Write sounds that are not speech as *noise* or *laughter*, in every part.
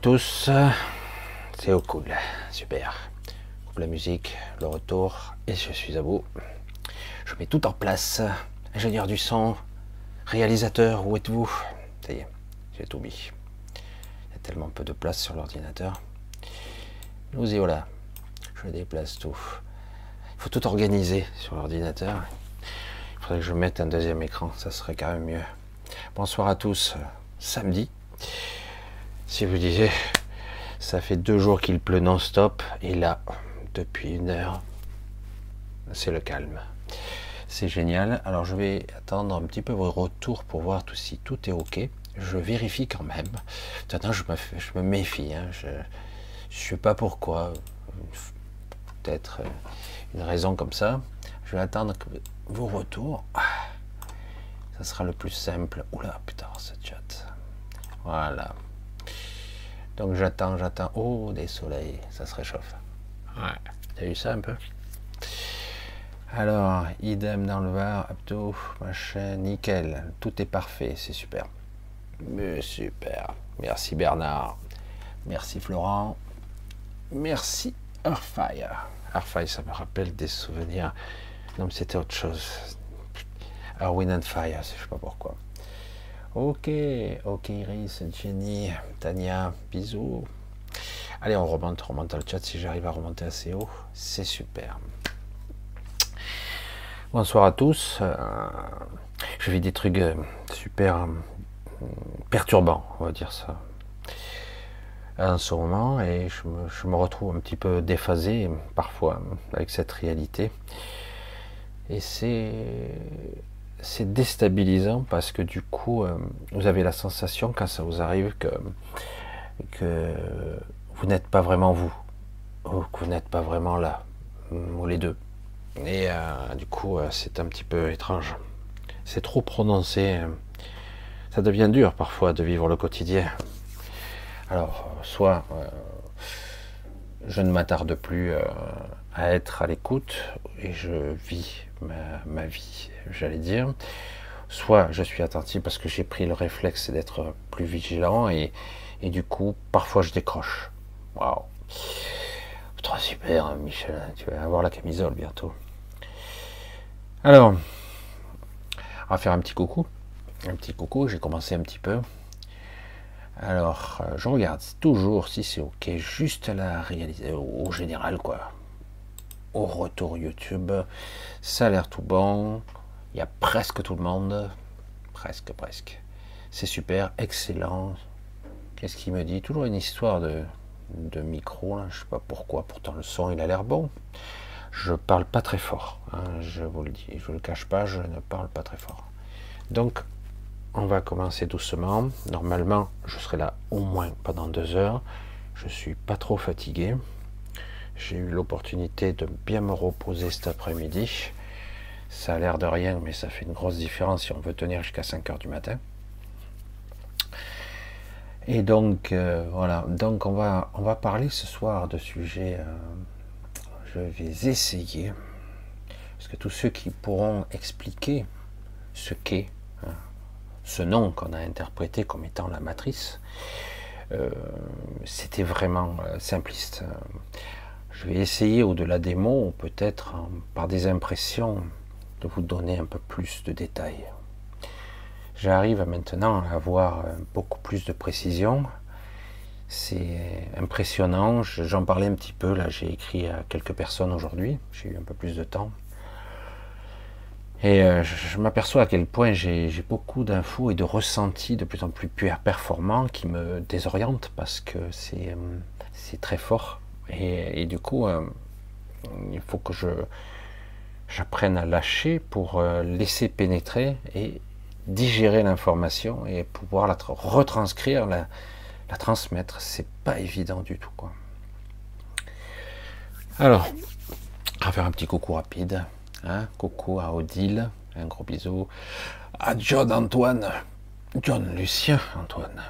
Tous, c'est au cool, super. Coupe la musique, le retour, et je suis à vous. Je mets tout en place. Ingénieur du son, réalisateur, où êtes-vous? Ça y est, j'ai tout mis. Il y a tellement peu de place sur l'ordinateur. Nous y voilà. Je déplace tout. Il faut tout organiser sur l'ordinateur. Il faudrait que je mette un deuxième écran, ça serait quand même mieux. Bonsoir à tous, samedi. Si vous disiez, ça fait deux jours qu'il pleut non-stop, et là, depuis une heure, c'est le calme. C'est génial. Alors je vais attendre un petit peu vos retours pour voir tout, si tout est OK. Je vérifie quand même. Maintenant, je me, je me méfie. Hein. Je ne sais pas pourquoi. Peut-être euh, une raison comme ça. Je vais attendre vos retours. Ah, ça sera le plus simple. Oula, putain, ce chat. Voilà. Donc j'attends, j'attends. Oh, des soleils, ça se réchauffe. Ouais. T'as vu ça un peu? Alors, idem dans le Var, Abdo, machin, nickel. Tout est parfait, c'est super. Mais super. Merci Bernard. Merci Florent. Merci Earthfire. Earthfire, ça me rappelle des souvenirs. Non, mais c'était autre chose. Wind and Fire, je sais pas pourquoi. Ok, ok Iris, Jenny, Tania, bisous. Allez, on remonte, on remonte le chat si j'arrive à remonter assez haut. C'est super. Bonsoir à tous. Euh, je vis des trucs euh, super euh, perturbants, on va dire ça, en ce moment, et je me, je me retrouve un petit peu déphasé parfois avec cette réalité. Et c'est c'est déstabilisant parce que du coup, euh, vous avez la sensation quand ça vous arrive que, vous n'êtes pas vraiment vous, ou que vous n'êtes pas vraiment là, ou les deux. Et euh, du coup, euh, c'est un petit peu étrange. C'est trop prononcé. Ça devient dur parfois de vivre le quotidien. Alors, soit je ne m'attarde plus à être à l'écoute et je vis ma, vie, j'allais dire. Soit je suis attentif parce que j'ai pris le réflexe d'être plus vigilant et, du coup, parfois je décroche. Waouh! Trop super, Michel, tu vas avoir la camisole bientôt. Alors, on va faire un petit coucou. Un petit coucou, j'ai commencé un petit peu. Alors, je regarde toujours si c'est ok, juste à la réaliser au général, quoi au retour YouTube. Ça a l'air tout bon. Il y a presque tout le monde. Presque, presque. C'est super, excellent. Qu'est-ce qu'il me dit? Toujours une histoire de, de micro, là. je sais pas pourquoi, pourtant le son il a l'air bon. Je parle pas très fort, hein, je vous le dis, je le cache pas, je ne parle pas très fort. Donc, on va commencer doucement. Normalement, je serai là au moins pendant deux heures. Je suis pas trop fatigué. J'ai eu l'opportunité de bien me reposer cet après-midi. Ça a l'air de rien, mais ça fait une grosse différence si on veut tenir jusqu'à 5 heures du matin. Et donc, euh, voilà. Donc, on va, on va parler ce soir de sujets. Euh, je vais essayer. Parce que tous ceux qui pourront expliquer ce qu'est hein, ce nom qu'on a interprété comme étant la matrice, euh, c'était vraiment simpliste. Je vais essayer, au-delà des mots, peut-être hein, par des impressions, de vous donner un peu plus de détails. J'arrive maintenant à avoir euh, beaucoup plus de précision. C'est impressionnant. J'en parlais un petit peu. Là, j'ai écrit à quelques personnes aujourd'hui. J'ai eu un peu plus de temps. Et euh, je m'aperçois à quel point j'ai beaucoup d'infos et de ressentis de plus en plus performants qui me désorientent parce que c'est euh, très fort. Et, du coup, euh, il faut que je j'apprenne à lâcher pour euh, laisser pénétrer et digérer l'information et pouvoir la retranscrire, la, transmettre. C'est pas évident du tout, quoi. Alors, on va faire un petit coucou rapide. Hein coucou à Odile, un gros bisou. À John Antoine, John Lucien Antoine.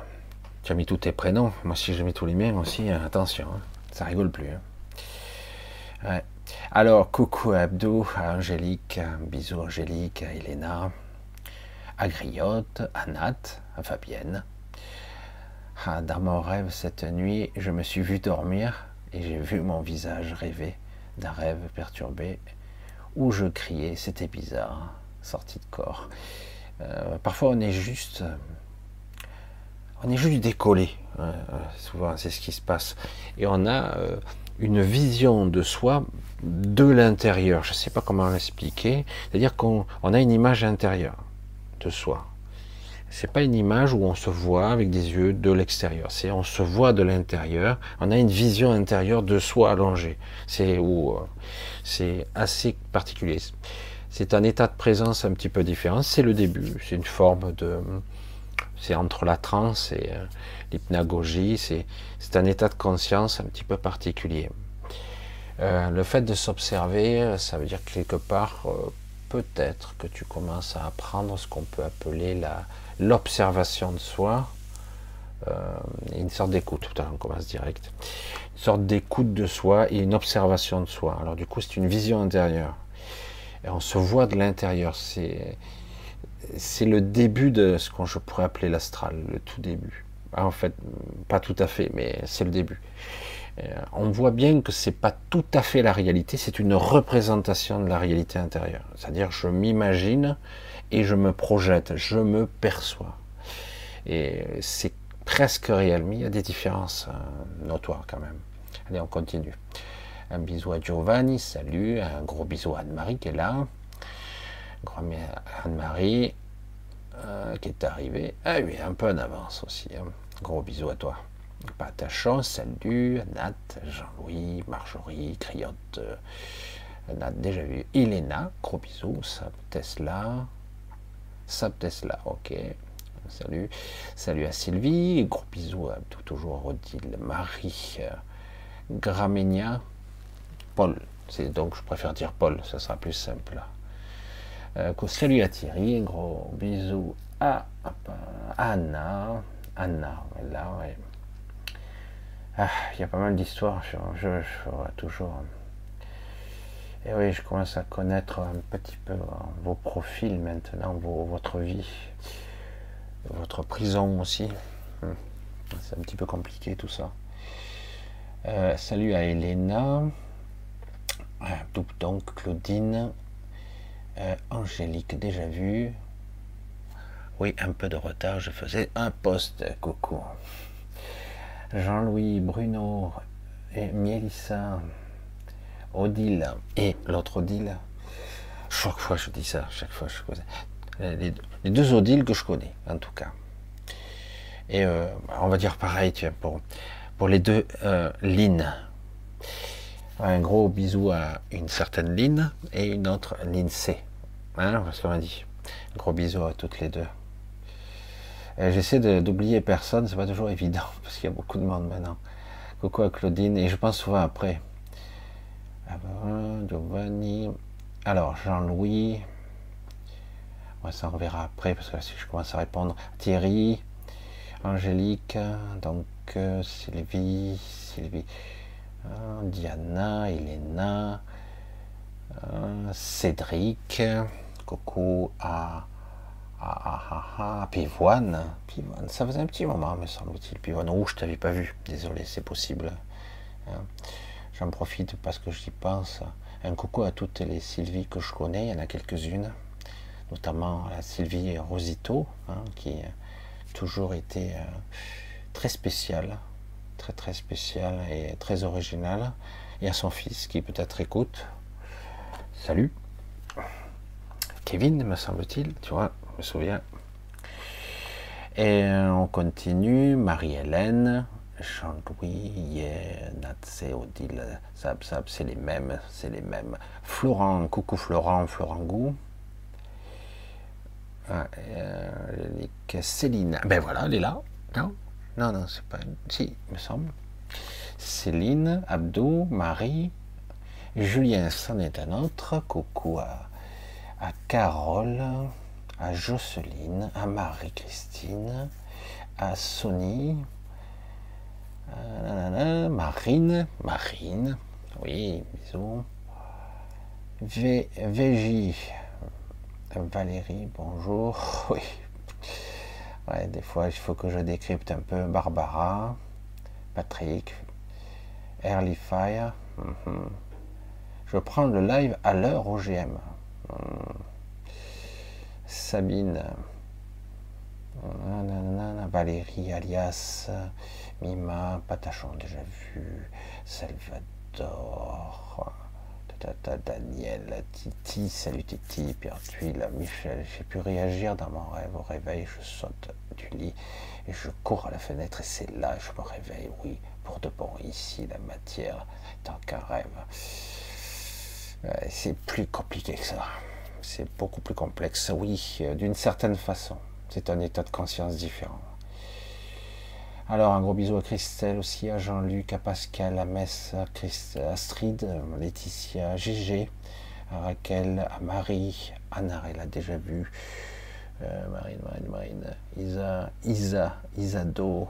Tu as mis tous tes prénoms. Moi, si j'ai mis tous les miens aussi, attention. Hein. Ça rigole plus. Hein. Alors, coucou à Abdou, à Angélique, bisous Angélique, à Elena, à Griotte, à Nat, à Fabienne, Ah, dans mon rêve cette nuit, je me suis vu dormir et j'ai vu mon visage rêver d'un rêve perturbé où je criais, c'était bizarre, sorti de corps. Euh, parfois on est juste, on est juste décollé. Hein, euh, souvent c'est ce qui se passe et on a euh, une vision de soi de l'intérieur. Je ne sais pas comment l'expliquer. C'est-à-dire qu'on a une image intérieure de soi. C'est pas une image où on se voit avec des yeux de l'extérieur. C'est on se voit de l'intérieur. On a une vision intérieure de soi allongée. C'est euh, c'est assez particulier. C'est un état de présence un petit peu différent. C'est le début. C'est une forme de c'est entre la transe et euh, l'hypnagogie. C'est un état de conscience un petit peu particulier. Euh, le fait de s'observer, ça veut dire quelque part, peut-être que tu commences à apprendre ce qu'on peut appeler l'observation de soi, euh, une sorte d'écoute, on commence direct, une sorte d'écoute de soi et une observation de soi. Alors du coup, c'est une vision intérieure. Et on se voit de l'intérieur. C'est le début de ce qu'on je pourrais appeler l'astral, le tout début. Ah, en fait, pas tout à fait, mais c'est le début. Euh, on voit bien que c'est pas tout à fait la réalité, c'est une représentation de la réalité intérieure. C'est-à-dire, je m'imagine et je me projette, je me perçois. Et c'est presque réel, mais il y a des différences euh, notoires quand même. Allez, on continue. Un bisou à Giovanni, salut, un gros bisou à Anne-Marie qui est là. Grand Anne-Marie euh, qui est arrivée. Ah oui, un peu en avance aussi. Hein. Gros bisou à toi. Patachon, salut, Nat, Jean-Louis, Marjorie, Criotte, euh, Nat déjà vu, Elena, gros bisous, Sab Tesla, Sab Tesla, ok, salut, salut à Sylvie, gros bisous à toujours Odile, Marie, euh, Graménia, Paul, donc je préfère dire Paul, ça sera plus simple. Euh, salut à Thierry, gros bisous à, Anna, Anna, là. Ah, il y a pas mal d'histoires, je, je, toujours. Et oui, je commence à connaître un petit peu euh, vos profils maintenant, votre vie, votre prison aussi. Hmm. C'est un petit peu compliqué tout ça. Euh, salut à Elena, ah, donc Claudine, euh, Angélique, déjà vu. Oui, un peu de retard, je faisais un poste. Coucou. Jean-Louis, Bruno et Mélissa, Odile et l'autre Odile. Chaque fois je dis ça, chaque fois je connais. Les, deux Odile que je connais, en tout cas. Et euh, on va dire pareil, pour, pour les deux euh, Un gros bisou à une certaine Line et une autre Line C. Hein, parce qu'on a dit. Un gros bisou à toutes les deux. J'essaie d'oublier personne, c'est pas toujours évident, *laughs* parce qu'il y a beaucoup de monde maintenant. Coucou à Claudine, et je pense souvent après. Ah ben, Giovanni. Alors, Jean-Louis. ça on verra après, parce que si je commence à répondre. Thierry, Angélique, donc euh, Sylvie, Sylvie, euh, Diana, Elena, euh, Cédric, coucou à ah, Pivoine, Pivoine, ça faisait un petit moment, me semble-t-il. Pivoine, oh, je t'avais pas vu, désolé, c'est possible. Hein. J'en profite parce que j'y pense. Un coucou à toutes les Sylvie que je connais, il y en a quelques-unes, notamment la Sylvie Rosito, hein, qui a toujours été euh, très spéciale, très très spéciale et très originale. Et à son fils qui peut-être écoute. Salut. Kevin, me semble-t-il, tu vois, me souviens. Et on continue, Marie-Hélène, Jean-Louis, Natsé, Odile, Sab, Sab, c'est les mêmes, c'est les mêmes. Florent, coucou Florent, Florent Gou. Ah, euh, Céline, ben voilà, elle est là. Non, non, non, c'est pas. Si, me semble. Céline, Abdou, Marie, Julien, c'en est un autre. Coucou à, à Carole à Jocelyne, à Marie-Christine, à Sony, à Marine, Marine, oui, bisous. VJ, Valérie, bonjour, *laughs* oui. Ouais, des fois, il faut que je décrypte un peu Barbara, Patrick, Early Fire. Mhm. Je prends le live à l'heure OGM. Sabine. Valérie, alias Mima, Patachon, déjà vu. Salvador. Daniel, Titi, salut Titi, Pierre Tuile, Michel, j'ai pu réagir dans mon rêve. Au réveil, je saute du lit et je cours à la fenêtre et c'est là je me réveille. Oui, pour de bon, ici, la matière tant qu'un rêve. C'est plus compliqué que ça. C'est beaucoup plus complexe. Oui, euh, d'une certaine façon. C'est un état de conscience différent. Alors, un gros bisou à Christelle aussi, à Jean-Luc, à Pascal, à Mess, à, Astrid, Laetitia, Gégé, à Raquel, à Marie, Anna, elle a déjà vu, euh, Marine, Marine, Marine, Isa, Isa, Isado,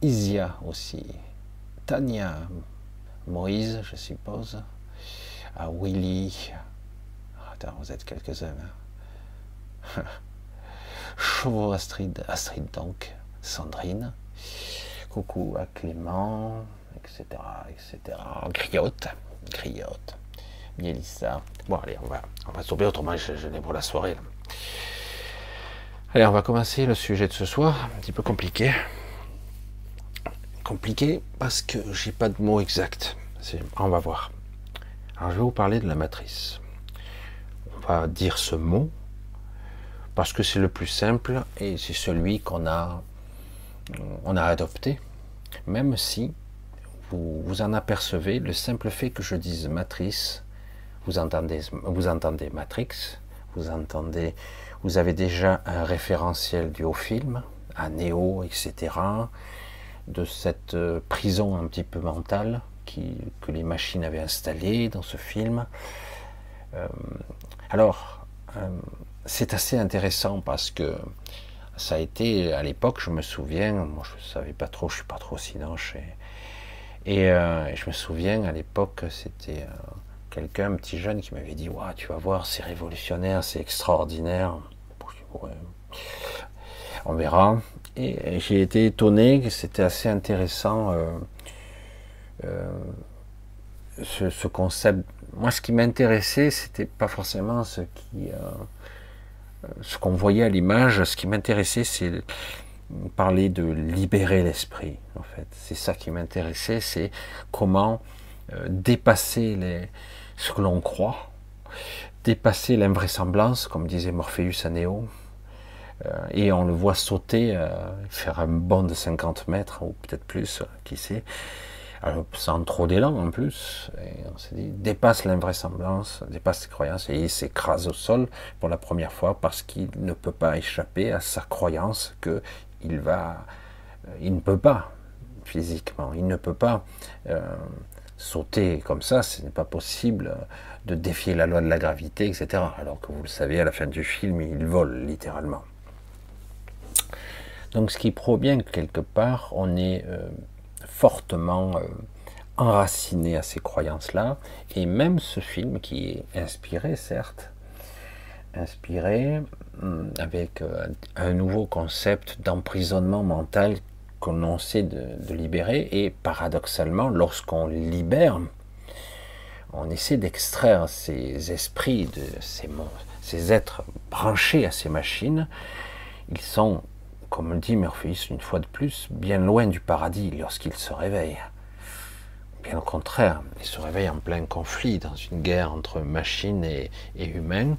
Isia aussi, Tania, Moïse, je suppose, à Willy, ah, attends, vous êtes quelques-uns. Hein. *laughs* Chauveau Astrid, Astrid donc, Sandrine, coucou à Clément, etc., etc., Griotte, Griotte, Mélissa. Bon, allez, on va, on va tomber, autrement je, je pour la soirée. Allez, on va commencer le sujet de ce soir, un petit peu compliqué. Compliqué parce que j'ai pas de mots exacts. On va voir. Alors, je vais vous parler de la matrice. On va dire ce mot parce que c'est le plus simple et c'est celui qu'on a on a adopté, même si vous, vous en apercevez, le simple fait que je dise matrice, vous entendez, vous entendez Matrix, vous entendez, vous avez déjà un référentiel du haut film, à Néo, etc., de cette euh, prison un petit peu mentale que les machines avaient installée dans ce film. Euh, alors, euh, c'est assez intéressant parce que ça a été à l'époque, je me souviens, moi je ne savais pas trop, je suis pas trop sinanche, et, et euh, je me souviens à l'époque, c'était quelqu'un, un petit jeune, qui m'avait dit ouais, tu vas voir, c'est révolutionnaire, c'est extraordinaire. On verra. Et j'ai été étonné que c'était assez intéressant euh, ce, ce, concept. Moi, ce qui m'intéressait, c'était pas forcément ce qui ce qu'on voyait à l'image, ce qui m'intéressait, c'est parler de libérer l'esprit. En fait, c'est ça qui m'intéressait, c'est comment euh, dépasser les, ce que l'on croit, dépasser l'invraisemblance, comme disait Morpheus à Néo, euh, et on le voit sauter, euh, faire un bond de 50 mètres ou peut-être plus, qui sait. Euh, sans trop d'élan en plus. Et on s'est dit, dépasse l'invraisemblance, dépasse ses croyances, et il s'écrase au sol pour la première fois parce qu'il ne peut pas échapper à sa croyance que il va, euh, il ne peut pas physiquement, il ne peut pas euh, sauter comme ça, ce n'est pas possible de défier la loi de la gravité, etc. Alors que vous le savez, à la fin du film, il vole littéralement. Donc ce qui provient que quelque part, on est fortement euh, enraciné à ces croyances-là. Et même ce film, qui est inspiré, certes, inspiré hum, avec euh, un nouveau concept d'emprisonnement mental qu'on essaie de, libérer. Et paradoxalement, lorsqu'on libère, on essaie d'extraire ces esprits, de ces, ces êtres branchés à ces machines. Ils sont comme le dit Murphy, une fois de plus, bien loin du paradis lorsqu'il se réveille. Bien au contraire, il se réveille en plein conflit, dans une guerre entre machines et, humains,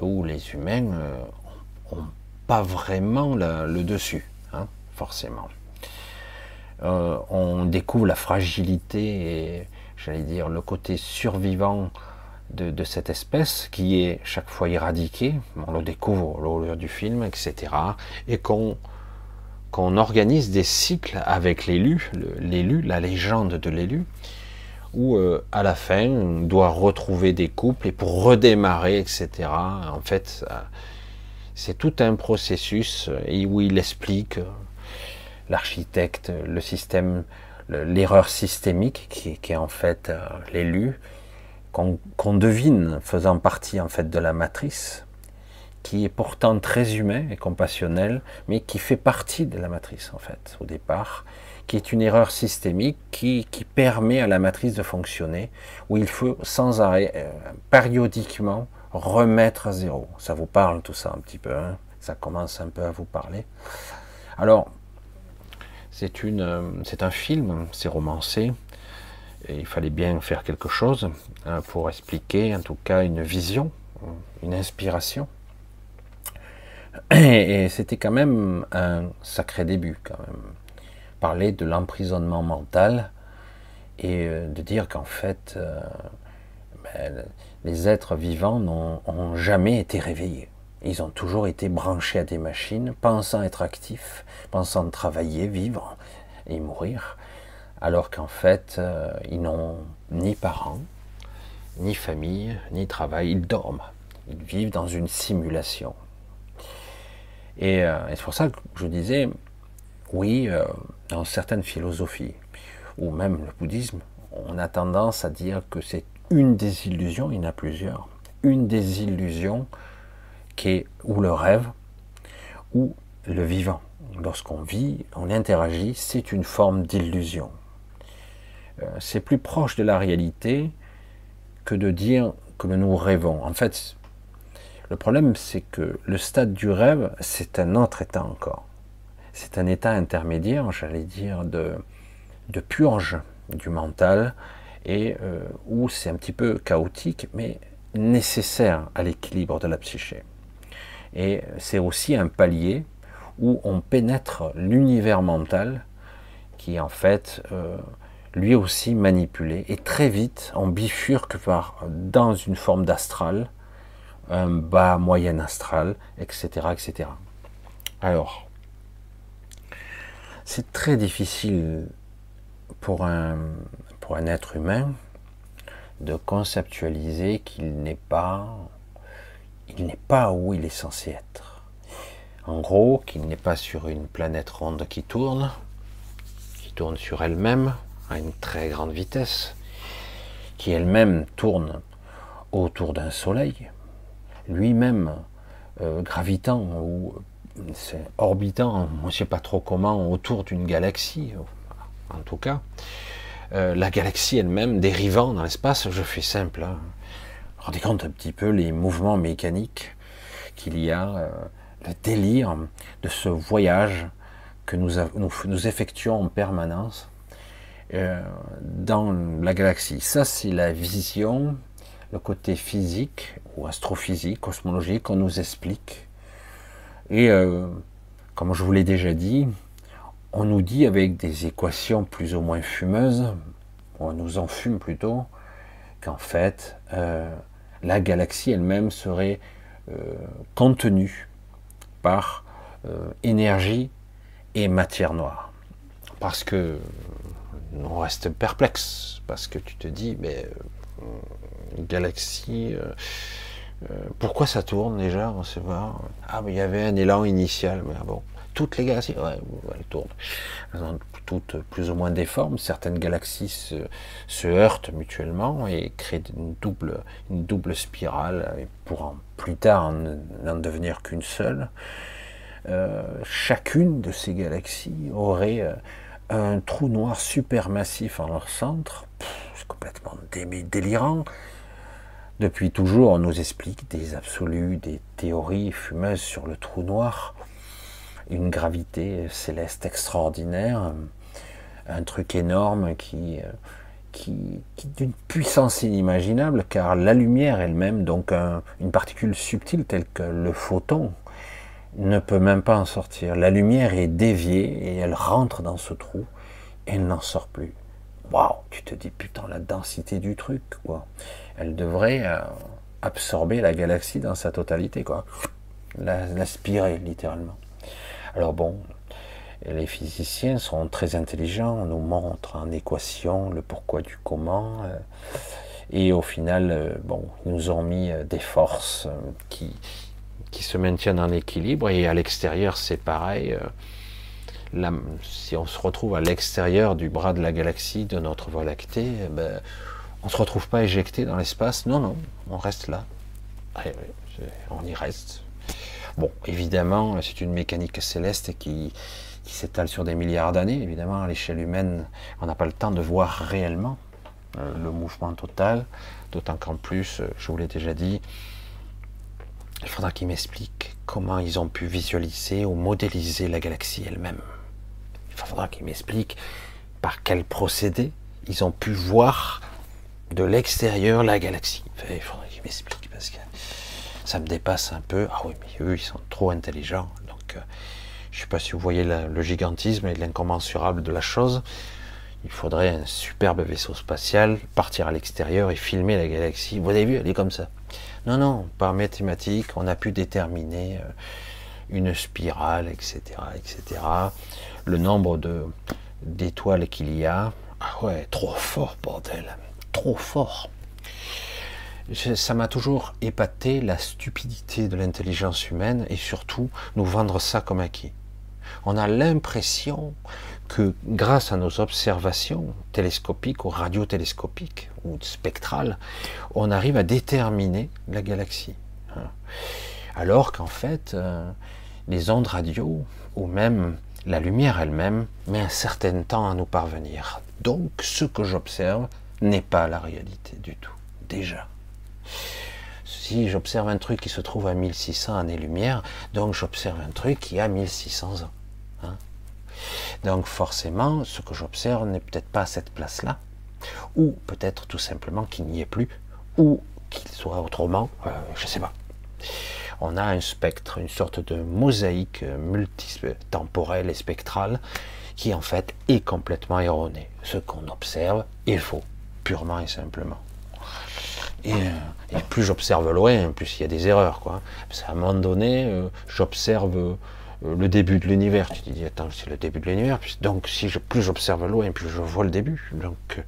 où les humains n'ont euh, pas vraiment le dessus, hein, forcément. Euh, on découvre la fragilité et, j'allais dire, le côté survivant de, cette espèce qui est chaque fois éradiquée, on le découvre au cours du film, etc. Et qu'on organise des cycles avec l'élu, l'élu, la légende de l'élu, où euh, à la fin on doit retrouver des couples et pour redémarrer, etc. En fait, c'est tout un processus où il explique euh, l'architecte, le système, l'erreur systémique qui, qui, est en fait euh, l'élu, qu'on devine faisant partie en fait de la matrice, qui est pourtant très humain et compassionnel, mais qui fait partie de la matrice en fait au départ, qui est une erreur systémique qui, qui permet à la matrice de fonctionner, où il faut sans arrêt, euh, périodiquement, remettre à zéro. Ça vous parle tout ça un petit peu, hein? Ça commence un peu à vous parler. Alors, c'est euh, un film, c'est romancé, il fallait bien faire quelque chose hein, pour expliquer, en tout cas, une vision, une inspiration. Et, c'était quand même un sacré début, quand même. Parler de l'emprisonnement mental et euh, de dire qu'en fait, euh, ben, les êtres vivants n'ont jamais été réveillés. Ils ont toujours été branchés à des machines, pensant être actifs, pensant travailler, vivre et mourir, alors qu'en fait, euh, ils n'ont ni parents, ni famille, ni travail, ils dorment. Ils vivent dans une simulation. Et, euh, c'est pour ça que je disais, oui, euh, dans certaines philosophies, ou même le bouddhisme, on a tendance à dire que c'est une des illusions, il y en a plusieurs, une des illusions qui est ou le rêve, ou le vivant. Lorsqu'on vit, on interagit, c'est une forme d'illusion. Euh, c'est plus proche de la réalité que de dire que nous rêvons. En fait, le problème, c'est que le stade du rêve, c'est un autre état encore. C'est un état intermédiaire, j'allais dire, de, de purge du mental, et euh, où c'est un petit peu chaotique, mais nécessaire à l'équilibre de la psyché. Et c'est aussi un palier où on pénètre l'univers mental, qui en fait, euh, lui aussi manipulé, et très vite on bifurque par, dans une forme d'astral, un bas moyen astral, etc. etc. Alors, c'est très difficile pour un, être humain de conceptualiser qu'il n'est pas il n'est pas où il est censé être. En gros, qu'il n'est pas sur une planète ronde qui tourne, qui tourne sur elle-même à une très grande vitesse, qui elle-même tourne autour d'un soleil, lui-même euh, gravitant ou orbitant, on ne sait pas trop comment, autour d'une galaxie, en tout cas. Euh, la galaxie elle-même dérivant dans l'espace, je fais simple. Hein. Rendez compte un petit peu les mouvements mécaniques qu'il y a, euh, le délire de ce voyage que nous, effectuons en permanence dans la galaxie. Ça, c'est la vision le côté physique ou astrophysique, cosmologique, qu'on nous explique. Et euh, comme je vous l'ai déjà dit, on nous dit avec des équations plus ou moins fumeuses, on nous en fume plutôt, qu'en fait, euh, la galaxie elle-même serait euh, contenue par énergie et matière noire. Parce que on reste perplexe, parce que tu te dis, mais galaxie. Euh, euh, pourquoi ça tourne déjà On sait pas. Ah, mais il y avait un élan initial. Mais ah bon, toutes les galaxies, ouais, elles tournent. Elles ont toutes plus ou moins des formes. Certaines galaxies se, heurtent mutuellement et créent une double, une double spirale pour en, plus tard n'en devenir qu'une seule. Euh, chacune de ces galaxies aurait un trou noir supermassif en leur centre. C'est complètement délirant. Depuis toujours, on nous explique des absolus, des théories fumeuses sur le trou noir, une gravité céleste extraordinaire, un truc énorme qui, qui, qui d'une puissance inimaginable, car la lumière elle-même, donc une particule subtile telle que le photon, ne peut même pas en sortir. La lumière est déviée et elle rentre dans ce trou et elle n'en sort plus. Waouh, tu te dis putain la densité du truc quoi elle devrait euh, absorber la galaxie dans sa totalité, quoi. L'aspirer, littéralement. Alors bon, les physiciens sont très intelligents, on nous montre en équation le pourquoi du comment, euh, et au final, euh, bon, ils nous ont mis des forces qui, qui se maintiennent en équilibre, et à l'extérieur, c'est pareil. si on se retrouve à l'extérieur du bras de la galaxie, de notre Voie lactée, eh ben, on ne se retrouve pas éjecté dans l'espace. Non, non, on reste là. on y reste. Bon, évidemment, c'est une mécanique céleste qui, s'étale sur des milliards d'années. Évidemment, à l'échelle humaine, on n'a pas le temps de voir réellement euh, le mouvement total. D'autant qu'en plus, euh, je vous l'ai déjà dit, il faudra qu'ils m'expliquent comment ils ont pu visualiser ou modéliser la galaxie elle-même. Il faudra qu'ils m'expliquent par quel procédé ils ont pu voir de l'extérieur la galaxie. il faudrait qu'ils m'expliquent parce que ça me dépasse un peu. Ah oui, mais eux, ils sont trop intelligents. Donc, euh, je ne sais pas si vous voyez le gigantisme et l'incommensurable de la chose. Il faudrait un superbe vaisseau spatial, partir à l'extérieur et filmer la galaxie. Vous avez vu, elle est comme ça. Non, non, par mathématiques, on a pu déterminer euh, une spirale, etc., etc. Le nombre de d'étoiles qu'il y a. Ah ouais, trop fort, bordel, trop fort. Ça m'a toujours épaté la stupidité de l'intelligence humaine et surtout nous vendre ça comme acquis. On a l'impression que grâce à nos observations télescopiques ou radiotélescopiques ou spectrales, on arrive à déterminer la galaxie. Hein. Alors qu'en fait, euh, les ondes radio ou même la lumière elle-même met un certain temps à nous parvenir. Donc ce que j'observe n'est pas la réalité du tout, déjà. Si j'observe un truc qui se trouve à 1600 années-lumière, donc j'observe un truc qui a 1600 ans. Donc forcément, ce que j'observe n'est peut-être pas à cette place-là, ou peut-être tout simplement qu'il n'y est plus, ou qu'il soit autrement, euh, je ne sais pas. On a un spectre, une sorte de mosaïque multitemporelle et spectrale qui en fait est complètement erronée. Ce qu'on observe est faux, purement et simplement. Et, euh, plus j'observe loin, plus il y a des erreurs. Quoi. Parce qu'à un moment donné, euh, j'observe le début de l'univers. Tu te dis, attends, c'est le début de l'univers. Donc, si plus j'observe loin, plus je vois le début. Donc, euh,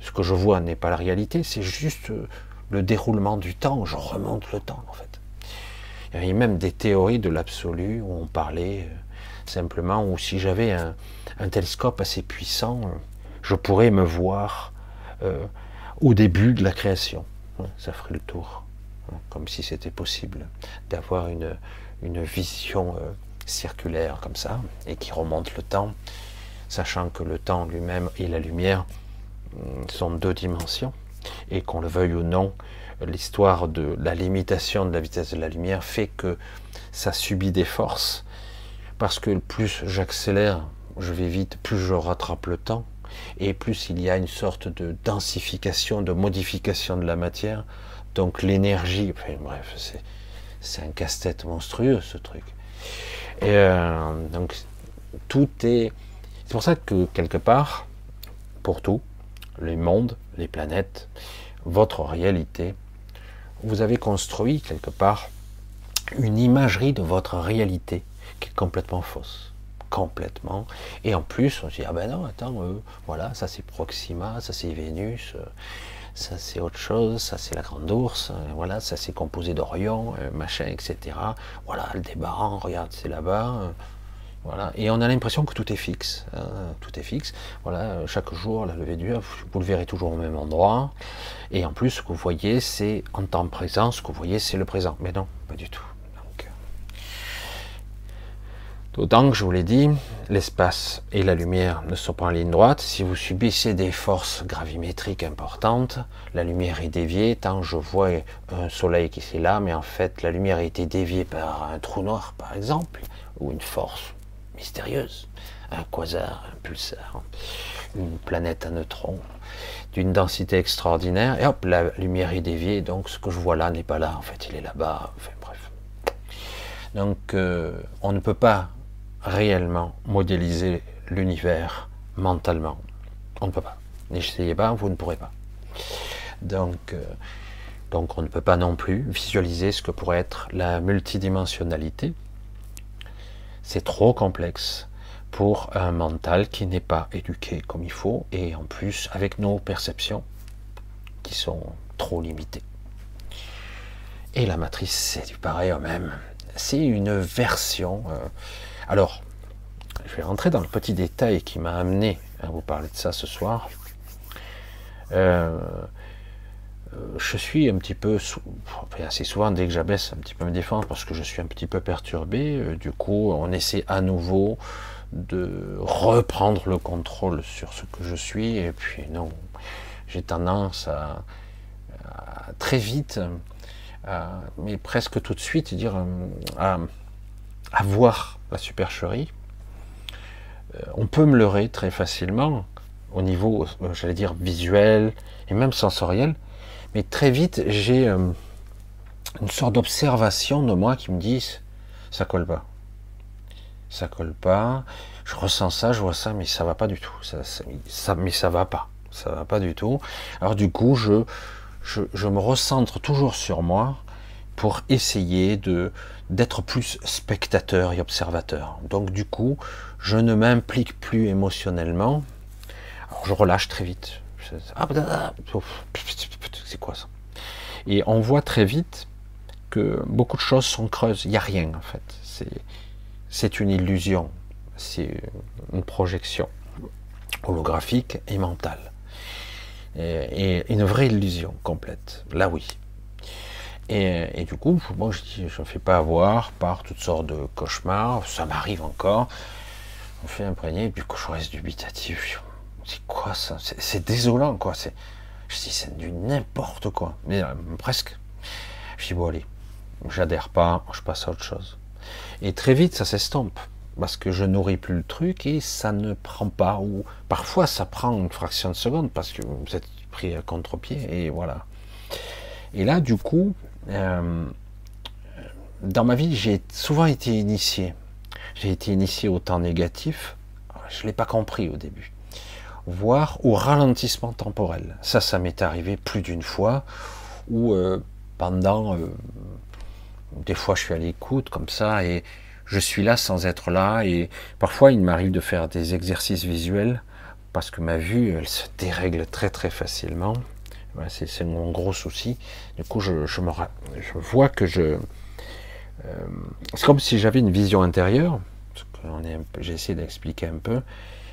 ce que je vois n'est pas la réalité, c'est juste euh, le déroulement du temps. Je remonte le temps, en fait. Il y avait même des théories de l'absolu où on parlait simplement, où si j'avais un, télescope assez puissant, je pourrais me voir au début de la création. Ça ferait le tour. Comme si c'était possible d'avoir une, une vision circulaire comme ça, et qui remonte le temps, sachant que le temps lui-même et la lumière mm, sont deux dimensions, et qu'on le veuille ou non, l'histoire de la limitation de la vitesse de la lumière fait que ça subit des forces, parce que plus j'accélère, je vais vite, plus je rattrape le temps, et plus il y a une sorte de densification, de modification de la matière, donc l'énergie, enfin, bref, c'est un casse-tête monstrueux ce truc. Et euh, donc, tout est. C'est pour ça que, quelque part, pour tout, les mondes, les planètes, votre réalité, vous avez construit, quelque part, une imagerie de votre réalité qui est complètement fausse. Complètement. Et en plus, on se dit, ah ben non, attends, euh, voilà, ça c'est Proxima, ça c'est Vénus, euh, ça c'est autre chose, ça c'est la grande ours, euh, voilà, ça c'est composé d'Orion, euh, machin, etc. Voilà, le débarrant, regarde, c'est là-bas. Euh, voilà. Et on a l'impression que tout est fixe. Hein, tout est fixe. Voilà, chaque jour, la levée du vous le verrez toujours au même endroit. Et en plus, ce que vous voyez, c'est en temps présent, ce que vous voyez, c'est le présent. Mais non, pas du tout. D'autant que je vous l'ai dit, l'espace et la lumière ne sont pas en ligne droite. Si vous subissez des forces gravimétriques importantes, la lumière est déviée. Tant je vois un soleil qui est là, mais en fait la lumière a été déviée par un trou noir, par exemple, ou une force mystérieuse, un quasar, un pulsar, une planète à neutrons d'une densité extraordinaire. Et hop, la lumière est déviée. Donc ce que je vois là n'est pas là. En fait, il est là-bas. Enfin bref. Donc euh, on ne peut pas réellement modéliser l'univers mentalement. On ne peut pas. N'essayez pas, vous ne pourrez pas. Donc, euh, donc on ne peut pas non plus visualiser ce que pourrait être la multidimensionnalité. C'est trop complexe pour un mental qui n'est pas éduqué comme il faut et en plus avec nos perceptions qui sont trop limitées. Et la matrice, c'est du pareil au même. C'est une version. Euh, alors, je vais rentrer dans le petit détail qui m'a amené à vous parler de ça ce soir. Euh, je suis un petit peu, assez souvent dès que j'abaisse un petit peu me défendre parce que je suis un petit peu perturbé, euh, du coup on essaie à nouveau de reprendre le contrôle sur ce que je suis et puis non, j'ai tendance à, très vite, mais presque tout de suite dire à, à voir la supercherie. Euh, on peut me leurrer très facilement au niveau, euh, j'allais dire, visuel et même sensoriel, mais très vite, j'ai euh, une sorte d'observation de moi qui me dit ça colle pas. Ça colle pas. Je ressens ça, je vois ça, mais ça va pas du tout. Ça, ça, mais ça va pas. Ça va pas du tout. Alors du coup, je, je me recentre toujours sur moi pour essayer de d'être plus spectateur et observateur. Donc du coup, je ne m'implique plus émotionnellement. Je relâche très vite. C'est quoi ça? Et on voit très vite que beaucoup de choses sont creuses. Il n'y a rien en fait. C'est une illusion. C'est une projection holographique et mentale. Et, une vraie illusion complète. Là oui. Et, du coup, moi je ne fais pas avoir par toutes sortes de cauchemars. Ça m'arrive encore. On fait imprégner, et puis je reste dubitatif. C'est quoi ça C'est désolant, quoi. C'est, je dis, c'est du n'importe quoi. Mais euh, presque. Je dis, bon, allez, j'adhère pas, je passe à autre chose. Et très vite, ça s'estompe. Parce que je nourris plus le truc et ça ne prend pas. Ou parfois, ça prend une fraction de seconde parce que vous êtes pris à contre-pied et voilà. Et là, du coup, euh, dans ma vie, j'ai souvent été initié. J'ai été initié au temps négatif. Je ne l'ai pas compris au début voire au ralentissement temporel. Ça, ça m'est arrivé plus d'une fois, où euh, pendant, euh, des fois je suis à l'écoute comme ça, et je suis là sans être là, et parfois il m'arrive de faire des exercices visuels, parce que ma vue, elle se dérègle très très facilement. C'est mon gros souci. Du coup, je, vois que je... Euh, c'est comme si j'avais une vision intérieure, j'ai essayé d'expliquer un peu,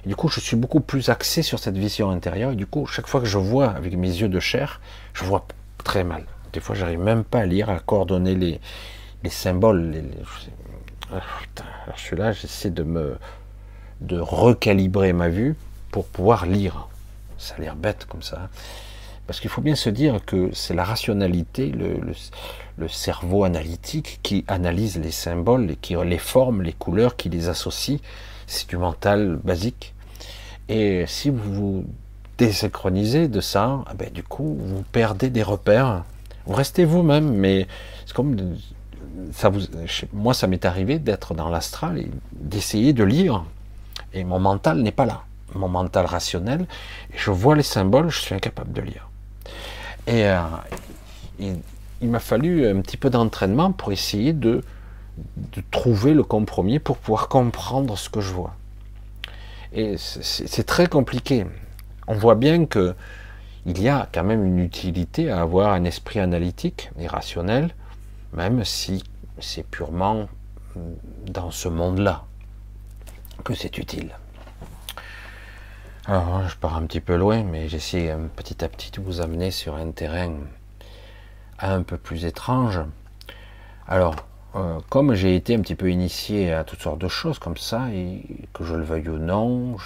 du coup, je suis beaucoup plus axé sur cette vision intérieure. Et du coup, chaque fois que je vois avec mes yeux de chair, je vois très mal. Des fois, j'arrive même pas à lire, à coordonner les, les symboles. Les, ah, je suis là, j'essaie de me de recalibrer ma vue pour pouvoir lire. Ça a l'air bête comme ça. Parce qu'il faut bien se dire que c'est la rationalité, le, cerveau analytique qui analyse les symboles, qui les formes, les couleurs, qui les associe. C'est du mental basique. Et si vous vous désynchronisez de ça, eh ben, du coup, vous perdez des repères. Vous restez vous-même, mais c'est comme ça moi, ça m'est arrivé d'être dans l'astral et d'essayer de lire, et mon mental n'est pas là. Mon mental rationnel, je vois les symboles, je suis incapable de lire. Et euh, il, m'a fallu un petit peu d'entraînement pour essayer de, trouver le compromis pour pouvoir comprendre ce que je vois. Et c'est très compliqué. On voit bien que il y a quand même une utilité à avoir un esprit analytique et rationnel, même si c'est purement dans ce monde-là que c'est utile. Alors, je pars un petit peu loin, mais j'essaie petit à petit de vous amener sur un terrain un peu plus étrange. Alors, euh, comme j'ai été un petit peu initié à toutes sortes de choses comme ça, et que je le veuille ou non,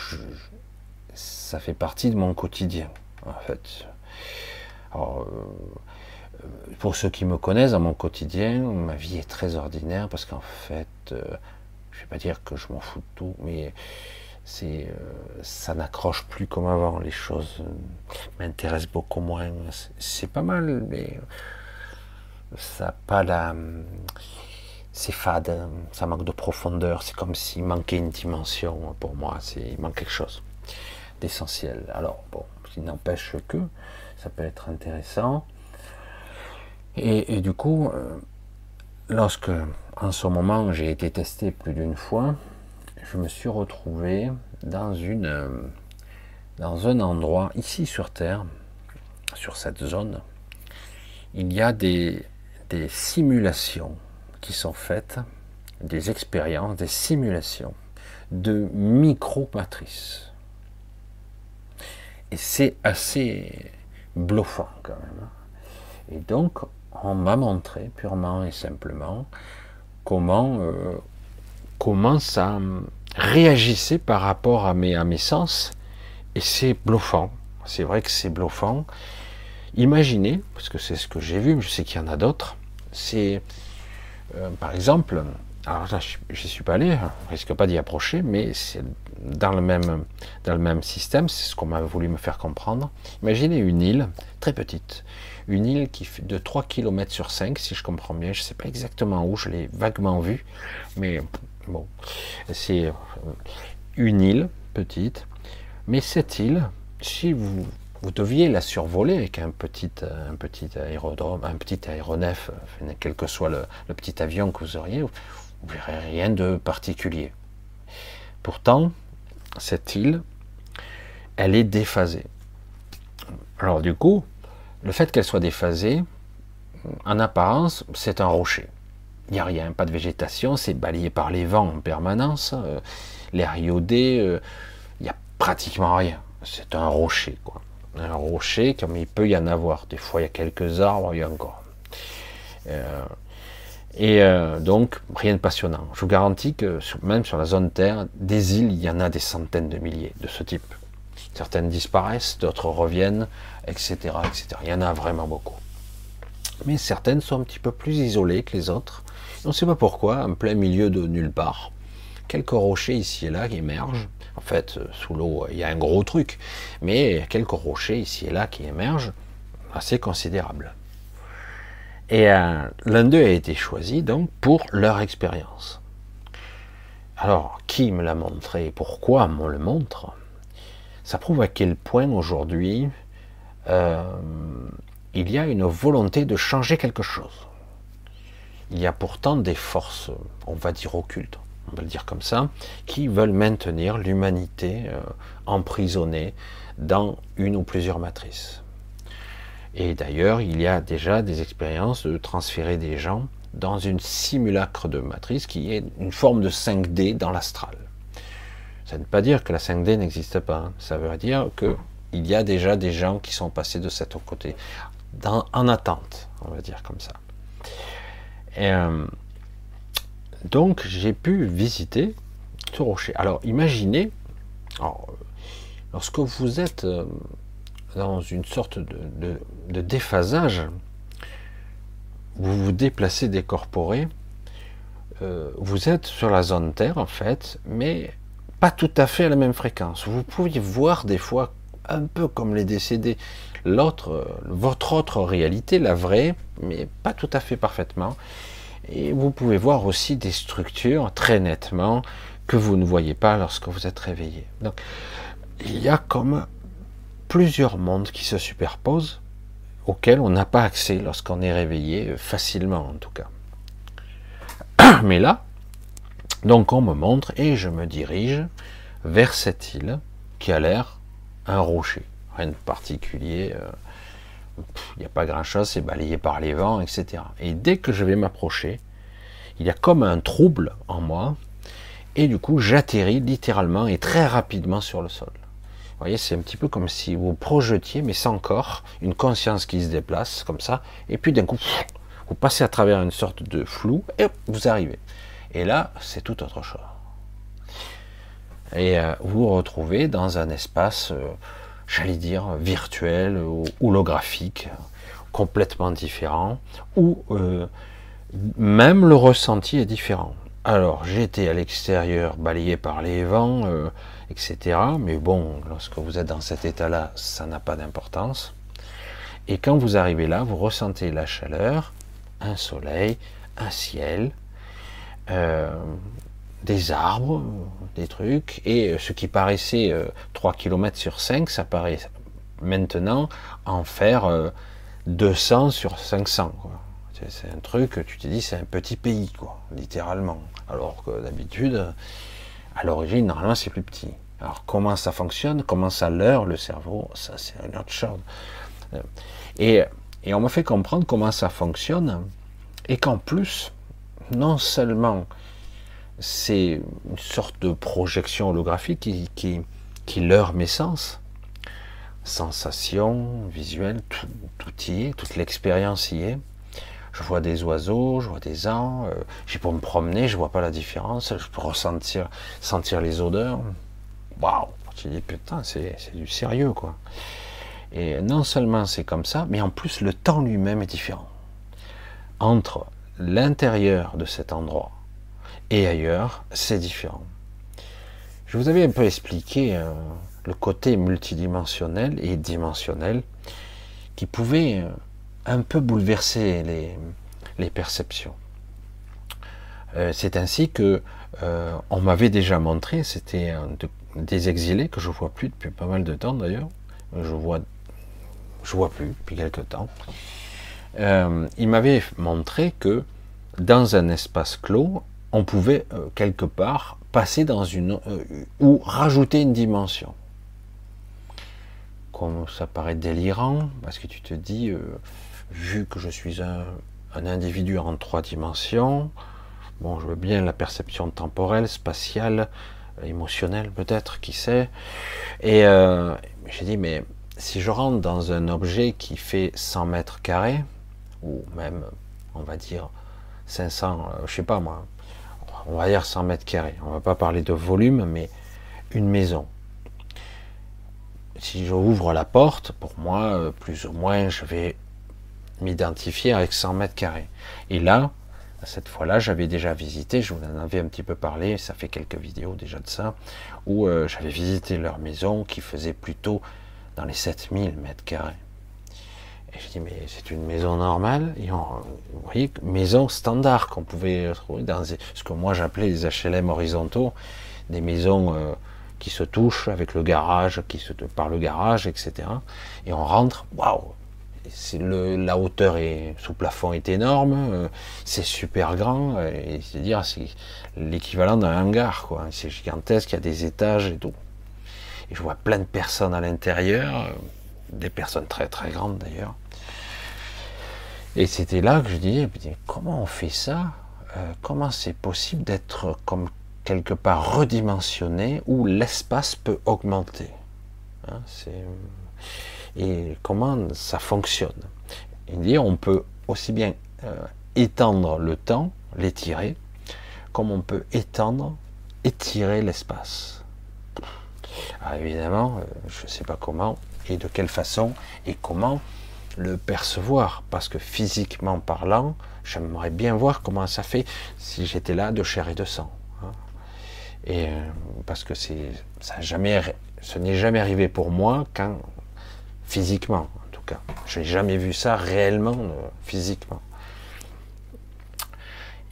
ça fait partie de mon quotidien, en fait. Alors, euh, pour ceux qui me connaissent dans mon quotidien, ma vie est très ordinaire parce qu'en fait, euh, je ne vais pas dire que je m'en fous de tout, mais c'est, ça n'accroche plus comme avant. Les choses m'intéressent beaucoup moins. C'est pas mal, mais ça pas la c'est fade, ça manque de profondeur, c'est comme s'il manquait une dimension pour moi, il manque quelque chose d'essentiel. Alors bon, il n'empêche que ça peut être intéressant. Et, du coup, euh, lorsque en ce moment j'ai été testé plus d'une fois, je me suis retrouvé dans une euh, dans un endroit ici sur Terre, sur cette zone, il y a des, des simulations qui sont faites, des expériences, des simulations de micro-matrices. Et c'est assez bluffant quand même. Hein. Et donc, on m'a montré purement et simplement comment, euh, comment ça réagissait par rapport à mes, à mes sens. Et c'est bluffant. C'est vrai que c'est bluffant. Imaginez, parce que c'est ce que j'ai vu, mais je sais qu'il y en a d'autres, c'est euh, par exemple, alors là, je suis pas allé, hein, je risque pas d'y approcher, mais c'est dans le même dans le même système, c'est ce qu'on m'a voulu me faire comprendre. Imaginez une île très petite, une île qui fait de 3 km sur 5, si je comprends bien. Je sais pas exactement où, je l'ai vaguement vu, mais bon, c'est euh, une île petite, mais cette île, si vous deviez la survoler avec un petit, un petit aérodrome, un petit aéronef, quel que soit le, petit avion que vous auriez, vous ne verrez rien de particulier. Pourtant, cette île, elle est déphasée. Alors du coup, le fait qu'elle soit déphasée, en apparence, c'est un rocher. Il n'y a rien, pas de végétation, c'est balayé par les vents en permanence, euh, l'air iodé, euh, il n'y a pratiquement rien. C'est un rocher, quoi un rocher, comme il peut y en avoir. Des fois, il y a quelques arbres, il y a encore. Euh, et euh, donc, rien de passionnant. Je vous garantis que même sur la zone Terre, des îles, il y en a des centaines de milliers de ce type. Certaines disparaissent, d'autres reviennent, etc., etc. Il y en a vraiment beaucoup. Mais certaines sont un petit peu plus isolées que les autres. On ne sait pas pourquoi, en plein milieu de nulle part. Quelques rochers ici et là qui émergent, en fait, euh, sous l'eau, il y a un gros truc, mais quelques rochers ici et là qui émergent, assez considérables. Et euh, l'un d'eux a été choisi donc pour leur expérience. Alors, qui me l'a montré Pourquoi on le montre Ça prouve à quel point aujourd'hui euh, il y a une volonté de changer quelque chose. Il y a pourtant des forces, on va dire occultes, on va le dire comme ça, qui veulent maintenir l'humanité euh, emprisonnée dans une ou plusieurs matrices. Et d'ailleurs, il y a déjà des expériences de transférer des gens dans une simulacre de matrice qui est une forme de 5D dans l'astral. Ça ne veut pas dire que la 5D n'existe pas, hein. ça veut dire qu'il y a déjà des gens qui sont passés de cet côté, en attente, on va dire comme ça. Et, euh, donc j'ai pu visiter ce rocher. Alors imaginez, lorsque vous êtes euh, dans une sorte de, déphasage, vous vous déplacez décorporé, euh, vous êtes sur la zone Terre en fait, mais pas tout à fait à la même fréquence. Vous pouvez voir des fois un peu comme les décédés, euh, votre autre réalité, la vraie, mais pas tout à fait parfaitement. Et vous pouvez voir aussi des structures très nettement que vous ne voyez pas lorsque vous êtes réveillé. Donc, il y a comme plusieurs mondes qui se superposent auxquels on n'a pas accès lorsqu'on est réveillé, facilement en tout cas. *coughs* Mais là, donc on me montre et je me dirige vers cette île qui a l'air un rocher, rien de particulier. Euh, il n'y a pas grand-chose, c'est balayé par les vents, etc. Et dès que je vais m'approcher, il y a comme un trouble en moi, et du coup j'atterris littéralement et très rapidement sur le sol. Vous voyez, c'est un petit peu comme si vous projetiez, mais sans corps, une conscience qui se déplace comme ça, et puis d'un coup, vous passez à travers une sorte de flou, et vous arrivez. Et là, c'est tout autre chose. Et euh, vous vous retrouvez dans un espace... Euh, j'allais dire, virtuel ou holographique, complètement différent, ou euh, même le ressenti est différent. Alors, j'étais à l'extérieur, balayé par les vents, euh, etc. Mais bon, lorsque vous êtes dans cet état-là, ça n'a pas d'importance. Et quand vous arrivez là, vous ressentez la chaleur, un soleil, un ciel, euh, des arbres, des trucs, et ce qui paraissait 3 euh, km sur 5, ça paraît maintenant en faire 200 euh, sur 500. C'est un truc, tu te dis, c'est un petit pays, quoi, littéralement. Alors que d'habitude, à l'origine, normalement, c'est plus petit. Alors comment ça fonctionne, comment ça leurre le cerveau, ça c'est une autre chose. Euh, et, et on m'a fait comprendre comment ça fonctionne, et qu'en plus, non seulement c'est une sorte de projection holographique qui, qui, qui leurre mes sens. sensations visuelles, tout, tout y est, toute l'expérience y est. Je vois des oiseaux, je vois des ans, euh, j'ai pour me promener, je vois pas la différence, je peux ressentir sentir les odeurs. Waouh Je dis putain, c'est du sérieux quoi. Et non seulement c'est comme ça, mais en plus le temps lui-même est différent. Entre l'intérieur de cet endroit et ailleurs, c'est différent. Je vous avais un peu expliqué euh, le côté multidimensionnel et dimensionnel qui pouvait euh, un peu bouleverser les, perceptions. Euh, c'est ainsi que on m'avait déjà montré, c'était des exilés que je vois plus depuis pas mal de temps d'ailleurs. Je vois, je vois plus depuis quelque temps. il m'avait montré que dans un espace clos, on pouvait euh, quelque part passer dans une euh, ou rajouter une dimension. Comme ça paraît délirant, parce que tu te dis, euh, vu que je suis un, individu en trois dimensions, bon, je veux bien la perception temporelle, spatiale, émotionnelle peut-être, qui sait. Et j'ai dit, mais si je rentre dans un objet qui fait 100 mètres carrés, ou même, on va dire, 500, je sais pas moi, on va dire 100 mètres carrés. On va pas parler de volume, mais une maison. Si j'ouvre la porte, pour moi, euh, plus ou moins, je vais m'identifier avec 100 mètres carrés. Et là, cette fois-là, j'avais déjà visité, je vous en avais un petit peu parlé, ça fait quelques vidéos déjà de ça, où euh, j'avais visité leur maison qui faisait plutôt dans les 7000 mètres carrés. Je dis, mais c'est une maison normale, vous voyez, maison standard qu'on pouvait trouver dans ce que moi j'appelais les HLM horizontaux, des maisons euh, qui se touchent avec le garage, qui se par le garage, etc. Et on rentre, waouh, la hauteur est, sous plafond est énorme, euh, c'est super grand, et c'est dire c'est l'équivalent d'un hangar, quoi. C'est gigantesque, il y a des étages et tout. Et je vois plein de personnes à l'intérieur des personnes très très grandes d'ailleurs. Et c'était là que je disais, comment on fait ça? Euh, Comment c'est possible d'être comme quelque part redimensionné où l'espace peut augmenter? Hein, Et comment ça fonctionne? Il dit, on peut aussi bien euh, étendre le temps, l'étirer, comme on peut étendre, étirer l'espace. Évidemment, euh, je ne sais pas comment, et de quelle façon et comment le percevoir. Parce que physiquement parlant, j'aimerais bien voir comment ça fait si j'étais là de chair et de sang. Hein. Et euh, parce que c'est ça ce n'est jamais arrivé pour moi quand physiquement, en tout cas, je n'ai jamais vu ça réellement euh, physiquement.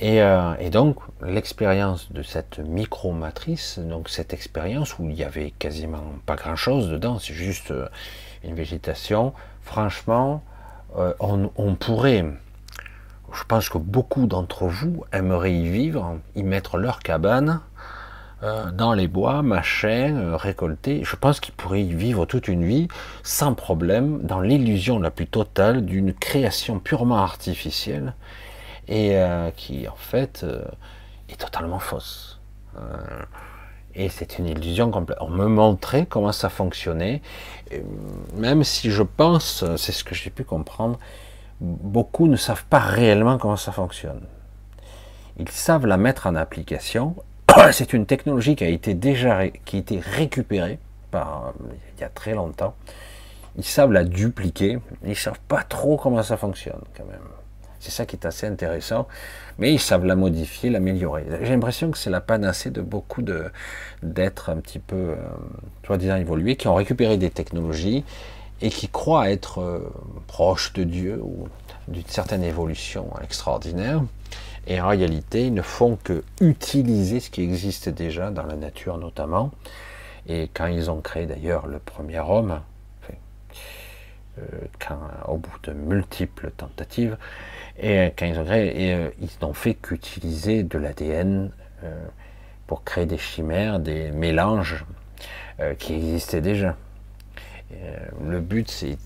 Euh, et, donc, l'expérience de cette micro-matrice, donc cette expérience où il y avait quasiment pas grand-chose dedans, c'est juste une végétation, franchement, euh, on, pourrait, je pense que beaucoup d'entre vous aimeraient y vivre, y mettre leur cabane, dans les bois, machin, récolter. Je pense qu'ils pourraient y vivre toute une vie sans problème, dans l'illusion la plus totale d'une création purement artificielle et euh, qui en fait euh, est totalement fausse. Euh, et c'est une illusion complète. On me montrait comment ça fonctionnait, même si je pense, c'est ce que j'ai pu comprendre, beaucoup ne savent pas réellement comment ça fonctionne. Ils savent la mettre en application. *coughs* C'est une technologie qui a été déjà qui a été récupérée par il y a très longtemps. Ils savent la dupliquer, ils savent pas trop comment ça fonctionne quand même. C'est ça qui est assez intéressant. Mais ils savent la modifier, l'améliorer. J'ai l'impression que c'est la panacée de beaucoup d'êtres un petit peu, euh, soi-disant évolués, qui ont récupéré des technologies et qui croient être euh, proches de Dieu ou d'une certaine évolution extraordinaire. Et en réalité, ils ne font que utiliser ce qui existe déjà dans la nature notamment. Et quand ils ont créé d'ailleurs le premier homme, euh, au bout de multiples tentatives, et créé, et, euh, ils n'ont fait qu'utiliser de l'ADN euh, pour créer des chimères, des mélanges euh, qui existaient déjà. le but, c'est,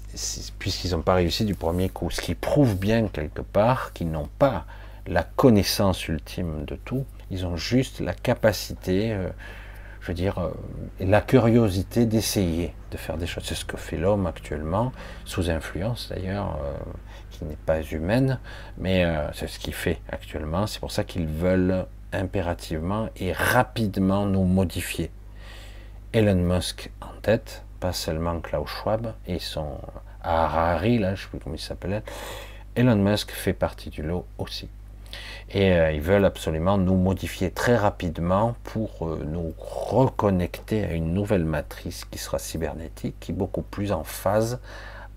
puisqu'ils n'ont pas réussi du premier coup, ce qui prouve bien quelque part qu'ils n'ont pas la connaissance ultime de tout, ils ont juste la capacité, je veux dire, la curiosité d'essayer. de faire des choses. C'est ce que fait l'homme actuellement, sous influence d'ailleurs, euh, qui n'est pas humaine, mais euh, c'est ce qu'il fait actuellement. C'est pour ça qu'ils veulent impérativement et rapidement nous modifier. Elon Musk en tête, pas seulement Klaus Schwab, et son Harari, là, je ne sais plus comment il s'appelait. Elon Musk fait partie du lot aussi. Et euh, ils veulent absolument nous modifier très rapidement pour euh, nous reconnecter à une nouvelle matrice qui sera cybernétique, qui est beaucoup plus en phase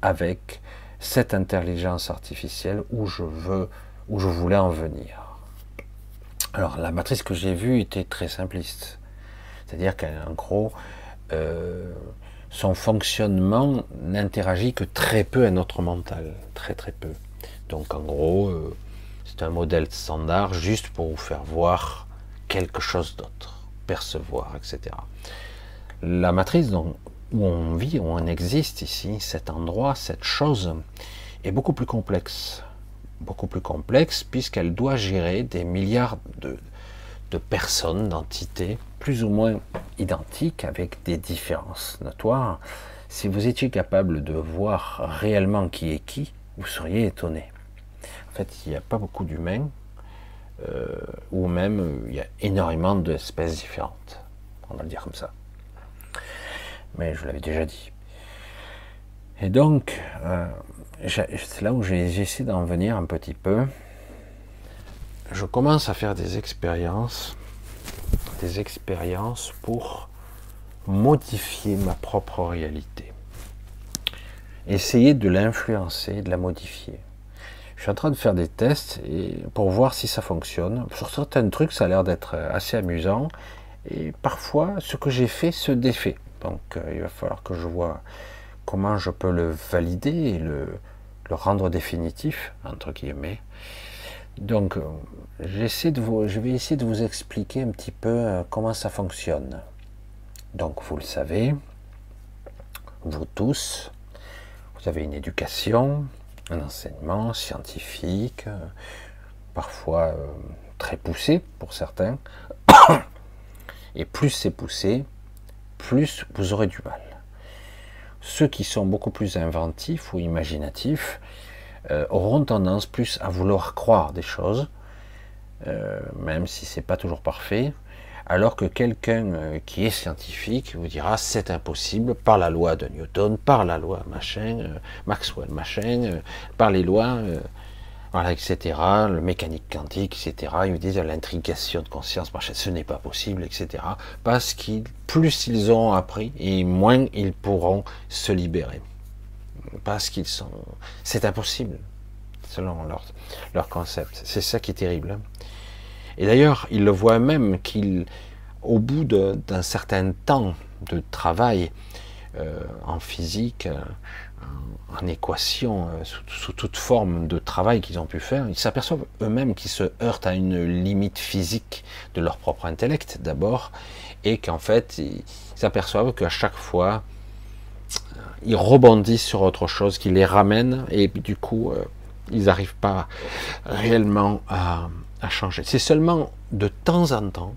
avec cette intelligence artificielle où je veux, où je voulais en venir. Alors la matrice que j'ai vue était très simpliste, c'est-à-dire qu'en gros, euh, son fonctionnement n'interagit que très peu à notre mental, très très peu. Donc en gros, c'est un modèle standard juste pour vous faire voir quelque chose d'autre, percevoir, etc. La matrice où on vit, où on existe ici, cet endroit, cette chose, est beaucoup plus complexe. Beaucoup plus complexe puisqu'elle doit gérer des milliards de, personnes, d'entités, plus ou moins identiques, avec des différences notoires. Si vous étiez capable de voir réellement qui est qui, vous seriez étonné. En fait, il n'y a pas beaucoup d'humains, euh, ou même il y a énormément d'espèces différentes. On va le dire comme ça. Mais je l'avais déjà dit. Et donc, euh, c'est là où j'essaie d'en venir un petit peu. Je commence à faire des expériences, des expériences pour modifier ma propre réalité. Essayer de l'influencer, de la modifier. Je suis en train de faire des tests et pour voir si ça fonctionne. Sur certains trucs, ça a l'air d'être assez amusant. Et parfois, ce que j'ai fait se défait. Donc, euh, il va falloir que je vois comment je peux le valider et le, rendre définitif, entre guillemets. Donc, euh, j'essaie de vous, je vais essayer de vous expliquer un petit peu euh, comment ça fonctionne. Donc, vous le savez, vous tous, vous avez une éducation, un enseignement scientifique, parfois très poussé pour certains. *coughs* Et plus c'est poussé, plus vous aurez du mal. Ceux qui sont beaucoup plus inventifs ou imaginatifs euh, auront tendance plus à vouloir croire des choses, même si c'est pas toujours parfait, alors que quelqu'un euh, qui est scientifique vous dira c'est impossible par la loi de Newton, par la loi machin, euh, Maxwell machin, euh, par les lois, voilà, etc., le mécanique quantique, etc. Ils vous disent l'intrigation de conscience, machin, ce n'est pas possible, etc. Parce qu'ils, plus ils ont appris, et moins ils pourront se libérer. Parce qu'ils sont, c'est impossible, selon leur, leur concept. C'est ça qui est terrible. Hein. Et d'ailleurs, il le voit même qu'il, au bout d'un certain temps de travail euh, en physique, en équation, euh, sous, toute forme de travail qu'ils ont pu faire, ils s'aperçoivent eux-mêmes qu'ils se heurtent à une limite physique de leur propre intellect d'abord, et qu'en fait, ils s'aperçoivent qu'à chaque fois, ils rebondissent sur autre chose qui les ramène, et du coup, ils n'arrivent pas réellement à, changer. C'est seulement de temps en temps,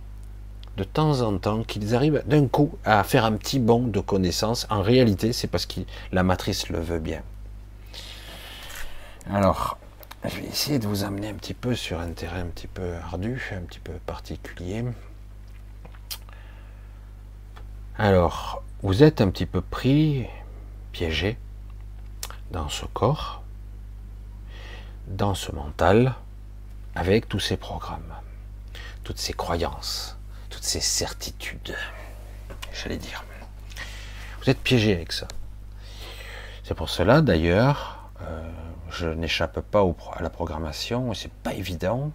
de temps en temps, qu'ils arrivent d'un coup à faire un petit bond de connaissances. En réalité, c'est parce que la matrice le veut bien. Alors, je vais essayer de vous amener un petit peu sur un terrain un petit peu ardu, un petit peu particulier. Alors, vous êtes un petit peu pris, piégé dans ce corps, dans ce mental, avec tous ces programmes, toutes ces croyances, ces certitudes, j'allais dire. Vous êtes piégé avec ça. C'est pour cela, d'ailleurs, euh, je n'échappe pas à la programmation, et c'est pas évident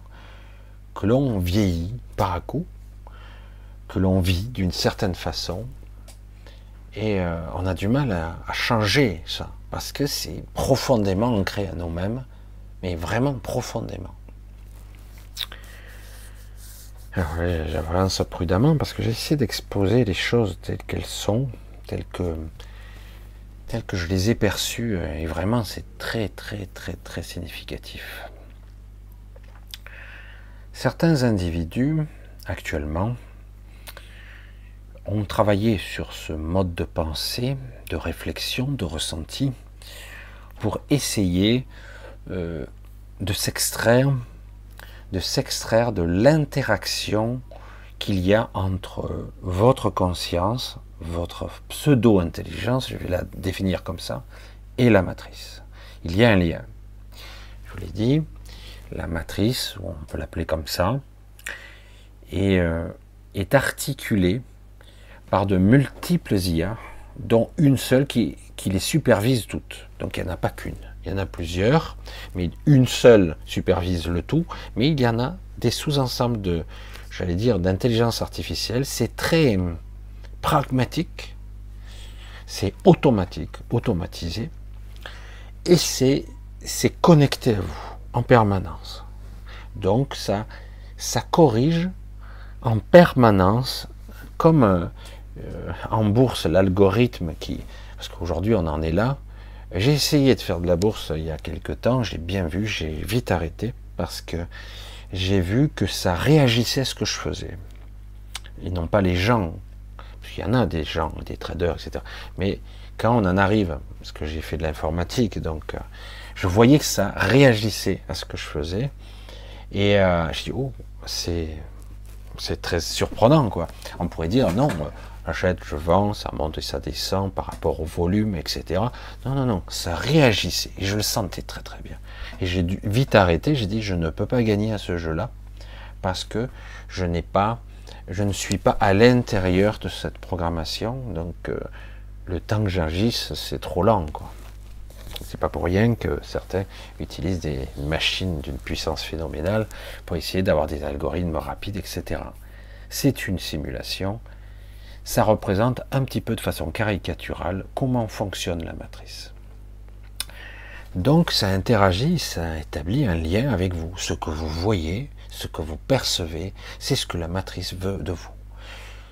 que l'on vieillit par à coup, que l'on vit d'une certaine façon, et euh, on a du mal à changer ça, parce que c'est profondément ancré à nous-mêmes, mais vraiment profondément. Alors, j'avance prudemment parce que j'essaie d'exposer les choses telles qu'elles sont, telles que, telles que je les ai perçues, et vraiment c'est très très très très significatif. Certains individus, actuellement, ont travaillé sur ce mode de pensée, de réflexion, de ressenti, pour essayer euh, de s'extraire, de s'extraire de l'interaction qu'il y a entre votre conscience, votre pseudo-intelligence, je vais la définir comme ça, et la matrice. Il y a un lien. Je vous l'ai dit, la matrice, on peut l'appeler comme ça, et, euh, est articulée par de multiples IA, dont une seule qui, qui les supervise toutes. Donc il n'y en a pas qu'une, il y en a plusieurs, mais une seule supervise le tout, mais il y en a des sous-ensembles de, j'allais dire, d'intelligence artificielle. C'est très pragmatique, c'est automatique, automatisé, et c'est connecté à vous en permanence. Donc ça, ça corrige en permanence, comme euh, en bourse, l'algorithme qui... Parce qu'aujourd'hui, on en est là. J'ai essayé de faire de la bourse il y a quelque temps, j'ai bien vu, j'ai vite arrêté, parce que j'ai vu que ça réagissait à ce que je faisais. Et non pas les gens. Parce qu'il y en a des gens, des traders, etc. Mais quand on en arrive, parce que j'ai fait de l'informatique, donc euh, je voyais que ça réagissait à ce que je faisais. Et euh, je dis, oh, c'est c'est très surprenant, quoi. On pourrait dire, non, j'achète, je vends, ça monte et ça descend par rapport au volume, etc. Non, non, non, ça réagissait. Et je le sentais très, très bien. Et j'ai dû vite arrêter. J'ai dit, je ne peux pas gagner à ce jeu-là parce que je n'ai pas, je ne suis pas à l'intérieur de cette programmation. Donc, euh, le temps que j'agisse, c'est trop lent, quoi. C'est pas pour rien que certains utilisent des machines d'une puissance phénoménale pour essayer d'avoir des algorithmes rapides, etc. C'est une simulation. Ça représente un petit peu de façon caricaturale comment fonctionne la matrice. Donc ça interagit, ça établit un lien avec vous. Ce que vous voyez, ce que vous percevez, c'est ce que la matrice veut de vous.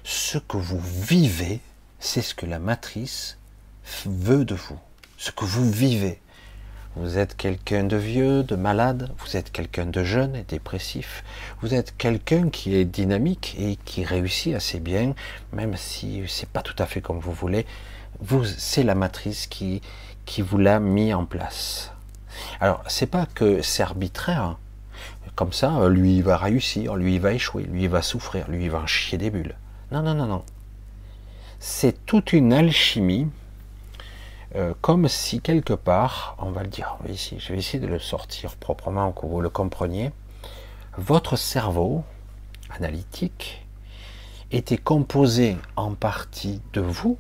Ce que vous vivez, c'est ce que la matrice veut de vous ce que vous vivez. Vous êtes quelqu'un de vieux, de malade, vous êtes quelqu'un de jeune et dépressif, vous êtes quelqu'un qui est dynamique et qui réussit assez bien, même si c'est pas tout à fait comme vous voulez. Vous, c'est la matrice qui, qui vous l'a mis en place. Alors, c'est pas que c'est arbitraire. Hein. Comme ça, lui il va réussir, lui il va échouer, lui il va souffrir, lui il va chier des bulles. Non, non, non, non. C'est toute une alchimie euh, comme si quelque part, on va le dire ici, je vais essayer de le sortir proprement, que vous le compreniez, votre cerveau analytique était composé en partie de vous,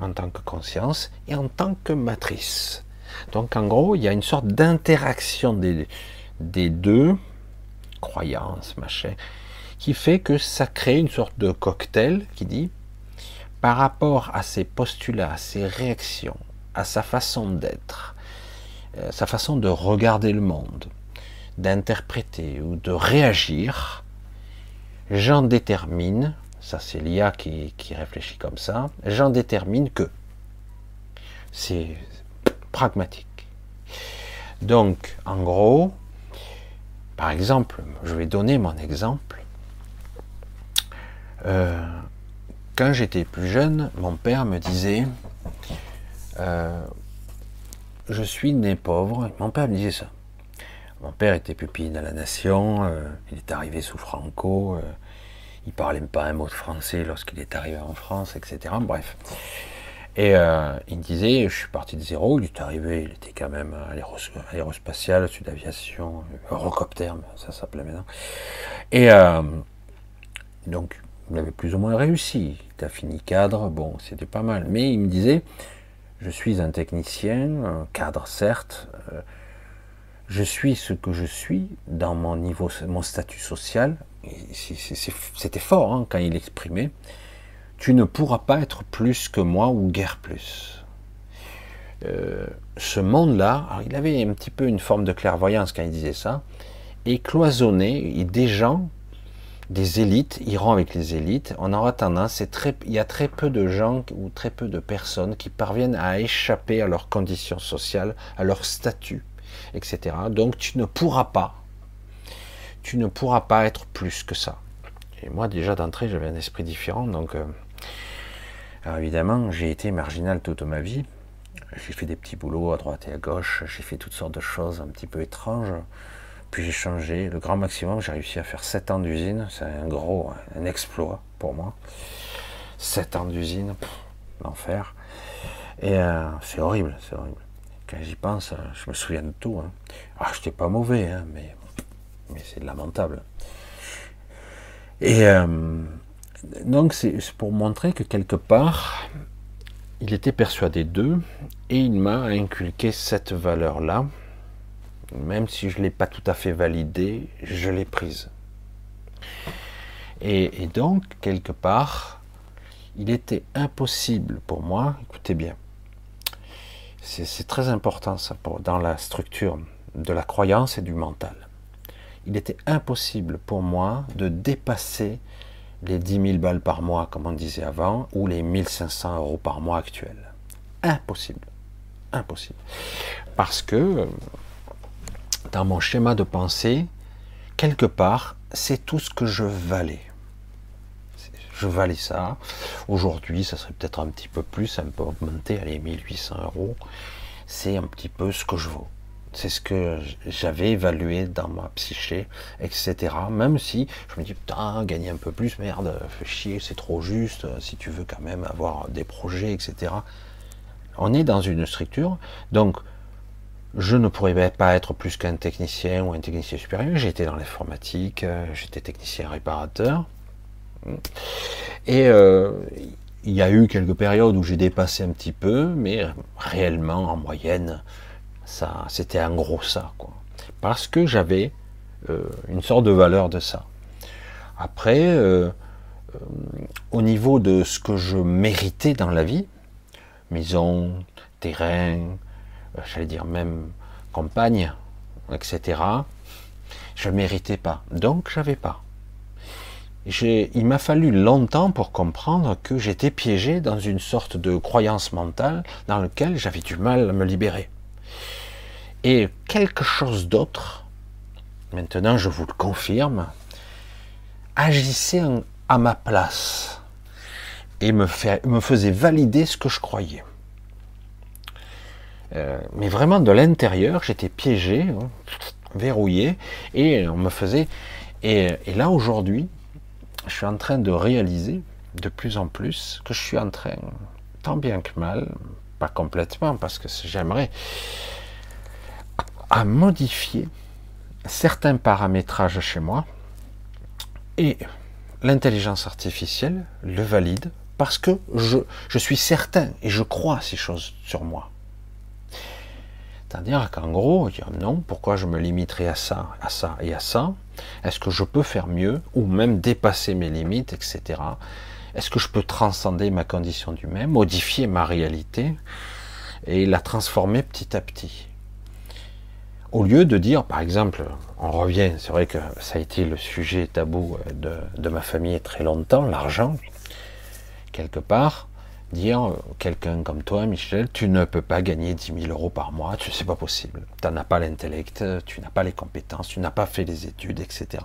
en tant que conscience, et en tant que matrice. Donc en gros, il y a une sorte d'interaction des, des deux, croyances, machin, qui fait que ça crée une sorte de cocktail qui dit, par rapport à ces postulats, à ces réactions, à sa façon d'être, euh, sa façon de regarder le monde, d'interpréter ou de réagir, j'en détermine, ça c'est l'IA qui, réfléchit comme ça, j'en détermine que c'est pragmatique. Donc, en gros, par exemple, je vais donner mon exemple. Euh, quand j'étais plus jeune, mon père me disait euh, je suis né pauvre. Mon père me disait ça. Mon père était pupille à la nation, euh, il est arrivé sous Franco, euh, il parlait pas un mot de français lorsqu'il est arrivé en France, etc. Bref. Et il me disait, je suis parti de zéro, il est arrivé, il était quand même à l'aérospatiale, sud aviation, Eurocopter, ça s'appelait maintenant. Et donc, il avait plus ou moins réussi. Il a fini cadre, bon, c'était pas mal. Mais il me disait, je suis un technicien, un cadre certes, euh, je suis ce que je suis dans mon niveau, mon statut social. C'était fort hein, quand il exprimait. Tu ne pourras pas être plus que moi ou guère plus. Euh, ce monde-là, il avait un petit peu une forme de clairvoyance quand il disait ça, est cloisonné et des gens des élites iront avec les élites. On aura tendance, très, il y a très peu de gens ou très peu de personnes qui parviennent à échapper à leurs conditions sociales, à leur statut, etc. Donc tu ne pourras pas, tu ne pourras pas être plus que ça. Et moi déjà d'entrée j'avais un esprit différent, donc euh, Alors évidemment, j'ai été marginal toute ma vie. J'ai fait des petits boulots à droite et à gauche, j'ai fait toutes sortes de choses un petit peu étranges. Puis j'ai changé. Le grand maximum, j'ai réussi à faire 7 ans d'usine. C'est un gros, un exploit pour moi. 7 ans d'usine, l'enfer. Et euh, c'est horrible, c'est horrible. Quand j'y pense, je me souviens de tout. Hein. Ah, j'étais pas mauvais, hein, mais, mais c'est lamentable. Et euh, donc c'est pour montrer que quelque part, il était persuadé d'eux et il m'a inculqué cette valeur-là. Même si je ne l'ai pas tout à fait validée, je l'ai prise. Et, donc, quelque part, il était impossible pour moi, écoutez bien, c'est très important ça dans la structure de la croyance et du mental. Il était impossible pour moi de dépasser les 10 000 balles par mois, comme on disait avant, ou les 1500 euros par mois actuels. Impossible. Impossible. Parce que dans mon schéma de pensée, quelque part, c'est tout ce que je valais. Je valais ça. Aujourd'hui, ça serait peut-être un petit peu plus, ça me peut augmenter, allez, 1800 euros. C'est un petit peu ce que je vaux. C'est ce que j'avais évalué dans ma psyché, etc. Même si je me dis, putain, gagner un peu plus, merde, fais chier, c'est trop juste, si tu veux quand même avoir des projets, etc. On est dans une structure, donc je ne pourrais pas être plus qu'un technicien ou un technicien supérieur. J'étais dans l'informatique, euh, j'étais technicien réparateur. Et euh, il y a eu quelques périodes où j'ai dépassé un petit peu, mais réellement, en moyenne, ça, c'était un gros ça, quoi. Parce que j'avais euh, une sorte de valeur de ça. Après, au niveau de ce que je méritais dans la vie, maison, terrain, j'allais dire même campagne, etc., je ne méritais pas. Donc, j'avais pas. Il m'a fallu longtemps pour comprendre que j'étais piégé dans une sorte de croyance mentale dans laquelle j'avais du mal à me libérer et quelque chose d'autre, maintenant je vous le confirme, agissait à ma place et me, faisait valider ce que je croyais. Euh, mais vraiment de l'intérieur, j'étais piégé, hein, verrouillé, et on me faisait. Et, et là aujourd'hui, je suis en train de réaliser de plus en plus que je suis en train, tant bien que mal, pas complètement, parce que j'aimerais, à modifier certains paramétrages chez moi et l'intelligence artificielle le valide parce que je, je, suis certain et je crois ces choses sur moi. C'est-à-dire qu'en gros, dire non, pourquoi je me limiterai à ça, à ça et à ça? Est-ce que je peux faire mieux ou même dépasser mes limites, etc. Est-ce que je peux transcender ma condition d'humain, modifier ma réalité et la transformer petit à petit? Au lieu de dire, par exemple, on revient, c'est vrai que ça a été le sujet tabou de, de ma famille très longtemps, l'argent, quelque part, dire quelqu'un comme toi, Michel, tu ne peux pas gagner 10 000 euros par mois, sais pas possible. Tu n'as pas l'intellect, tu n'as pas les compétences, tu n'as pas fait les études, etc.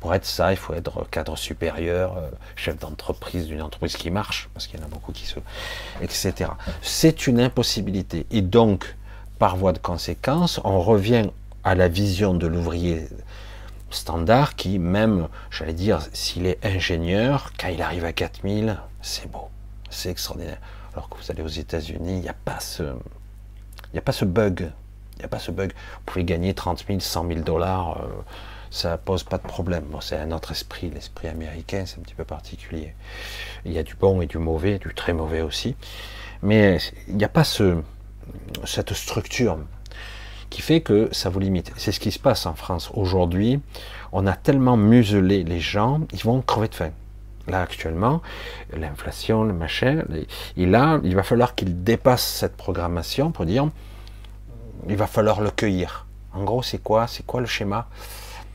Pour être ça, il faut être cadre supérieur, euh, chef d'entreprise d'une entreprise qui marche, parce qu'il y en a beaucoup qui se, etc. C'est une impossibilité. Et donc, par voie de conséquence, on revient à la vision de l'ouvrier standard qui, même, j'allais dire, s'il est ingénieur, quand il arrive à 4000, c'est beau, c'est extraordinaire. Alors que vous allez aux États-Unis, il n'y a pas ce, bug. Il n'y a pas ce bug. Vous pouvez gagner 30 000, 100 000 dollars, euh, ça pose pas de problème. C'est un autre esprit, l'esprit américain, c'est un petit peu particulier. Il y a du bon et du mauvais, du très mauvais aussi. Mais il n'y a pas ce, cette structure qui fait que ça vous limite. C'est ce qui se passe en France aujourd'hui. On a tellement muselé les gens, ils vont crever de faim. Là actuellement, l'inflation, le machin, et là, il va falloir qu'ils dépassent cette programmation pour dire, il va falloir le cueillir. En gros, c'est quoi C'est quoi le schéma?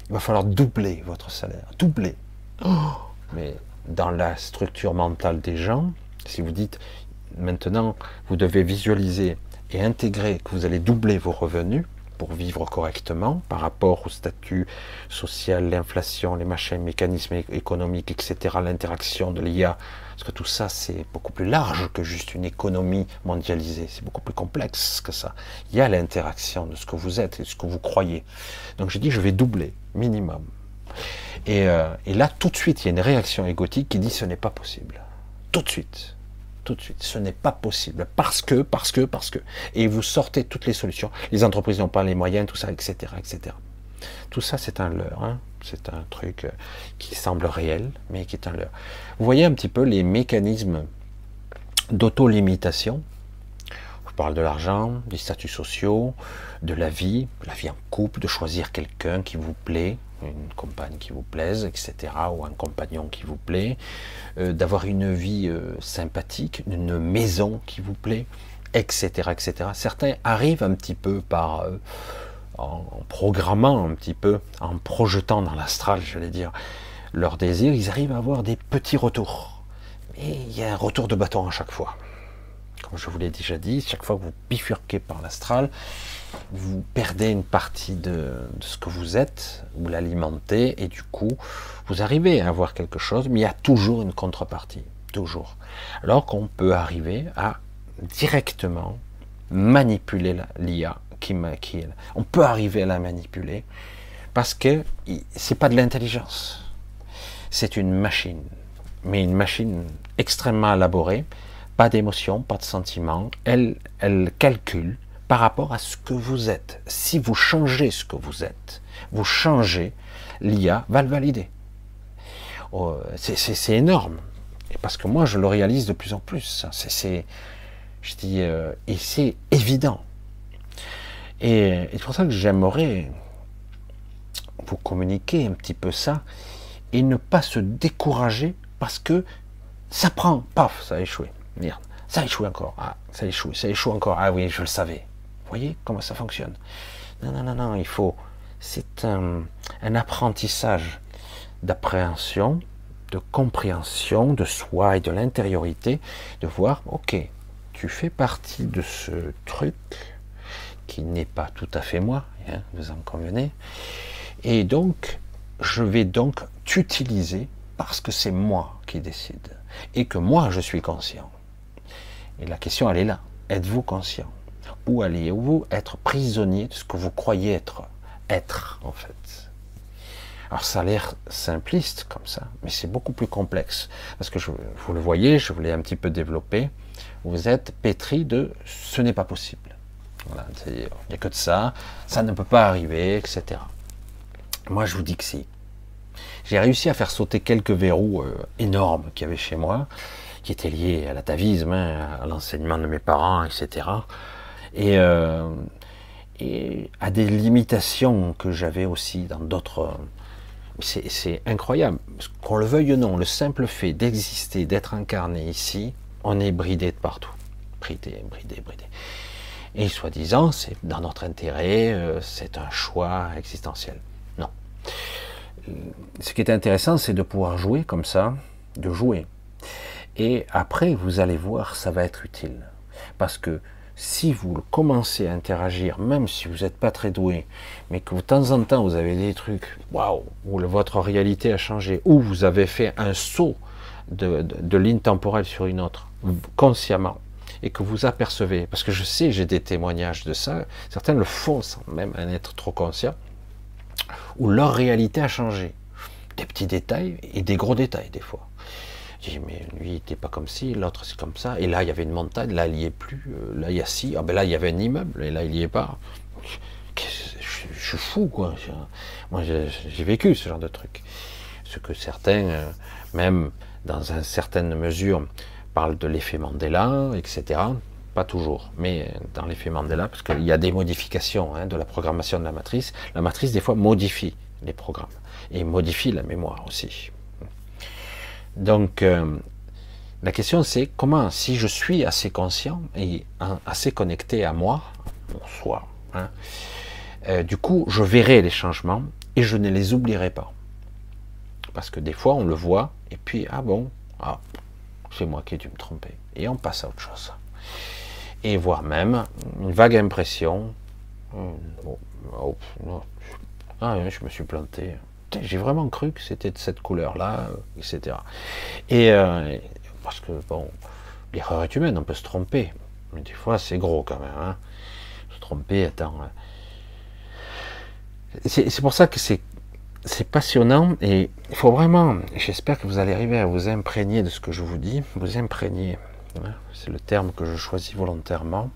Il va falloir doubler votre salaire, doubler. Oh Mais dans la structure mentale des gens, si vous dites maintenant, vous devez visualiser et intégrer que vous allez doubler vos revenus pour vivre correctement par rapport au statut social, l'inflation, les machins, mécanismes économiques, etc., l'interaction de l'IA. Parce que tout ça, c'est beaucoup plus large que juste une économie mondialisée. C'est beaucoup plus complexe que ça. Il y a l'interaction de ce que vous êtes et de ce que vous croyez. Donc j'ai dit, je vais doubler, minimum. Et, euh, et là, tout de suite, il y a une réaction égotique qui dit, ce n'est pas possible. Tout de suite tout de suite. Ce n'est pas possible. Parce que, parce que, parce que. Et vous sortez toutes les solutions. Les entreprises n'ont pas les moyens, tout ça, etc. etc. Tout ça, c'est un leurre. Hein. C'est un truc euh, qui semble réel, mais qui est un leurre. Vous voyez un petit peu les mécanismes d'auto-limitation. Je parle de l'argent, des statuts sociaux, de la vie, la vie en couple, de choisir quelqu'un qui vous plaît, une compagne qui vous plaise, etc., ou un compagnon qui vous plaît, euh, d'avoir une vie euh, sympathique, une maison qui vous plaît, etc., etc. Certains arrivent un petit peu par euh, en programmant un petit peu, en projetant dans l'astral, j'allais dire, leurs désirs, ils arrivent à avoir des petits retours. Mais il y a un retour de bâton à chaque fois. Comme je vous l'ai déjà dit, chaque fois que vous bifurquez par l'astral, vous perdez une partie de, ce que vous êtes, vous l'alimentez, et du coup, vous arrivez à avoir quelque chose, mais il y a toujours une contrepartie, toujours. Alors qu'on peut arriver à directement manipuler l'IA qui, qui on peut arriver à la manipuler parce que c'est pas de l'intelligence, c'est une machine, mais une machine extrêmement élaborée, pas d'émotion, pas de sentiment, elle, elle calcule, par rapport à ce que vous êtes. Si vous changez ce que vous êtes, vous changez, l'IA va le valider. Oh, c'est énorme. Et parce que moi, je le réalise de plus en plus. C'est, je dis, euh, et c'est évident. Et, c'est pour ça que j'aimerais vous communiquer un petit peu ça et ne pas se décourager parce que ça prend, paf, ça a échoué. Merde, ça a échoué encore. Ah, ça a échoué, ça a échoué encore. Ah oui, je le savais voyez comment ça fonctionne Non, non, non, non, il faut. C'est un, apprentissage d'appréhension, de compréhension de soi et de l'intériorité, de voir, ok, tu fais partie de ce truc qui n'est pas tout à fait moi, hein, vous en convenez, et donc je vais donc t'utiliser parce que c'est moi qui décide et que moi je suis conscient. Et la question elle est là, êtes-vous conscient? Où allez-vous être prisonnier de ce que vous croyez être, être en fait? Alors ça a l'air simpliste comme ça, mais c'est beaucoup plus complexe. Parce que vous le voyez, je voulais un petit peu développer, vous êtes pétri de ce n'est pas possible. il n'y a que de ça, ça ne peut pas arriver, etc. Moi je vous dis que si. J'ai réussi à faire sauter quelques verrous euh, énormes qu'il y avait chez moi, qui étaient liés à l'atavisme, hein, à l'enseignement de mes parents, etc et, euh, à des limitations que j'avais aussi dans d'autres. C'est incroyable. Qu'on le veuille ou non, le simple fait d'exister, d'être incarné ici, on est bridé de partout. Bridé, bridé, bridé. Et soi-disant, c'est dans notre intérêt, euh, c'est un choix existentiel. Non. Ce qui est intéressant, c'est de pouvoir jouer comme ça, de jouer. Et après, vous allez voir, ça va être utile. Parce que si vous commencez à interagir, même si vous n'êtes pas très doué, mais que de temps en temps vous avez des trucs, waouh, où votre réalité a changé, ou vous avez fait un saut de, ligne temporelle sur une autre, consciemment, et que vous apercevez, parce que je sais, j'ai des témoignages de ça, certains le font sans même en être trop conscient, où leur réalité a changé. Des petits détails et des gros détails des fois dis, mais lui, il n'était pas comme ci, l'autre, c'est comme ça. Et là, il y avait une montagne, là, il n'y est plus. Euh, là, il y a ci. Ah, ben là, il y avait un immeuble, et là, il n'y est pas. Je, suis fou, quoi. Moi, j'ai vécu ce genre de truc. Ce que certains, euh, même dans une certaine mesure, parlent de l'effet Mandela, etc. Pas toujours, mais dans l'effet Mandela, parce qu'il y a des modifications hein, de la programmation de la matrice. La matrice, des fois, modifie les programmes et modifie la mémoire aussi. Donc, euh, la question c'est comment, si je suis assez conscient et assez connecté à moi, mon soi, hein, euh, du coup, je verrai les changements et je ne les oublierai pas. Parce que des fois, on le voit et puis, ah bon, ah, c'est moi qui ai dû me tromper. Et on passe à autre chose. Et voire même une vague impression, Oh, ah, je me suis planté. J'ai vraiment cru que c'était de cette couleur-là, etc. Et parce que bon, l'erreur est humaine, on peut se tromper, mais des fois c'est gros quand même. Hein. Se tromper, attends. C'est pour ça que c'est c'est passionnant et il faut vraiment, j'espère que vous allez arriver à vous imprégner de ce que je vous dis, vous imprégner, hein, c'est le terme que je choisis volontairement,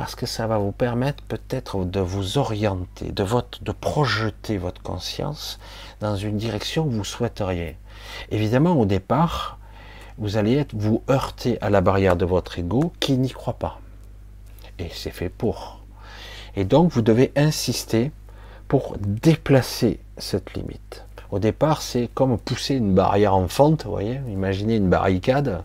parce que ça va vous permettre peut-être de vous orienter, de, votre, de projeter votre conscience dans une direction que vous souhaiteriez. Évidemment, au départ, vous allez être, vous heurter à la barrière de votre ego qui n'y croit pas. Et c'est fait pour. Et donc, vous devez insister pour déplacer cette limite. Au départ, c'est comme pousser une barrière en fente, vous voyez, imaginez une barricade.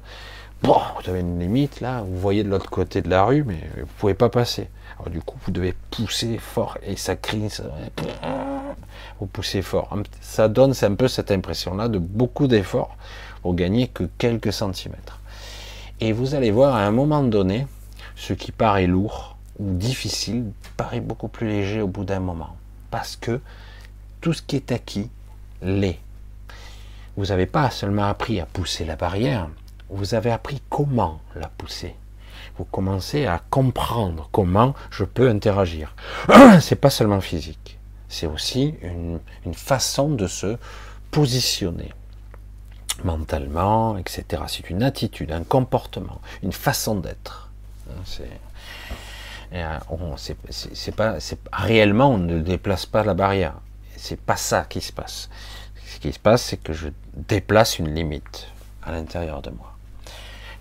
Bon, vous avez une limite là, vous voyez de l'autre côté de la rue, mais vous pouvez pas passer. Alors du coup, vous devez pousser fort et ça crie, vous poussez fort. Ça donne un peu cette impression-là de beaucoup d'efforts pour gagner que quelques centimètres. Et vous allez voir à un moment donné, ce qui paraît lourd ou difficile paraît beaucoup plus léger au bout d'un moment parce que tout ce qui est acquis l'est. Vous n'avez pas seulement appris à pousser la barrière, vous avez appris comment la pousser. Vous commencez à comprendre comment je peux interagir. *clears throat* C'est pas seulement physique, c'est aussi une, façon de se positionner mentalement, etc. C'est une attitude, un comportement, une façon d'être. C'est euh, c'est pas, réellement, on ne déplace pas la barrière. C'est pas ça qui se passe. Ce qui se passe, c'est que je déplace une limite à l'intérieur de moi.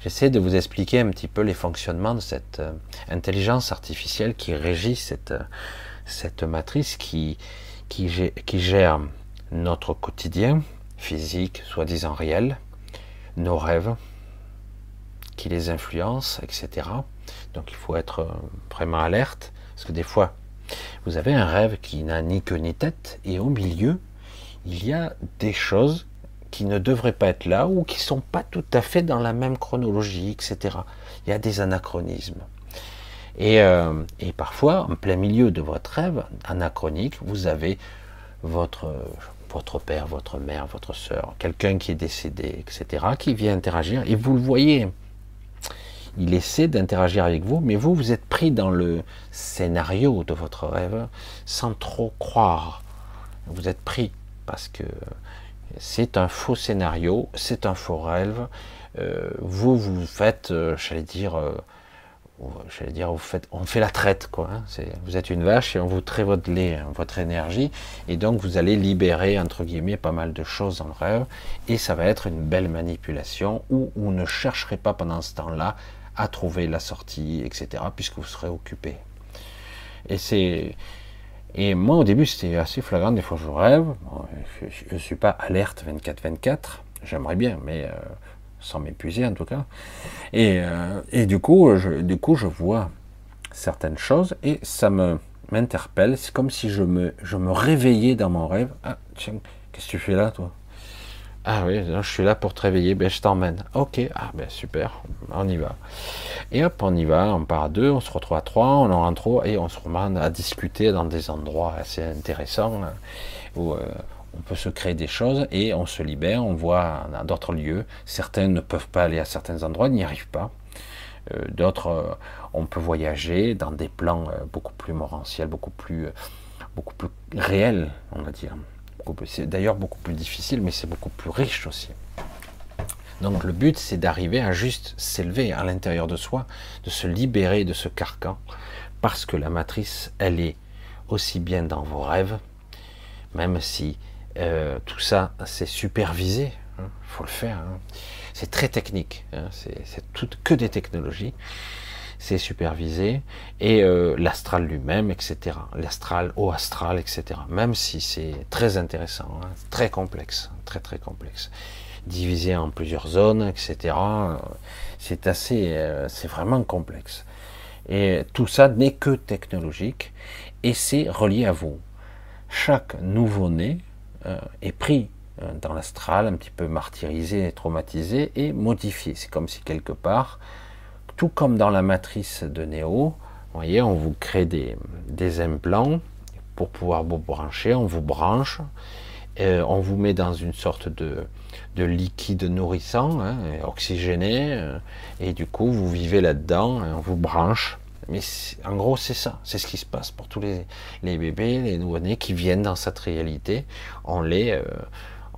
J'essaie de vous expliquer un petit peu les fonctionnements de cette euh, intelligence artificielle qui régit cette, euh, cette matrice qui, qui, qui gère notre quotidien physique, soi-disant réel, nos rêves, qui les influencent, etc. Donc il faut être euh, vraiment alerte, parce que des fois, vous avez un rêve qui n'a ni queue ni tête, et au milieu, il y a des choses qui ne devraient pas être là, ou qui sont pas tout à fait dans la même chronologie, etc. Il y a des anachronismes. Et, euh, et parfois, en plein milieu de votre rêve anachronique, vous avez votre, votre père, votre mère, votre soeur, quelqu'un qui est décédé, etc., qui vient interagir, et vous le voyez il essaie d'interagir avec vous, mais vous, vous êtes pris dans le scénario de votre rêve sans trop croire. Vous êtes pris parce que c'est un faux scénario, c'est un faux rêve. Euh, vous, vous faites, euh, j'allais dire, euh, dire, vous faites, on fait la traite, quoi. Hein. vous êtes une vache et on vous traite votre lait, hein, votre énergie, et donc vous allez libérer entre guillemets pas mal de choses dans le rêve, et ça va être une belle manipulation où vous ne chercherez pas pendant ce temps-là à trouver la sortie, etc., puisque vous serez occupé. Et c'est. Et moi, au début, c'était assez flagrant. Des fois, je rêve. je ne suis pas alerte 24-24. J'aimerais bien, mais euh, sans m'épuiser en tout cas. Et, euh, et, du, coup, je, du coup, je vois certaines choses et ça me m'interpelle. C'est comme si je me, je me réveillais dans mon rêve. Ah, tiens, qu'est-ce que tu fais là, toi? Ah oui, je suis là pour te réveiller, ben je t'emmène. Ok, ah ben super, on y va. Et hop, on y va, on part à deux, on se retrouve à trois, on en rentre et on se remet à discuter dans des endroits assez intéressants hein, où euh, on peut se créer des choses et on se libère, on voit dans d'autres lieux. Certains ne peuvent pas aller à certains endroits, n'y arrivent pas. Euh, d'autres, euh, on peut voyager dans des plans beaucoup plus morantiels, beaucoup plus, beaucoup plus réels, on va dire. C'est d'ailleurs beaucoup plus difficile, mais c'est beaucoup plus riche aussi. Donc le but, c'est d'arriver à juste s'élever à l'intérieur de soi, de se libérer de ce carcan, parce que la matrice, elle est aussi bien dans vos rêves, même si euh, tout ça, c'est supervisé, il hein, faut le faire. Hein. C'est très technique, hein, c'est tout que des technologies c'est supervisé, et euh, l'astral lui-même, etc. L'astral, au astral, etc. Même si c'est très intéressant, hein, très complexe, très très complexe, divisé en plusieurs zones, etc. C'est assez, euh, c'est vraiment complexe. Et tout ça n'est que technologique, et c'est relié à vous. Chaque nouveau-né euh, est pris dans l'astral, un petit peu martyrisé, traumatisé, et modifié. C'est comme si quelque part, tout comme dans la matrice de Néo, voyez, on vous crée des, des implants pour pouvoir vous brancher, on vous branche, euh, on vous met dans une sorte de, de liquide nourrissant, hein, oxygéné, euh, et du coup vous vivez là-dedans, on vous branche. Mais en gros c'est ça, c'est ce qui se passe pour tous les, les bébés, les nouveau-nés qui viennent dans cette réalité. On les, euh,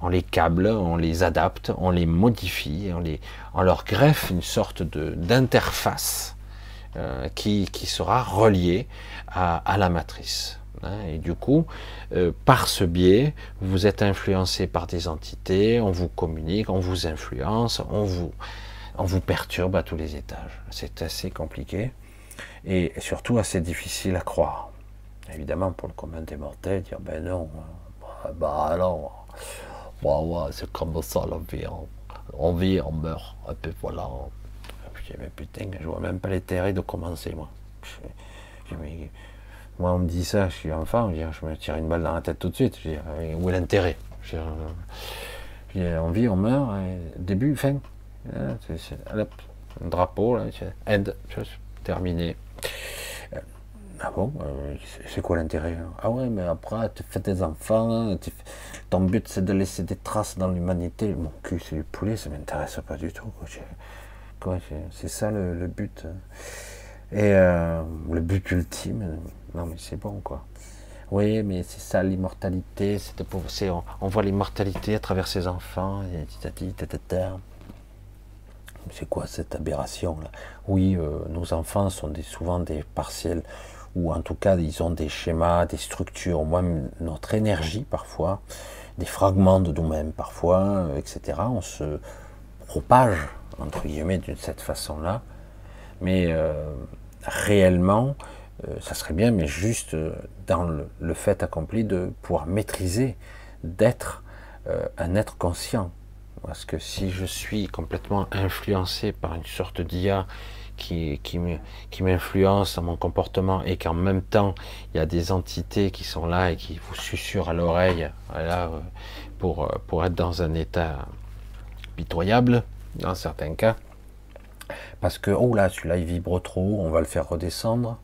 on les câble, on les adapte, on les modifie, on, les, on leur greffe une sorte d'interface qui, qui, sera reliée à, à la matrice. Hein, et du coup, euh, par ce biais, vous êtes influencé par des entités, on vous communique, on vous influence, on vous, on vous perturbe à tous les étages. C'est assez compliqué et surtout assez difficile à croire. Évidemment, pour le commun des mortels, dire ben non, bah alors, ouais, c'est comme ça la. On, vit, on meurt, et puis voilà. mais putain, je vois même pas l'intérêt de commencer, moi. Moi, on me dit ça, je suis enfant, je, me tire une balle dans la tête tout de suite. Je où est l'intérêt? On vit, on meurt, début, fin. un drapeau, là, end, terminé. Ah bon euh, C'est quoi l'intérêt Ah ouais, mais après, tu fais des enfants, ton but c'est de laisser des traces dans l'humanité. Mon cul, c'est du poulet, ça m'intéresse pas du tout. C'est ça le, but. Et euh, le but ultime, non, mais c'est bon, quoi. Oui, mais c'est ça l'immortalité. C'est on, on voit l'immortalité à travers ses enfants. C'est quoi cette aberration là? Oui, euh, nos enfants sont des, souvent des partiels, ou en tout cas ils ont des schémas, des structures, même notre énergie parfois, des fragments de nous-mêmes parfois, euh, etc. On se propage entre guillemets d'une cette façon-là, mais euh, réellement euh, ça serait bien, mais juste dans le, fait accompli de pouvoir maîtriser, d'être un être conscient. Parce que si je suis complètement influencé par une sorte d'IA qui, qui m'influence dans mon comportement et qu'en même temps il y a des entités qui sont là et qui vous susurrent à l'oreille voilà, pour, pour être dans un état pitoyable dans certains cas, parce que oh là celui-là il vibre trop, on va le faire redescendre.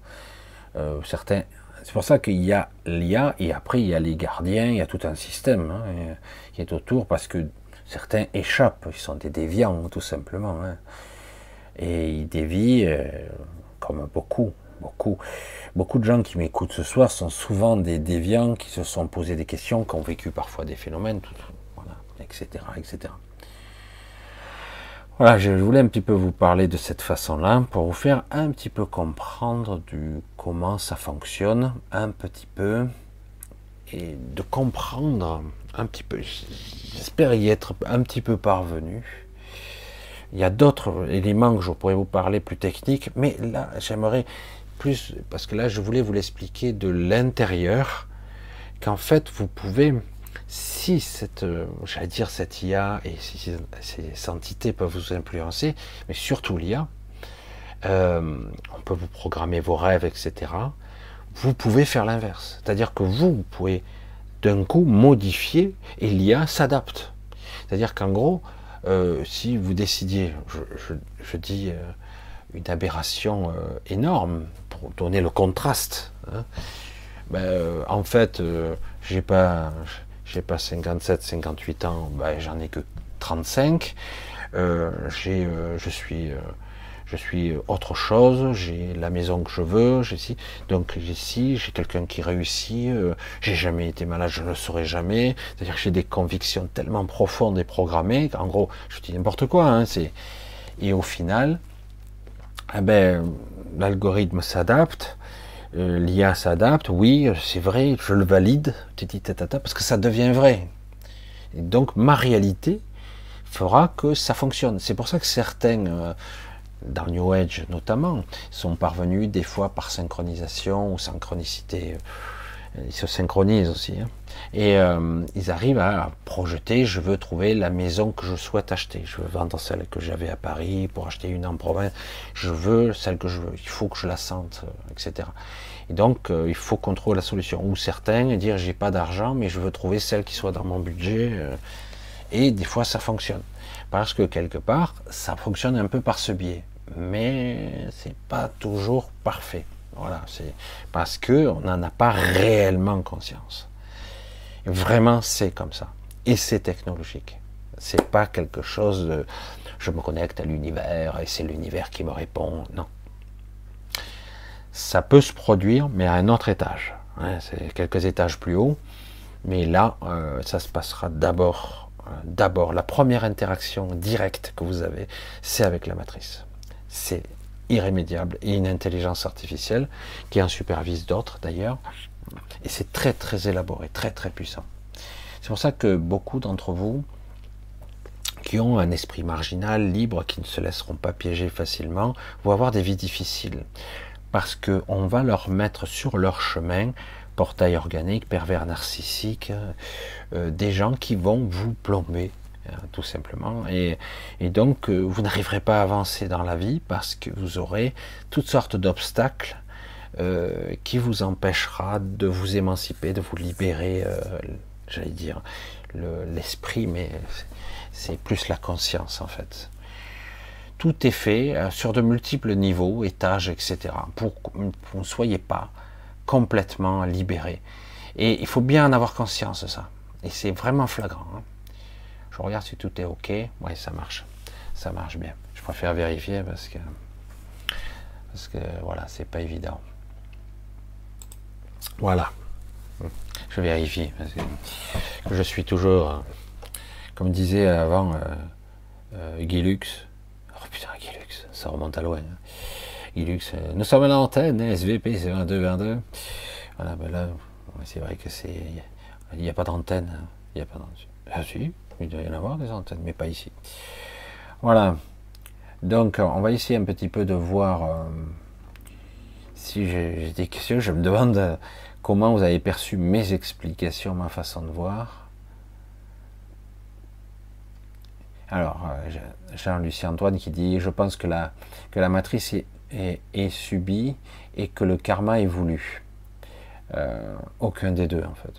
Euh, certains. C'est pour ça qu'il y a l'IA et après il y a les gardiens, il y a tout un système hein, qui est autour parce que certains échappent, ils sont des déviants tout simplement. Hein. Et ils dévient euh, comme beaucoup, beaucoup. Beaucoup de gens qui m'écoutent ce soir sont souvent des déviants qui se sont posés des questions, qui ont vécu parfois des phénomènes, voilà, etc., etc. Voilà, je voulais un petit peu vous parler de cette façon-là pour vous faire un petit peu comprendre du comment ça fonctionne, un petit peu, et de comprendre un petit peu. J'espère y être un petit peu parvenu. Il y a d'autres éléments que je pourrais vous parler plus techniques, mais là, j'aimerais plus, parce que là, je voulais vous l'expliquer de l'intérieur, qu'en fait, vous pouvez si cette, euh, j'allais dire cette IA et ces entités peuvent vous influencer, mais surtout l'IA, euh, on peut vous programmer vos rêves, etc. Vous pouvez faire l'inverse, c'est-à-dire que vous, vous pouvez d'un coup modifier et l'IA s'adapte. C'est-à-dire qu'en gros, euh, si vous décidiez, je, dis une aberration énorme pour donner le contraste, hein, ben, en fait, j'ai pas j'ai pas 57, 58 ans, ben, j'en ai que 35. Euh, j'ai, euh, je suis, euh, je suis autre chose. J'ai la maison que je veux. J'ai si, donc ici, j'ai quelqu'un qui réussit. j'ai jamais été malade, je ne le saurai jamais. C'est-à-dire que j'ai des convictions tellement profondes et programmées qu'en gros, je dis n'importe quoi. Hein, c'est et au final, eh ben, l'algorithme s'adapte. Euh, l'IA s'adapte, oui, c'est vrai, je le valide, parce que ça devient vrai. Donc ma réalité fera que ça fonctionne. C'est pour ça que certains, euh, dans New Age notamment, sont parvenus des fois par synchronisation ou synchronicité. Euh, ils se synchronisent aussi. Hein. Et ils arrivent à projeter, je veux trouver la maison que je souhaite acheter. Je veux vendre celle que j'avais à Paris pour acheter une en province. Je veux celle que je veux. Il faut que je la sente, etc. Et donc, euh, il faut qu'on trouve la solution. Ou certains dire j'ai pas d'argent, mais je veux trouver celle qui soit dans mon budget. Euh, et des fois, ça fonctionne. Parce que quelque part, ça fonctionne un peu par ce biais. Mais c'est pas toujours parfait. Voilà, c'est parce que on n'en a pas réellement conscience. Vraiment, c'est comme ça. Et c'est technologique. C'est pas quelque chose de je me connecte à l'univers et c'est l'univers qui me répond. Non. Ça peut se produire, mais à un autre étage. Hein, c'est quelques étages plus haut. Mais là, euh, ça se passera d'abord. Euh, d'abord, la première interaction directe que vous avez, c'est avec la matrice. C'est irrémédiable et une intelligence artificielle qui en supervise d'autres d'ailleurs. Et c'est très très élaboré, très très puissant. C'est pour ça que beaucoup d'entre vous qui ont un esprit marginal, libre, qui ne se laisseront pas piéger facilement, vont avoir des vies difficiles. Parce qu'on va leur mettre sur leur chemin portail organique, pervers narcissique, euh, des gens qui vont vous plomber, tout simplement. Et, donc, euh, vous n'arriverez pas à avancer dans la vie parce que vous aurez toutes sortes d'obstacles euh, qui vous empêchera de vous émanciper, de vous libérer, j'allais dire, l'esprit, mais c'est plus la conscience en fait. Tout est fait sur de multiples niveaux, étages, etc. pour que vous ne soyez pas complètement libéré. Et il faut bien en avoir conscience ça. Et c'est vraiment flagrant. Hein. Je regarde si tout est OK. Oui, ça marche. Ça marche bien. Je préfère vérifier parce que parce que voilà, c'est pas évident. Voilà. Je vérifie je suis toujours, comme disait avant euh, euh. Oh putain, Guilux, ça remonte à loin. Hein. Euh, nous sommes à l'antenne, hein, SVP, c'est 22, 22. Voilà, ben là, c'est vrai que c'est. Il n'y a pas d'antenne. Hein. Il n'y a pas d'antenne. Ah si, il doit y en avoir des antennes, mais pas ici. Voilà. Donc, on va essayer un petit peu de voir euh, si j'ai des questions. Je me demande euh, comment vous avez perçu mes explications, ma façon de voir. Alors, Jean-Lucien Antoine qui dit Je pense que la, matrice est est, subi et que le karma est voulu. Euh, aucun des deux en fait.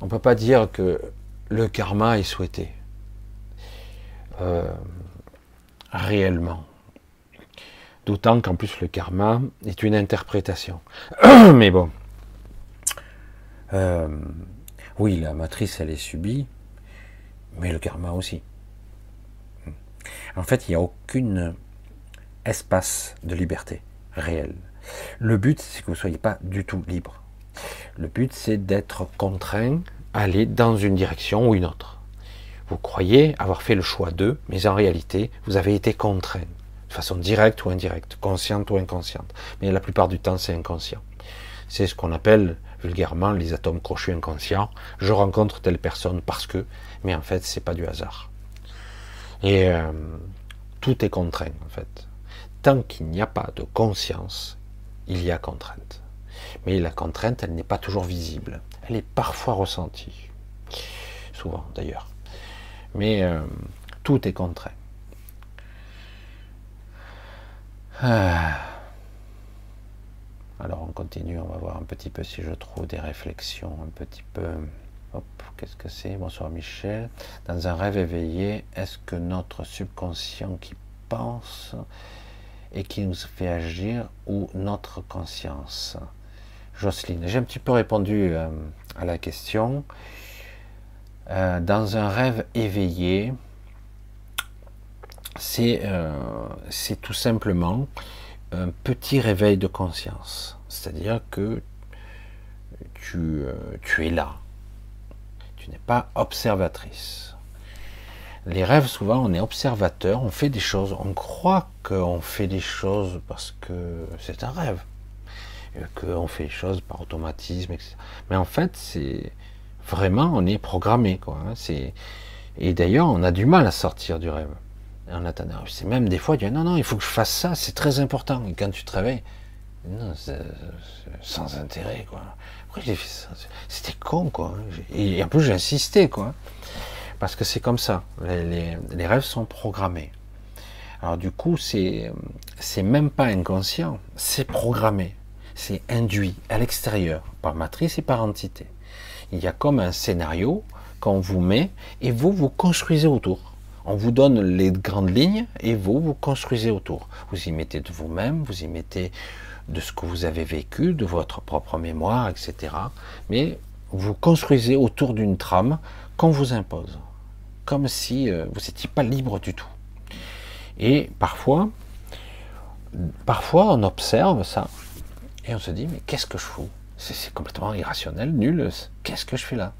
On ne peut pas dire que le karma est souhaité. Euh, réellement. D'autant qu'en plus le karma est une interprétation. *coughs* Mais bon. Euh, oui, la matrice, elle est subie, mais le karma aussi. En fait, il n'y a aucune espace de liberté réel. Le but, c'est que vous ne soyez pas du tout libre. Le but, c'est d'être contraint aller dans une direction ou une autre. Vous croyez avoir fait le choix d'eux, mais en réalité, vous avez été contraint, de façon directe ou indirecte, consciente ou inconsciente. Mais la plupart du temps, c'est inconscient. C'est ce qu'on appelle vulgairement les atomes crochus inconscients. Je rencontre telle personne parce que, mais en fait, c'est pas du hasard. Et euh, tout est contraint, en fait tant qu'il n'y a pas de conscience, il y a contrainte. Mais la contrainte, elle n'est pas toujours visible. Elle est parfois ressentie. Souvent, d'ailleurs. Mais euh, tout est contraint. Ah. Alors on continue, on va voir un petit peu si je trouve des réflexions un petit peu. Hop, qu'est-ce que c'est? Bonsoir Michel. Dans un rêve éveillé, est-ce que notre subconscient qui pense et qui nous fait agir ou notre conscience? Jocelyne, j'ai un petit peu répondu euh, à la question. Euh, dans un rêve éveillé, euh, c'est tout simplement un petit réveil de conscience. C'est-à-dire que tu, tu es là. Tu n'es pas observatrice les rêves, souvent, on est observateur, on fait des choses, on croit qu'on fait des choses parce que c'est un rêve, qu'on fait des choses par automatisme, etc. Mais en fait, c'est vraiment, on est programmé, quoi. Hein. C'est et d'ailleurs, on a du mal à sortir du rêve. En attendant, c'est même des fois, non, non, il faut que je fasse ça, c'est très important. Et quand tu te réveilles, non, c'est sans intérêt, quoi. Pourquoi C'était con, quoi. Et en plus, j'ai insisté, quoi. Parce que c'est comme ça. Les, rêves sont programmés. Alors du coup, c'est même pas inconscient, c'est programmé, c'est induit à l'extérieur par matrice et par entité. Il y a comme un scénario qu'on vous met et vous vous construisez autour. On vous donne les grandes lignes et vous vous construisez autour. Vous y mettez de vous-même, vous y mettez de ce que vous avez vécu, de votre propre mémoire, etc. Mais vous construisez autour d'une trame qu'on vous impose, comme si euh, vous n'étiez pas libre du tout. Et parfois, parfois on observe ça et on se dit mais qu'est-ce que je fous? C'est complètement irrationnel, nul. Qu'est-ce que je fais là?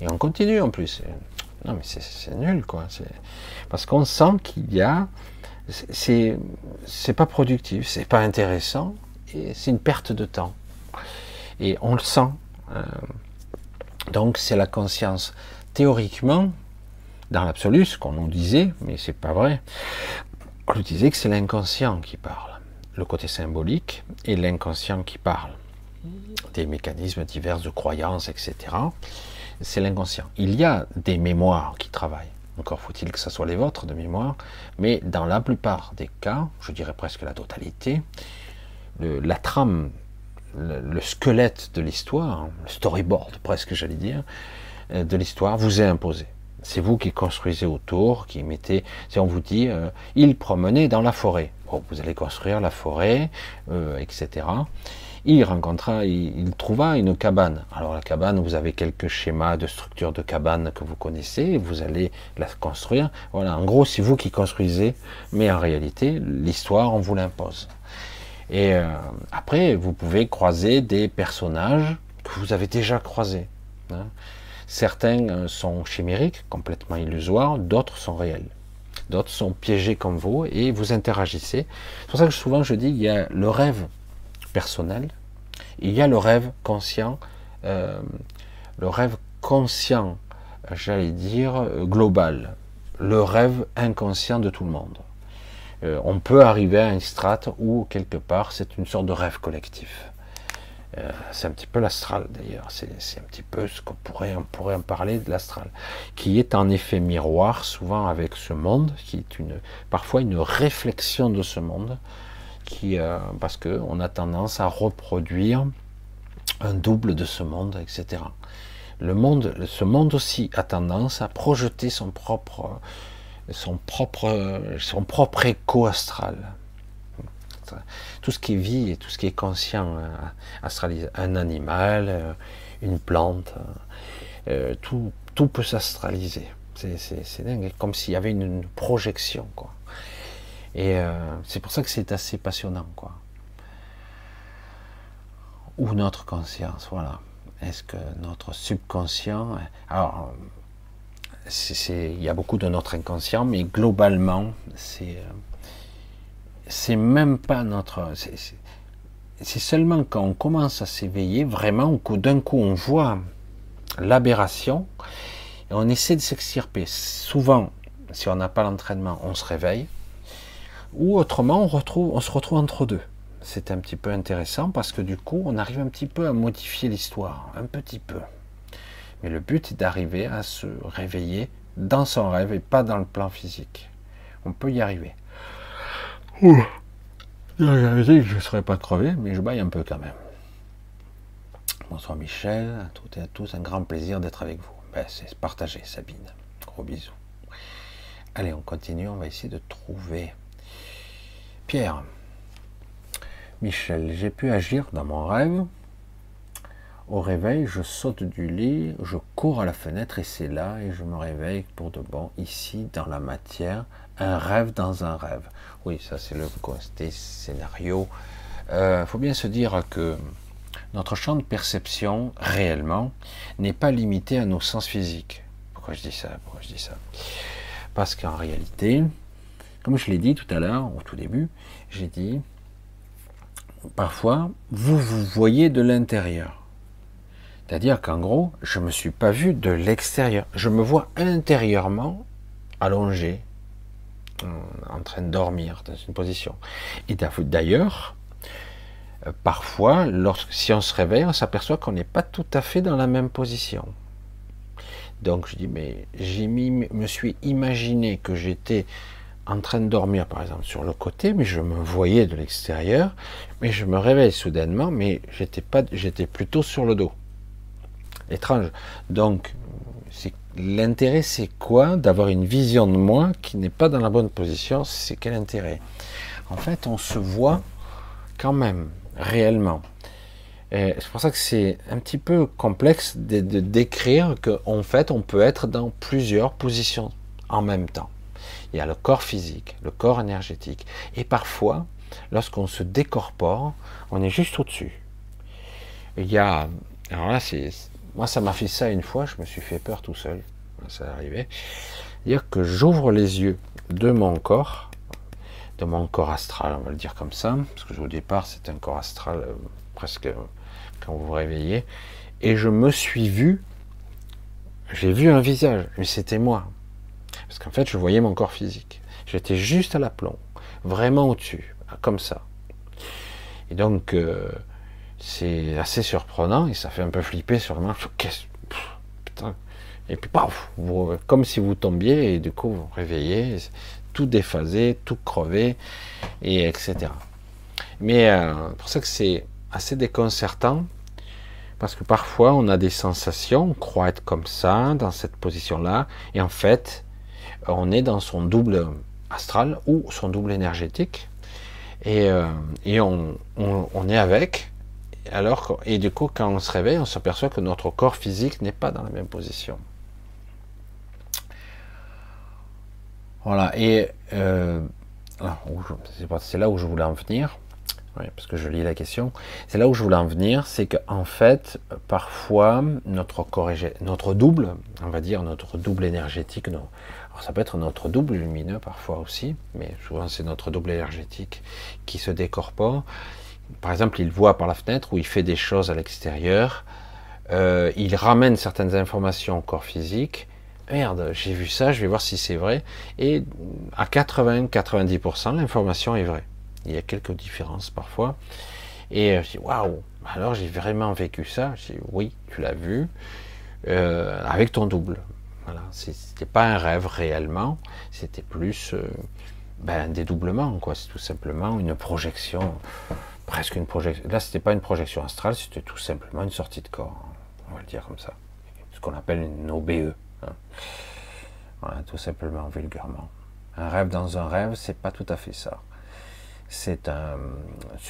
Et on continue en plus. Non mais c'est nul quoi. Parce qu'on sent qu'il y a, c'est pas productif, c'est pas intéressant et c'est une perte de temps. Et on le sent. Euh, donc c'est la conscience. Théoriquement, dans l'absolu, ce qu'on nous disait, mais c'est pas vrai, on nous disait que c'est l'inconscient qui parle, le côté symbolique et l'inconscient qui parle, des mécanismes divers de croyances, etc. C'est l'inconscient. Il y a des mémoires qui travaillent. Encore faut-il que ce soit les vôtres de mémoire, mais dans la plupart des cas, je dirais presque la totalité, la trame le, squelette de l'histoire, le storyboard presque j'allais dire, euh, de l'histoire vous est imposé. C'est vous qui construisez autour, qui mettez. Si on vous dit, euh, il promenait dans la forêt. Vous allez construire la forêt, euh, etc. Il rencontra, il, trouva une cabane. Alors la cabane, vous avez quelques schémas de structure de cabane que vous connaissez, vous allez la construire. Voilà, en gros, c'est vous qui construisez, mais en réalité, l'histoire, on vous l'impose. Et euh, après, vous pouvez croiser des personnages que vous avez déjà croisés. Hein. Certains euh, sont chimériques, complètement illusoires, d'autres sont réels. D'autres sont piégés comme vous et vous interagissez. C'est pour ça que souvent je dis qu'il y a le rêve personnel, il y a le rêve conscient, euh, le rêve conscient, j'allais dire, global, le rêve inconscient de tout le monde. Euh, on peut arriver à une strate où quelque part c'est une sorte de rêve collectif. Euh, c'est un petit peu l'astral d'ailleurs, c'est un petit peu ce qu'on pourrait, en parler de l'astral, qui est en effet miroir souvent avec ce monde, qui est une, parfois une réflexion de ce monde, qui, euh, parce qu'on a tendance à reproduire un double de ce monde, etc. Le monde, ce monde aussi a tendance à projeter son propre, son propre, son propre écho astral. Tout ce qui vit et tout ce qui est conscient euh, astralisé. Un animal, euh, une plante, euh, tout, tout peut s'astraliser. C'est dingue, comme s'il y avait une, projection. Quoi. Et c'est pour ça que c'est assez passionnant. Quoi. Ou notre conscience, voilà. Est-ce que notre subconscient. Alors, il y a beaucoup de notre inconscient, mais globalement, c'est c'est même pas notre. C'est seulement quand on commence à s'éveiller, vraiment, d'un coup on voit l'aberration, et on essaie de s'extirper. Souvent, si on n'a pas l'entraînement, on se réveille, ou autrement, on, retrouve, on se retrouve entre deux. C'est un petit peu intéressant parce que du coup, on arrive un petit peu à modifier l'histoire, un petit peu. Mais le but est d'arriver à se réveiller dans son rêve et pas dans le plan physique. On peut y arriver. J'avais je ne serais pas crevé, mais je baille un peu quand même. Bonsoir Michel, à toutes et à tous, un grand plaisir d'être avec vous. Ben, c'est partagé, Sabine. Gros bisous. Allez, on continue, on va essayer de trouver. Pierre, Michel, j'ai pu agir dans mon rêve au réveil, je saute du lit, je cours à la fenêtre et c'est là et je me réveille pour de bon, ici, dans la matière, un rêve dans un rêve. Oui, ça c'est le côté scénario. Il euh, faut bien se dire que notre champ de perception, réellement, n'est pas limité à nos sens physiques. Pourquoi je dis ça? Pourquoi je dis ça? Parce qu'en réalité, comme je l'ai dit tout à l'heure, au tout début, j'ai dit, parfois, vous vous voyez de l'intérieur. C'est-à-dire qu'en gros, je ne me suis pas vu de l'extérieur. Je me vois intérieurement allongé, en train de dormir dans une position. Et d'ailleurs, euh, parfois, lorsque, si on se réveille, on s'aperçoit qu'on n'est pas tout à fait dans la même position. Donc je dis, mais j'ai me suis imaginé que j'étais en train de dormir, par exemple, sur le côté, mais je me voyais de l'extérieur, mais je me réveille soudainement, mais j'étais plutôt sur le dos étrange. Donc, l'intérêt, c'est quoi D'avoir une vision de moi qui n'est pas dans la bonne position. C'est quel intérêt? En fait, on se voit quand même. réellement. C'est pour ça que c'est un petit peu complexe de, décrire qu'en fait, on peut être dans plusieurs positions en même temps. Il y a le corps physique, le corps énergétique. Et parfois, lorsqu'on se décorpore, on est juste au-dessus. Il y a. Alors là, c'est. Moi, ça m'a fait ça une fois, je me suis fait peur tout seul. Ça arrivait. Dire que j'ouvre les yeux de mon corps, de mon corps astral, on va le dire comme ça, parce que au départ, c'est un corps astral euh, presque quand vous vous réveillez, et je me suis vu, j'ai vu un visage, mais c'était moi. Parce qu'en fait, je voyais mon corps physique. J'étais juste à l'aplomb, vraiment au-dessus, comme ça. Et donc, euh, c'est assez surprenant et ça fait un peu flipper sur moi. Qu'est-ce putain. Et puis, paf, comme si vous tombiez et du coup, vous réveillez, tout déphasé, tout crevé, et etc. Mais euh, pour ça que c'est assez déconcertant parce que parfois on a des sensations, on croit être comme ça, dans cette position-là, et en fait, on est dans son double astral ou son double énergétique, et, euh, et on, on, est avec, alors et du coup, quand on se réveille, on s'aperçoit que notre corps physique n'est pas dans la même position. Voilà, et euh, c'est là où je voulais en venir parce que je lis la question. C'est là où je voulais en venir, c'est qu'en fait, parfois, notre corps, notre double, on va dire notre double énergétique, ça peut être notre double lumineux parfois aussi, mais souvent c'est notre double énergétique qui se décorpore. Par exemple, il voit par la fenêtre ou il fait des choses à l'extérieur, euh, il ramène certaines informations au corps physique. Merde, j'ai vu ça, je vais voir si c'est vrai. Et à 80-90%, l'information est vraie. Il y a quelques différences parfois. Et euh, je dis waouh, alors j'ai vraiment vécu ça? Je dis oui, tu l'as vu euh, avec ton double. Voilà, c'était pas un rêve réellement, c'était plus ben, un dédoublement, quoi. C'est tout simplement une projection, presque une projection. Là, c'était pas une projection astrale, c'était tout simplement une sortie de corps. On va le dire comme ça. Ce qu'on appelle une OBE. Hein. Tout simplement, vulgairement. Un rêve dans un rêve, c'est pas tout à fait ça c'est un,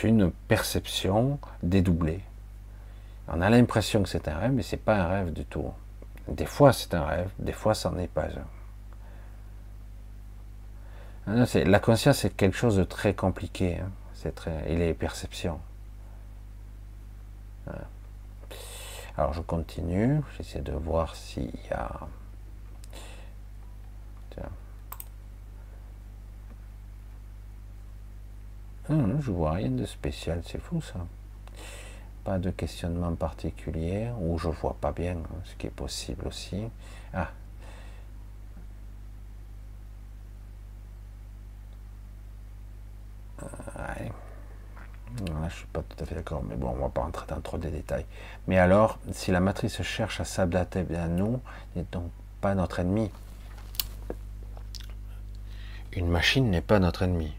une perception dédoublée. On a l'impression que c'est un rêve, mais c'est pas un rêve du tout. Des fois c'est un rêve, des fois ça n'en est pas un. la conscience c'est quelque chose de très compliqué. Hein. C'est très, et les perceptions. Alors je continue, j'essaie de voir s'il y a Non, je vois rien de spécial, c'est fou ça. Pas de questionnement particulier, ou je vois pas bien, hein, ce qui est possible aussi. Ah. Ouais. Là, je suis pas tout à fait d'accord, mais bon, on va pas rentrer dans trop de détails. Mais alors, si la matrice cherche à s'adapter à nous, n'est donc pas notre ennemi. Une machine n'est pas notre ennemi.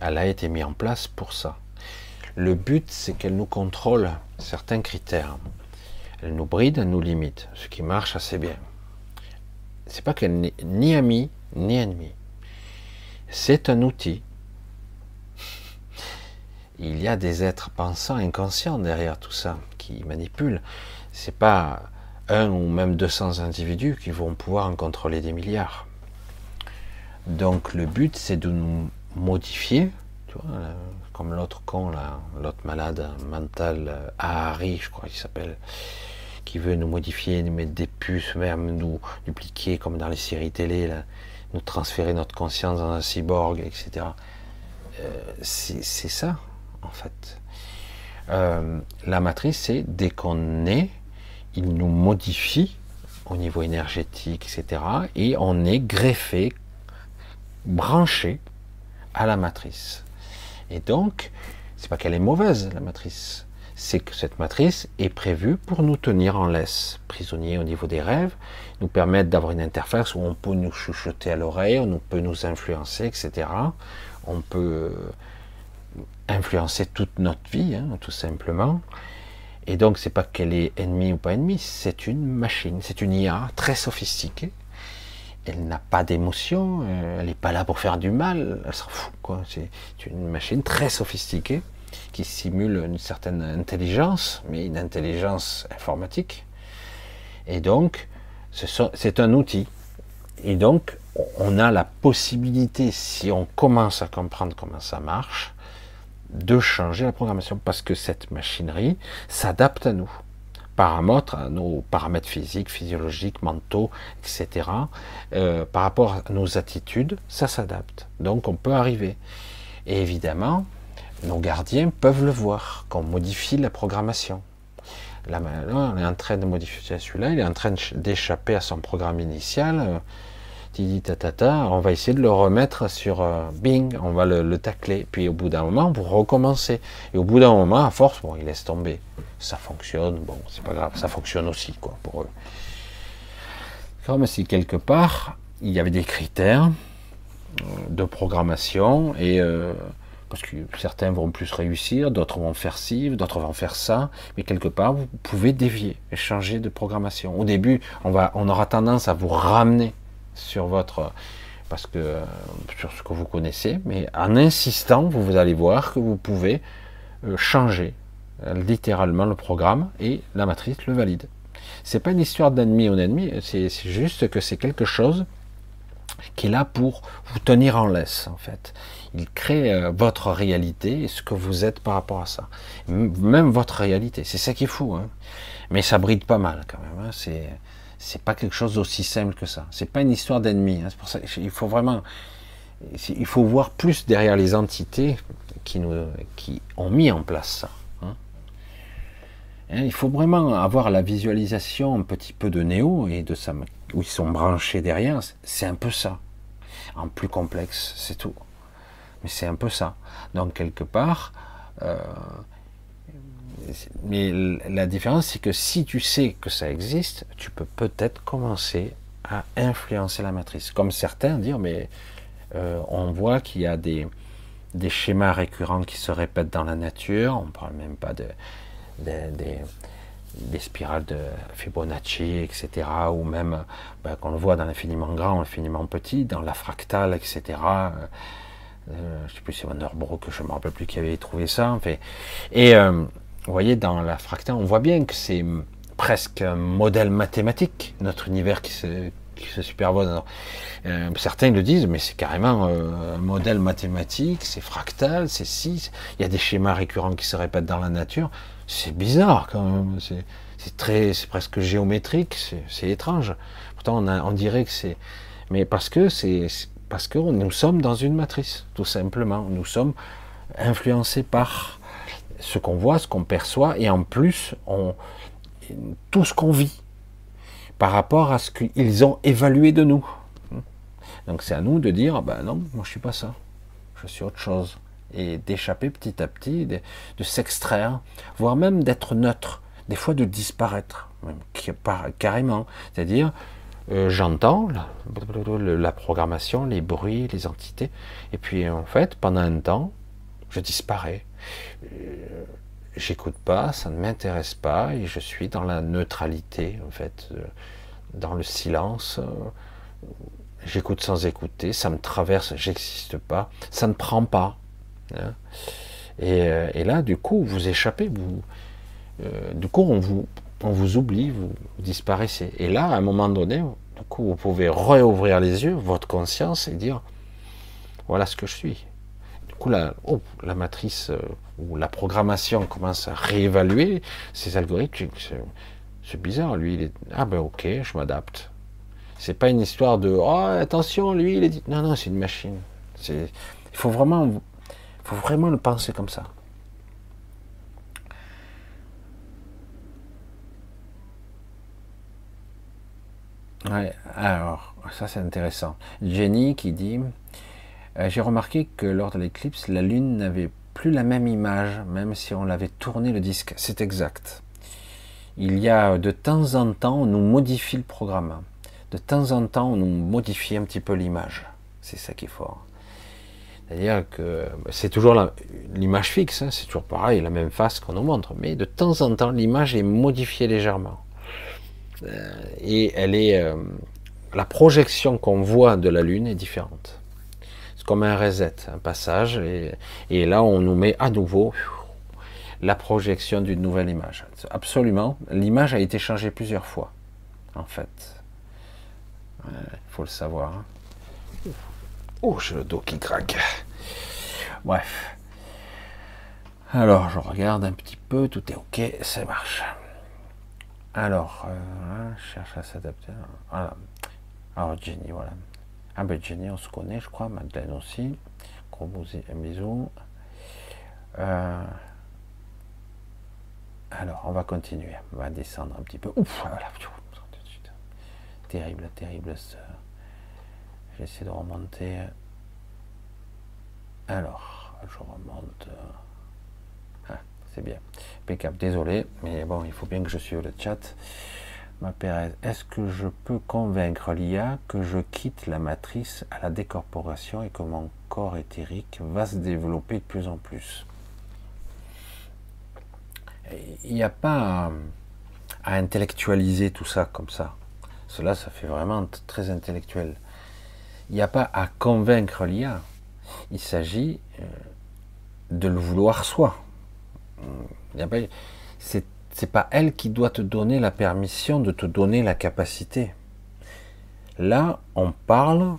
Elle a été mise en place pour ça. Le but, c'est qu'elle nous contrôle certains critères. Elle nous bride, elle nous limite, ce qui marche assez bien. C'est pas qu'elle n'est ni amie ni ennemie. C'est un outil. Il y a des êtres pensants, inconscients derrière tout ça, qui manipulent. C'est pas un ou même 200 individus qui vont pouvoir en contrôler des milliards. Donc le but, c'est de nous modifier, tu vois, comme l'autre con, l'autre malade mental, Ahari, je crois qu'il s'appelle, qui veut nous modifier, nous mettre des puces, même nous dupliquer comme dans les séries télé, nous transférer notre conscience dans un cyborg, etc. Euh, c'est ça, en fait. Euh, la matrice, c'est dès qu'on est, il nous modifie au niveau énergétique, etc. Et on est greffé, branché à la matrice. Et donc, c'est pas qu'elle est mauvaise, la matrice. C'est que cette matrice est prévue pour nous tenir en laisse, prisonniers au niveau des rêves, nous permettre d'avoir une interface où on peut nous chuchoter à l'oreille, on peut nous influencer, etc. On peut influencer toute notre vie, hein, tout simplement. Et donc, c'est pas qu'elle est ennemie ou pas ennemie, c'est une machine, c'est une IA très sophistiquée elle n'a pas d'émotion, euh, elle n'est pas là pour faire du mal, elle s'en fout, quoi. C'est une machine très sophistiquée qui simule une certaine intelligence, mais une intelligence informatique. Et donc, c'est un outil. Et donc, on a la possibilité, si on commence à comprendre comment ça marche, de changer la programmation parce que cette machinerie s'adapte à nous, paramètres, à nos paramètres physiques, physiologiques, mentaux, etc. Euh, par rapport à nos attitudes, ça s'adapte. Donc on peut arriver. Et évidemment, nos gardiens peuvent le voir, qu'on modifie la programmation. Là, on est en train de modifier celui-là, il est en train d'échapper à son programme initial on va essayer de le remettre sur euh, Bing, on va le, tacler. Puis au bout d'un moment, vous recommencez. Et au bout d'un moment, à force, bon, il laisse tomber. Ça fonctionne, bon, c'est pas grave, ça fonctionne aussi, quoi, pour eux. Comme si quelque part, il y avait des critères euh, de programmation euh, parce que certains vont plus réussir, d'autres vont faire ci, d'autres vont faire ça, mais quelque part vous pouvez dévier et changer de programmation. Au début, on va, on aura tendance à vous ramener sur votre parce que sur ce que vous connaissez, mais en insistant, vous, vous allez voir que vous pouvez euh, changer euh, littéralement le programme et la matrice le valide. C'est pas une histoire d'ennemi ou d'ennemi, c'est juste que c'est quelque chose qui est là pour vous tenir en laisse en fait. Il crée euh, votre réalité et ce que vous êtes par rapport à ça. Même votre réalité, c'est ça qui est fou. Hein. Mais ça bride pas mal quand même. Hein. C'est c'est pas quelque chose d'aussi simple que ça. C'est pas une histoire d'ennemi. Hein. C'est pour ça qu'il faut vraiment, il faut voir plus derrière les entités qui nous, qui ont mis en place ça. Hein. Hein, il faut vraiment avoir la visualisation un petit peu de Néo et de ça, où ils sont branchés derrière. C'est un peu ça. En plus complexe, c'est tout. Mais c'est un peu ça. Donc quelque part, euh, mais la différence, c'est que si tu sais que ça existe, tu peux peut-être commencer à influencer la matrice. Comme certains disent, mais euh, on voit qu'il y a des, des, schémas récurrents qui se répètent dans la nature. On ne parle même pas de, des spirales de Fibonacci, etc. Ou même ben, qu'on le voit dans l'infiniment grand, l'infiniment petit, dans la fractale, etc. Euh, je ne sais plus si c'est Vanderbroek, je ne me rappelle plus qui avait trouvé ça. fait. Et euh, vous voyez, dans la fractale, on voit bien que c'est presque un modèle mathématique, notre univers qui se, qui se superpose. Euh, certains le disent, mais c'est carrément euh, un modèle mathématique, c'est fractal, c'est si, il y a des schémas récurrents qui se répètent dans la nature. C'est bizarre quand même, c'est très, c'est presque géométrique, c'est étrange. Pourtant, on, on dirait que c'est, mais parce que c'est, parce que nous sommes dans une matrice, tout simplement. Nous sommes influencés par ce qu'on voit, ce qu'on perçoit, et en plus, on, tout ce qu'on vit par rapport à ce qu'ils ont évalué de nous. Donc c'est à nous de dire, ben non, moi je suis pas ça, je suis autre chose. Et d'échapper petit à petit, de, s'extraire, voire même d'être neutre, des fois de disparaître, carrément. C'est-à-dire, euh, j'entends la, programmation, les bruits, les entités, et puis en fait, pendant un temps, je disparais. Euh, j'écoute pas, ça ne m'intéresse pas, et je suis dans la neutralité, en fait, euh, dans le silence. Euh, j'écoute sans écouter, ça me traverse, j'existe pas, ça ne prend pas. Hein. Et, là, du coup, vous échappez, vous, du coup, on vous, on vous oublie, vous, disparaissez. Et là, à un moment donné, du coup, vous pouvez réouvrir les yeux, votre conscience, et dire, voilà ce que je suis la, oh, la matrice euh, ou la programmation commence à réévaluer ces algorithmes. C'est bizarre, lui, il est. Ah ben ok, je m'adapte. C'est pas une histoire de oh attention, lui, il est dit. Non, non, c'est une machine. Il faut vraiment, faut vraiment le penser comme ça. Ouais, alors, ça c'est intéressant. Jenny qui dit euh, j'ai remarqué que lors de l'éclipse, la Lune n'avait plus la même image, même si on l'avait tourné le disque. C'est exact. Il y a de temps en temps, on nous modifie le programme. De temps en temps, on nous modifie un petit peu l'image. C'est ça qui est fort. C'est-à-dire que c'est toujours l'image fixe, hein, c'est toujours pareil, la même face qu'on nous montre, mais de temps en temps, l'image est modifiée légèrement. Euh, et elle est, euh, la projection qu'on voit de la Lune est différente comme un reset, un passage, et, là on nous met à nouveau la projection d'une nouvelle image. Absolument, l'image a été changée plusieurs fois, en fait. Il faut le savoir. Hein. Oh, j'ai le dos qui craque. Bref. Alors, je regarde un petit peu, tout est ok, ça marche. Alors, euh, cherche à s'adapter. Voilà. Alors, Jenny, voilà. Ah ben Jenny, on se connaît, je crois, Madeleine aussi. Gros bisous. Euh, alors, on va continuer. On va descendre un petit peu. Ouf, voilà. Terrible, terrible. J'essaie de remonter. Alors, je remonte. Ah, c'est bien. Impeccable. Désolé, mais bon, il faut bien que je suive le chat. Ma Pérez, est-ce que je peux convaincre l'IA que je quitte la matrice à la décorporation et que mon corps éthérique va se développer de plus en plus? Il n'y a pas à, intellectualiser tout ça comme ça. Cela, ça fait vraiment très intellectuel. Il n'y a pas à convaincre l'IA. Il s'agit euh, de le vouloir soi. C'est c'est pas elle qui doit te donner la permission de te donner la capacité. Là, on parle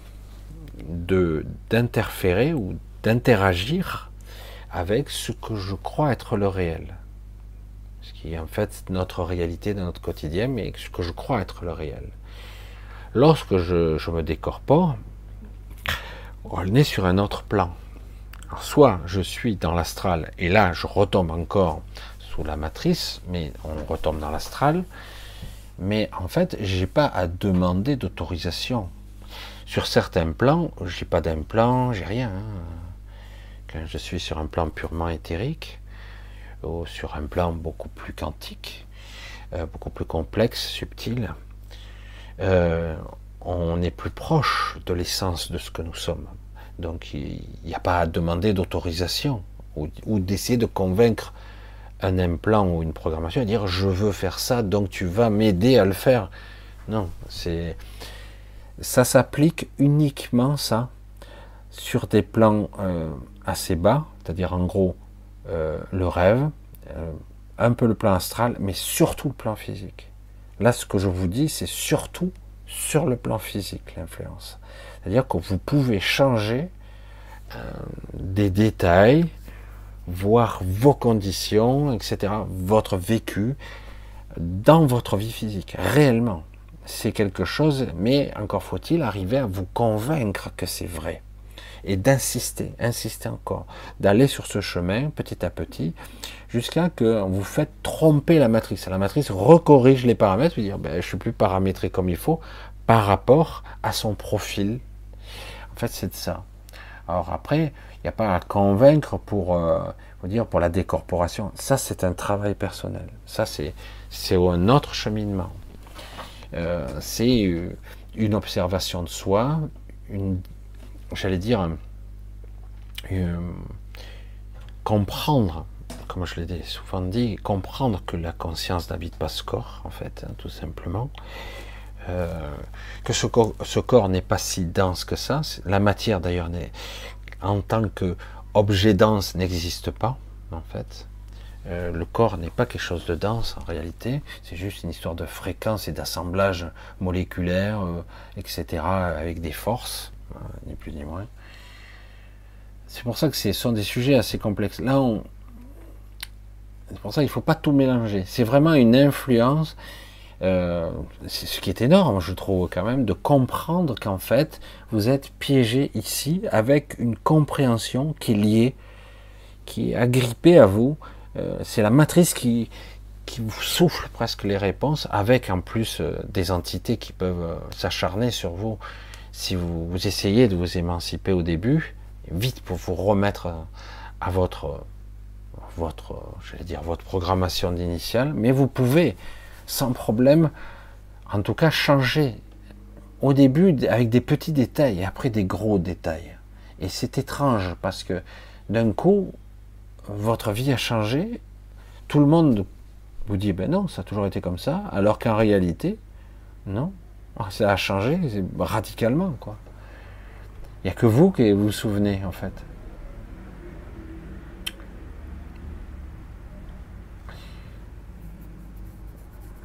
d'interférer ou d'interagir avec ce que je crois être le réel. Ce qui est en fait notre réalité de notre quotidien, mais ce que je crois être le réel. Lorsque je, je me décorpore, on est sur un autre plan. soit je suis dans l'astral, et là je retombe encore la matrice, mais on retombe dans l'astral. Mais en fait, j'ai pas à demander d'autorisation. Sur certains plans, j'ai pas d'implant, j'ai rien. Hein. Quand je suis sur un plan purement éthérique, ou sur un plan beaucoup plus quantique, euh, beaucoup plus complexe, subtil, euh, on est plus proche de l'essence de ce que nous sommes. Donc il n'y a pas à demander d'autorisation ou d'essayer de convaincre un implant ou une programmation et dire je veux faire ça, donc tu vas m'aider à le faire. Non, c'est ça s'applique uniquement ça sur des plans euh, assez bas, c'est-à-dire en gros euh, le rêve, euh, un peu le plan astral, mais surtout le plan physique. Là, ce que je vous dis, c'est surtout sur le plan physique l'influence. C'est-à-dire que vous pouvez changer des détails, voir vos conditions, etc., votre vécu dans votre vie physique, réellement. C'est quelque chose, mais encore faut-il arriver à vous convaincre que c'est vrai. Et d'insister, insister encore, d'aller sur ce chemin petit à petit, jusqu'à que vous faites tromper la matrice. La matrice recorrige les paramètres, vous dire ben, je suis plus paramétré comme il faut par rapport à son profil. En fait, c'est de ça. Alors après, n'y a pas à convaincre pour, euh, dire, pour la décorporation. Ça, c'est un travail personnel. Ça, c'est, un autre cheminement. Euh, c'est euh, une observation de soi, j'allais dire, comprendre, comme je l'ai souvent dit, comprendre que la conscience n'habite pas ce corps, en fait, hein, tout simplement. que ce corps, ce corps n'est pas si dense que ça. La matière d'ailleurs n'est en tant que objet dense n'existe pas, en fait. Euh, le corps n'est pas quelque chose de dense en réalité, c'est juste une histoire de fréquence et d'assemblage moléculaire, euh, etc., avec des forces, hein, ni plus ni moins. C'est pour ça que ce sont des sujets assez complexes. Là, on... c'est pour ça qu'il ne faut pas tout mélanger. C'est vraiment une influence euh, ce qui est énorme, je trouve quand même, de comprendre qu'en fait, vous êtes piégé ici avec une compréhension qui est liée, qui est agrippée à vous. Euh, c'est la matrice qui, qui vous souffle presque les réponses, avec en plus euh, des entités qui peuvent s'acharner sur vous si vous, essayez de vous émanciper au début, vite pour vous remettre à votre, votre, dire, votre programmation d'initiale, mais vous pouvez sans problème, en tout cas changer au début avec des petits détails et après des gros détails. Et c'est étrange parce que d'un coup, votre vie a changé, tout le monde vous dit ben non, ça a toujours été comme ça, alors qu'en réalité, non, ça a changé radicalement quoi. Il n'y a que vous qui vous souvenez en fait.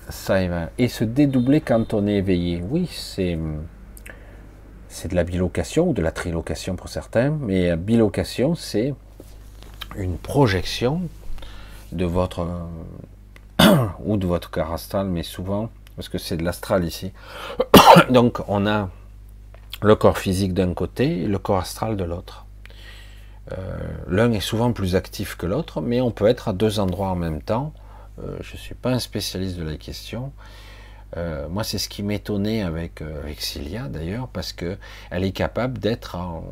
Ça. Et se dédoubler quand on est éveillé. Oui, c'est c'est de la bilocation ou de la trilocation pour certains, mais bilocation, c'est une projection de votre *coughs* ou de votre corps astral, mais souvent parce que c'est de l'astral ici. *coughs* Donc on a le corps physique d'un côté et le corps astral de l'autre. Euh, l'un est souvent plus actif que l'autre, mais on peut être à deux endroits en même temps. Euh, je ne suis pas un spécialiste de la question. Euh, moi, c'est ce qui m'étonnait avec, avec Cilia d'ailleurs, parce que elle est capable d'être en,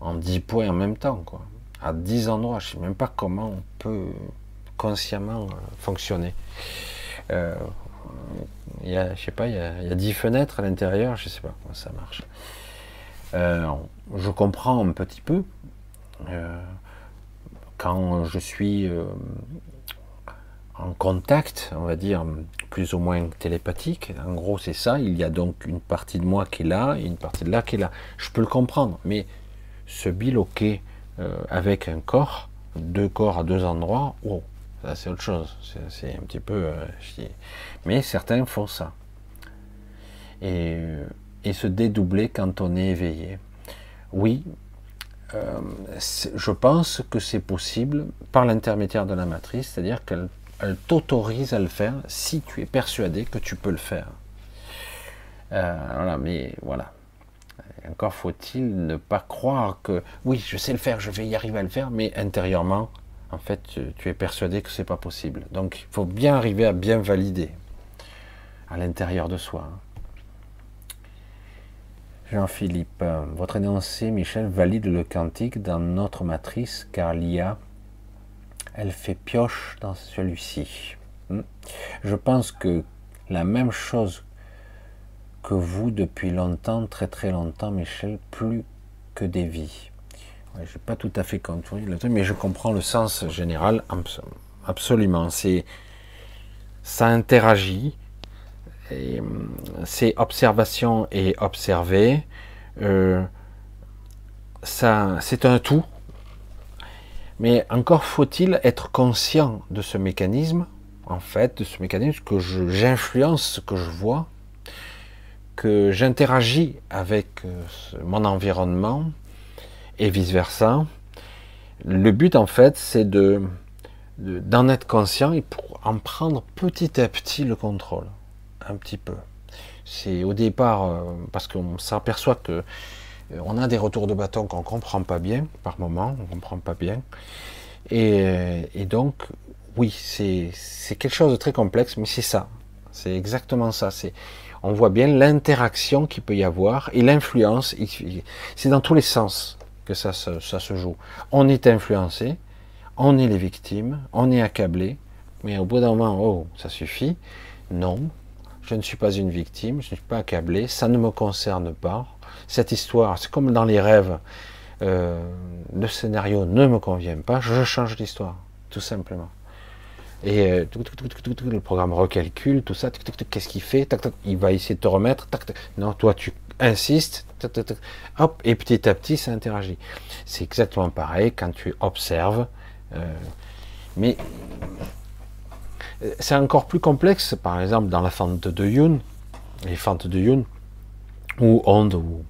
en 10 points en même temps, quoi. À 10 endroits. Je ne sais même pas comment on peut consciemment fonctionner. il y a, je sais pas, il y, a, y a 10 fenêtres à l'intérieur, je ne sais pas comment ça marche. Euh, je comprends un petit peu. Euh, quand je suis euh, en contact, on va dire, plus ou moins télépathique, en gros c'est ça, il y a donc une partie de moi qui est là et une partie de là qui est là. Je peux le comprendre, mais se biloquer avec un corps, deux corps à deux endroits, oh, ça c'est autre chose. C'est un petit peu... mais certains font ça. Et se dédoubler quand on est éveillé. Oui, euh, je pense que c'est possible par l'intermédiaire de la matrice, c'est-à-dire qu'elle t'autorise à le faire si tu es persuadé que tu peux le faire. Euh, voilà, mais voilà. Encore faut-il ne pas croire que oui, je sais le faire, je vais y arriver à le faire, mais intérieurement, en fait, tu, es persuadé que c'est pas possible. Donc, il faut bien arriver à bien valider à l'intérieur de soi. Jean-Philippe, votre énoncé, Michel, valide le quantique dans notre matrice car l'IA, elle fait pioche dans celui-ci. Hmm. Je pense que la même chose que vous depuis longtemps, très très longtemps, Michel, plus que des vies. je n'ai pas tout à fait compris le mais je comprends le sens général absolument. C'est ça interagit euh, c'est observation et observer. Euh, c'est un tout. Mais encore faut-il être conscient de ce mécanisme, en fait, de ce mécanisme que j'influence ce que je vois, que j'interagis avec euh, mon environnement et vice versa. Le but, en fait, c'est de d'en être conscient et pour en prendre petit à petit le contrôle un petit peu. C'est au départ euh, parce qu'on s'aperçoit que euh, on a des retours de bâton qu'on comprend pas bien par moment, on comprend pas bien. Et, donc, oui, c'est quelque chose de très complexe, mais c'est ça. C'est exactement ça. C'est on voit bien l'interaction qu'il peut y avoir et l'influence. C'est dans tous les sens que ça, ça, se joue. On est influencé, on est les victimes, on est accablé, mais au bout d'un moment, oh, ça suffit. Non, je ne suis pas une victime, je ne suis pas accablé, ça ne me concerne pas. Cette histoire, c'est comme dans les rêves, euh, le scénario ne me convient pas, je change l'histoire, tout simplement. Et euh, le programme recalcule tout ça, qu'est-ce qu'il fait Il va essayer de te remettre, non, toi tu insistes, hop, et petit à petit ça interagit. C'est exactement pareil quand tu observes, euh, mais c'est encore plus complexe, par exemple, dans la fente de Youn, les fentes de Youn, ou ondes, ou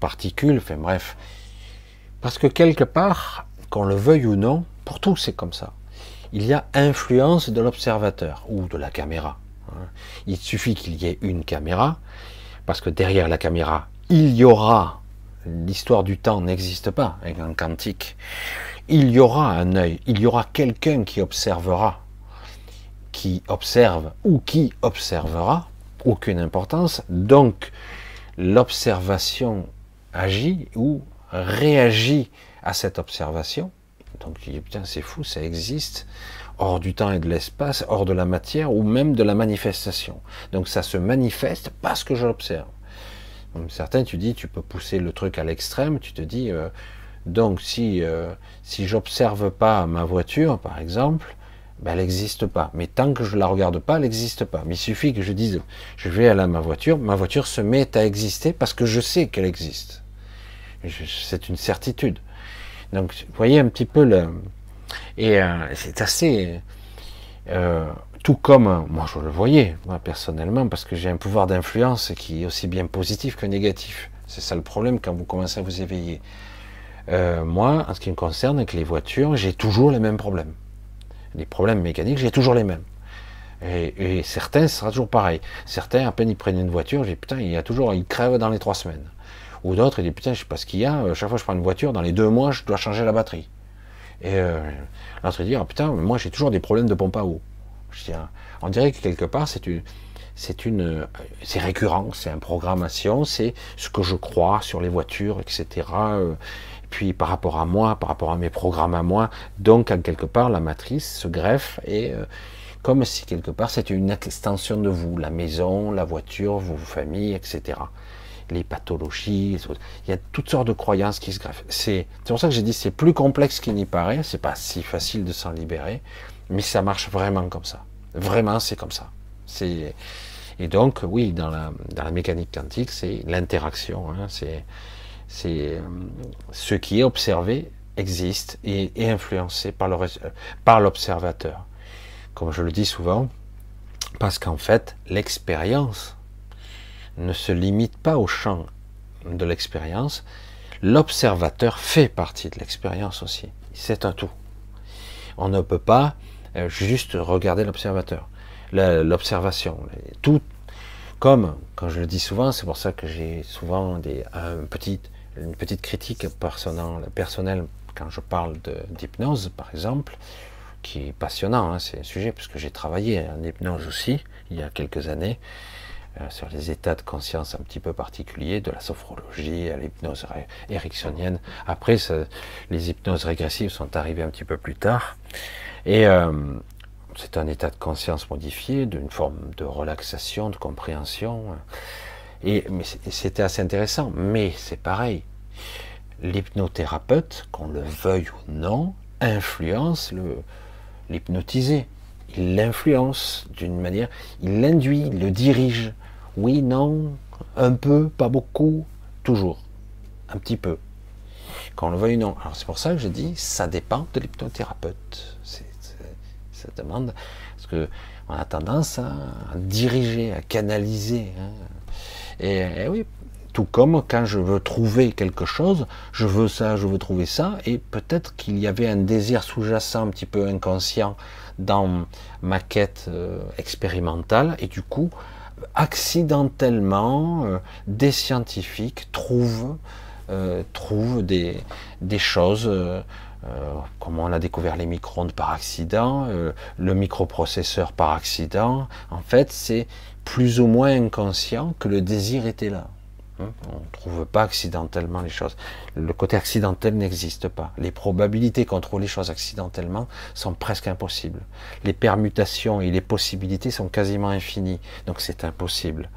particules, enfin bref. Parce que quelque part, qu'on le veuille ou non, pour tout c'est comme ça. Il y a influence de l'observateur ou de la caméra. Hein. Il suffit qu'il y ait une caméra, parce que derrière la caméra, il y aura, l'histoire du temps n'existe pas avec un quantique, il y aura un œil, il y aura quelqu'un qui observera qui observe ou qui observera, aucune importance. Donc, l'observation agit ou réagit à cette observation. Donc, je dis, putain, c'est fou, ça existe, hors du temps et de l'espace, hors de la matière, ou même de la manifestation. Donc, ça se manifeste parce que je l'observe. Certains, tu dis, tu peux pousser le truc à l'extrême, tu te dis, euh, donc si, euh, si j'observe pas ma voiture, par exemple, ben, elle n'existe pas. Mais tant que je la regarde pas, elle n'existe pas. Mais il suffit que je dise, je vais à ma voiture, ma voiture se met à exister parce que je sais qu'elle existe. C'est une certitude. Donc, vous voyez un petit peu le... Et euh, c'est assez... Euh, tout comme, moi je le voyais, moi personnellement, parce que j'ai un pouvoir d'influence qui est aussi bien positif que négatif. C'est ça le problème quand vous commencez à vous éveiller. Euh, moi, en ce qui me concerne, avec les voitures, j'ai toujours les mêmes problèmes. Les problèmes mécaniques, j'ai toujours les mêmes. Et, certains, ce sera toujours pareil. Certains, à peine ils prennent une voiture, je dis putain, il y a toujours, ils crèvent dans les trois semaines. Ou d'autres, ils disent putain, je sais pas ce qu'il y a, euh, chaque fois que je prends une voiture, dans les deux mois, je dois changer la batterie. Et euh, l'autre, il dit, ah, putain, moi j'ai toujours des problèmes de pompe à eau. Ah, on dirait que quelque part, c'est une, c'est une, c'est récurrent, c'est une programmation, c'est ce que je crois sur les voitures, etc. Euh, puis par rapport à moi, par rapport à mes programmes à moi, donc en quelque part la matrice se greffe et comme si quelque part c'était une extension de vous, la maison, la voiture, vos familles, etc. Les pathologies, il y a toutes sortes de croyances qui se greffent. C'est pour ça que j'ai dit c'est plus complexe qu'il n'y paraît, c'est pas si facile de s'en libérer, mais ça marche vraiment comme ça. Vraiment, c'est comme ça. C'est et donc oui, dans la, dans la mécanique quantique, c'est l'interaction, hein, c'est euh, ce qui est observé existe et est influencé par le par l'observateur comme je le dis souvent, parce qu'en fait, l'expérience ne se limite pas au champ de l'expérience, l'observateur fait partie de l'expérience aussi. C'est un tout. On ne peut pas euh, juste regarder l'observateur, l'observation. Tout, comme, quand je le dis souvent, c'est pour ça que j'ai souvent des, une petite critique personnelle quand je parle d'hypnose, par exemple, qui est passionnant, hein, c'est un sujet, puisque j'ai travaillé en hypnose aussi, il y a quelques années, euh, sur les états de conscience un petit peu particuliers, de la sophrologie à l'hypnose ericksonienne. Après, les hypnoses régressives sont arrivées un petit peu plus tard. Et euh, c'est un état de conscience modifié, d'une forme de relaxation, de compréhension. Et c'était assez intéressant. Mais c'est pareil. L'hypnothérapeute, qu'on le veuille ou non, influence le, l'hypnotiser, il l'influence d'une manière, il l'induit, il le dirige. Oui, non, un peu, pas beaucoup, toujours, un petit peu. Quand on le veuille, non. Alors c'est pour ça que je dis, ça dépend de l'hypnothérapeute. ça demande, parce que on a tendance à diriger, à canaliser. Hein. Et, et, oui, tout comme quand je veux trouver quelque chose, je veux ça, je veux trouver ça, et peut-être qu'il y avait un désir sous-jacent un petit peu inconscient dans ma quête euh, expérimentale, et du coup, accidentellement, euh, des scientifiques trouvent, euh, des choses, comme on a découvert les micro-ondes par accident, le microprocesseur par accident, en fait, c'est plus ou moins inconscient que le désir était là. Hein, on ne trouve pas accidentellement les choses. Le côté accidentel n'existe pas. Les probabilités qu'on trouve les choses accidentellement sont presque impossibles. Les permutations et les possibilités sont quasiment infinies. Donc c'est impossible,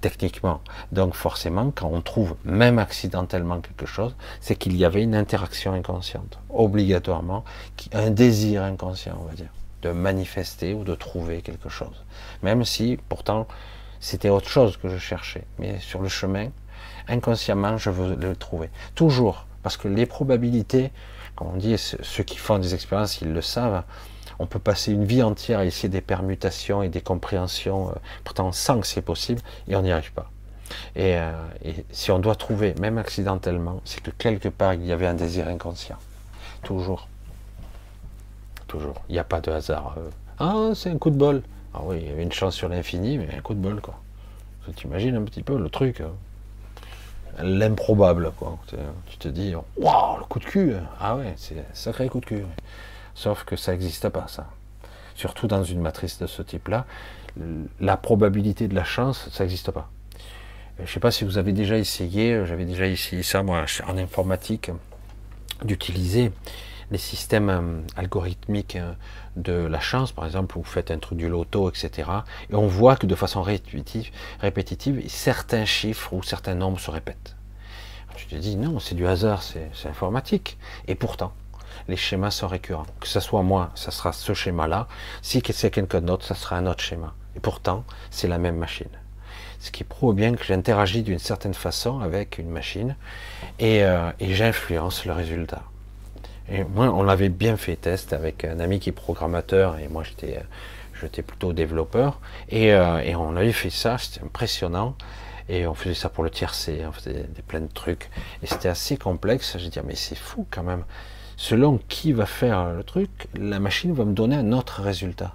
techniquement. Donc forcément, quand on trouve même accidentellement quelque chose, c'est qu'il y avait une interaction inconsciente. Obligatoirement, un désir inconscient, on va dire, de manifester ou de trouver quelque chose. Même si, pourtant, c'était autre chose que je cherchais. Mais sur le chemin, inconsciemment, je veux le trouver. Toujours. Parce que les probabilités, comme on dit, ceux qui font des expériences, ils le savent. On peut passer une vie entière à essayer des permutations et des compréhensions, euh, pourtant sans que c'est possible, et on n'y arrive pas. Et, euh, et, si on doit trouver, même accidentellement, c'est que quelque part il y avait un désir inconscient. Toujours. Toujours. Il n'y a pas de hasard. Euh. Ah, c'est un coup de bol. Ah oui, il y avait une chance sur l'infini, mais un coup de bol, quoi. Tu imagines un petit peu le truc. Hein. L'improbable, quoi. Tu te dis, waouh, le coup de cul. Ah ouais, c'est un sacré coup de cul. Sauf que ça n'existe pas, ça. Surtout dans une matrice de ce type-là. La probabilité de la chance, ça n'existe pas. Je ne sais pas si vous avez déjà essayé, j'avais déjà essayé ça, moi, en informatique, d'utiliser les systèmes euh, algorithmiques euh, de la chance, par exemple, vous faites un truc du loto, etc. Et on voit que de façon répétitive, répétitive certains chiffres ou certains nombres se répètent. Tu te dis, non, c'est du hasard, c'est informatique. Et pourtant, les schémas sont récurrents. Que ce soit moi, ça sera ce schéma-là. Si c'est quelqu'un d'autre, ça sera un autre schéma. Et pourtant, c'est la même machine. Ce qui prouve bien que j'interagis d'une certaine façon avec une machine et, euh, j'influence le résultat Et moi, on avait bien fait test avec un ami qui est programmateur et moi j'étais j'étais plutôt développeur et, euh, et, on avait fait ça, c'était impressionnant. Et on faisait ça pour le tiercé, on faisait des, plein de trucs. Et c'était assez complexe. J'ai dit, mais c'est fou quand même. Selon qui va faire le truc, la machine va me donner un autre résultat.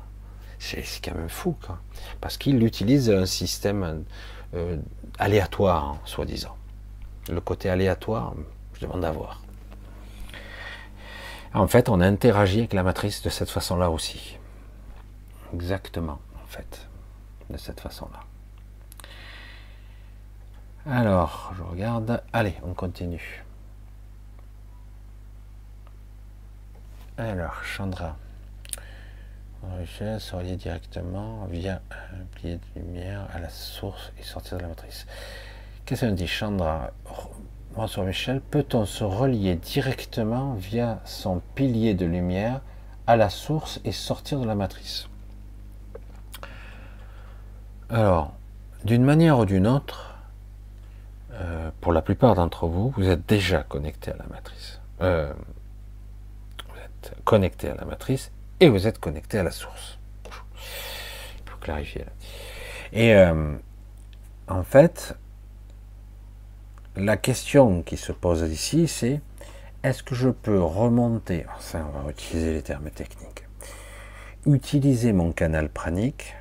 C'est quand même fou, quoi. Parce qu'il utilise un système euh, aléatoire, hein, soi-disant. Le côté aléatoire, je demande à voir. En fait, on interagit avec la matrice de cette façon-là aussi. Exactement, en fait, de cette façon-là. Alors, je regarde. Allez, on continue. Alors, Chandra. Richesse relié directement via un pilier de lumière à la source et sortir de la matrice. Qu'est-ce qu'on dit, Chandra? Bonsoir Michel. Peut-on se relier directement via son pilier de lumière à la source et sortir de la matrice? Alors, d'une manière ou d'une autre, euh, pour la plupart d'entre vous, vous êtes déjà connecté à la matrice. Euh, connecté à la matrice et vous êtes connecté à la source. Il faut clarifier là. Et euh, en fait, la question qui se pose ici, c'est est-ce que je peux remonter, enfin on va utiliser les termes techniques, utiliser mon canal pranique,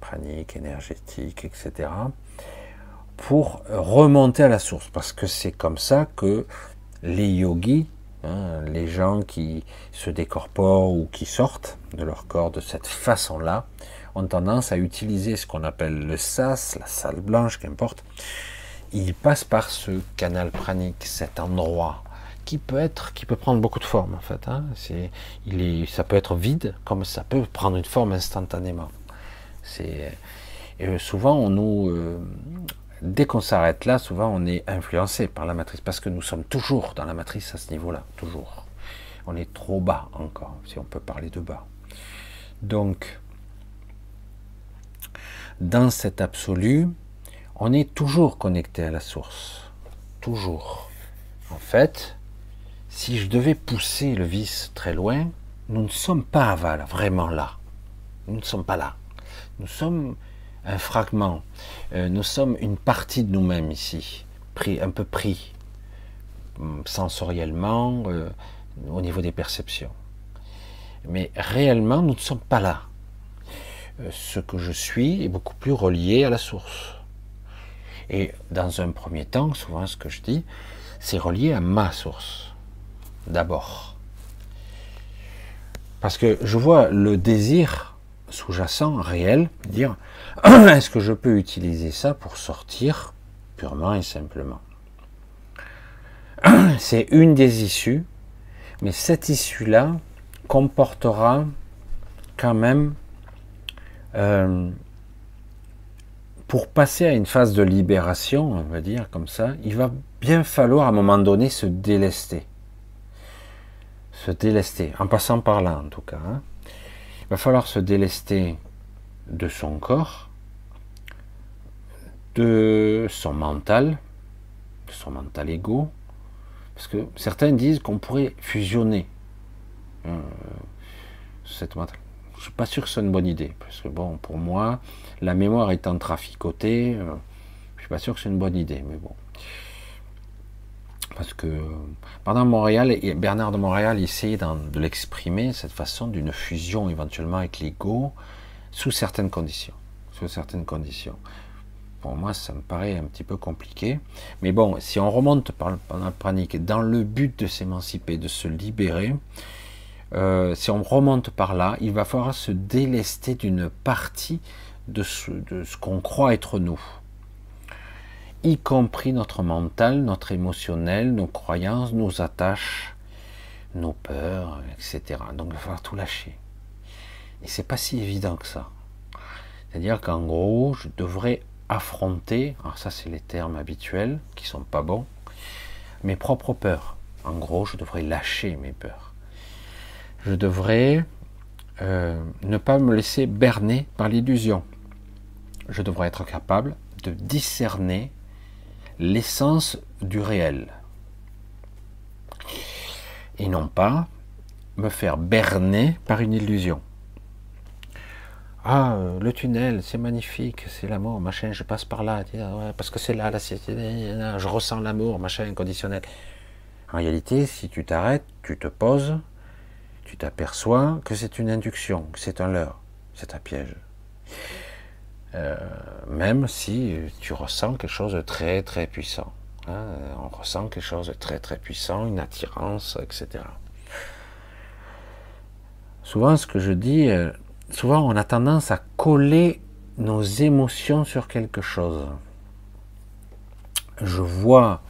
pranique, énergétique, etc., pour remonter à la source, parce que c'est comme ça que les yogis Hein, les gens qui se décorporent ou qui sortent de leur corps de cette façon-là ont tendance à utiliser ce qu'on appelle le sas, la salle blanche, qu'importe. Ils passent par ce canal pranique, cet endroit qui peut être, qui peut prendre beaucoup de formes en fait. Hein. Ça peut être vide, comme ça peut prendre une forme instantanément. Souvent on nous, euh, dès qu'on s'arrête là, souvent on est influencé par la matrice, parce que nous sommes toujours dans la matrice à ce niveau-là, toujours. On est trop bas encore, si on peut parler de bas. Donc, dans cet absolu, on est toujours connecté à la source. Toujours. En fait, si je devais pousser le vis très loin, nous ne sommes pas aval, vraiment là. Nous ne sommes pas là. Nous sommes un fragment. Euh, nous sommes une partie de nous-mêmes ici, pris, un peu pris hum, sensoriellement euh, au niveau des perceptions. Mais réellement, nous ne sommes pas là. Euh, ce que je suis est beaucoup plus relié à la source. Et dans un premier temps, souvent ce que je dis, c'est relié à ma source. D'abord. Parce que je vois le désir sous-jacent, réel, dire *clears throat* est-ce que je peux utiliser ça pour sortir purement et simplement *clears throat* C'est une des issues, mais cette issue-là comportera quand même, euh, pour passer à une phase de libération, on va dire comme ça, il va bien falloir à un moment donné se délester. Se délester, en passant par là en tout cas. Hein. Il va falloir se délester de son corps, de son mental, de son mental ego, parce que certains disent qu'on pourrait fusionner euh, cette mental. Je suis pas sûr que ce soit une bonne idée, parce que bon, pour moi, la mémoire étant traficotée, euh, je suis pas sûr que c'est une bonne idée, mais bon. Parce que pendant Montréal, Bernard de Montréal essayait de l'exprimer, cette façon d'une fusion éventuellement avec l'ego, sous certaines conditions. Sous certaines conditions. Pour moi, ça me paraît un petit peu compliqué. Mais bon, si on remonte par, la panique dans le but de s'émanciper, de se libérer, euh, si on remonte par là, il va falloir se délester d'une partie de ce, de ce qu'on croit être nous, y compris notre mental, notre émotionnel, nos croyances, nos attaches, nos peurs, etc. Donc il va falloir tout lâcher. Et c'est pas si évident que ça. C'est-à-dire qu'en gros, je devrais affronter, alors ça c'est les termes habituels qui sont pas bons, mes propres peurs. En gros, je devrais lâcher mes peurs. Je devrais euh, ne pas me laisser berner par l'illusion. Je devrais être capable de discerner l'essence du réel. et non pas me faire berner par une illusion. Ah, le tunnel, c'est magnifique, c'est l'amour, machin, je passe par là, parce que c'est là, là, je ressens l'amour, machin, inconditionnel. En réalité, si tu t'arrêtes, tu te poses, tu t'aperçois que c'est une induction, que c'est un leurre, c'est un piège. Euh, même si tu ressens quelque chose de très très puissant. Hein, on ressent quelque chose de très très puissant, une attirance, etc. Souvent, ce que je dis, euh, souvent on a tendance à coller nos émotions sur quelque chose. Je vois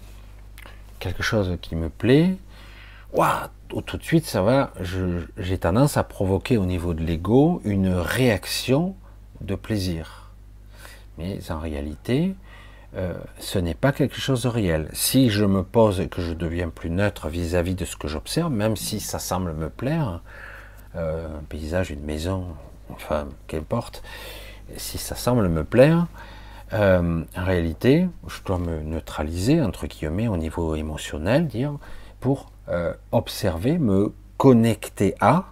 quelque chose qui me plaît, waouh, tout de suite ça va, j'ai tendance à provoquer au niveau de l'ego une réaction de plaisir. Mais en réalité, euh, ce n'est pas quelque chose de réel. Si je me pose et que je deviens plus neutre vis-à-vis de ce que j'observe, même si ça semble me plaire, euh, un paysage, une maison, enfin, qu'importe, si ça semble me plaire, euh, en réalité, je dois me neutraliser, entre guillemets, au niveau émotionnel, dire, pour observer, me connecter à,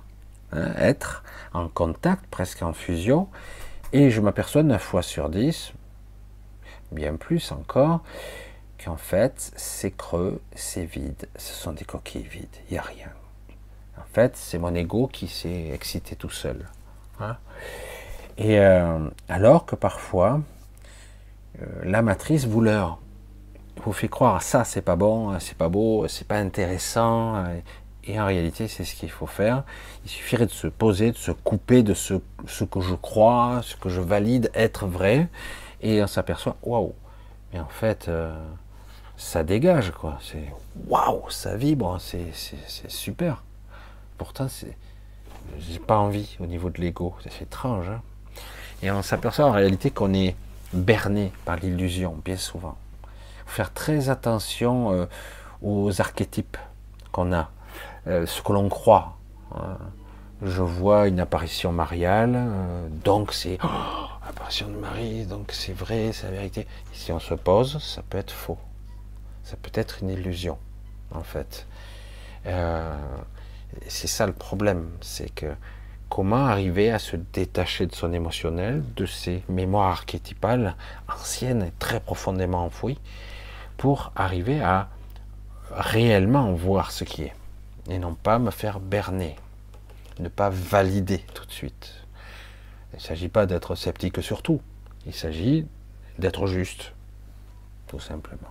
hein, être en contact, presque en fusion, et je m'aperçois 9 fois sur 10, bien plus encore, qu'en fait, c'est creux, c'est vide, ce sont des coquilles vides, il n'y a rien. En fait, c'est mon ego qui s'est excité tout seul. Hein. Et euh, alors que parfois, euh, la matrice vous leurre, vous fait croire ça c'est pas bon, c'est pas beau, c'est pas intéressant, et en réalité, c'est ce qu'il faut faire. Il suffirait de se poser, de se couper de ce, que je crois, ce que je valide être vrai, et on s'aperçoit, waouh, mais en fait, euh, ça dégage, quoi. C'est waouh, ça vibre, c'est super. Pourtant, c'est, j'ai pas envie au niveau de l'ego, c'est étrange. Hein. et on s'aperçoit en réalité qu'on est berné par l'illusion, bien souvent. Faut faire très attention euh, aux archétypes qu'on a euh, ce que l'on croit. Hein. Je vois une apparition mariale, euh, donc c'est oh, apparition de Marie, donc c'est vrai, c'est la vérité. si on se pose, ça peut être faux. Ça peut être une illusion, en fait. Euh, c'est ça le problème, c'est que comment arriver à se détacher de son émotionnel, de ses mémoires archétypales anciennes et très profondément enfouies, pour arriver à réellement voir ce qui est et non pas me faire berner, ne pas valider tout de suite. Il ne s'agit pas d'être sceptique sur tout, il s'agit d'être juste, tout simplement.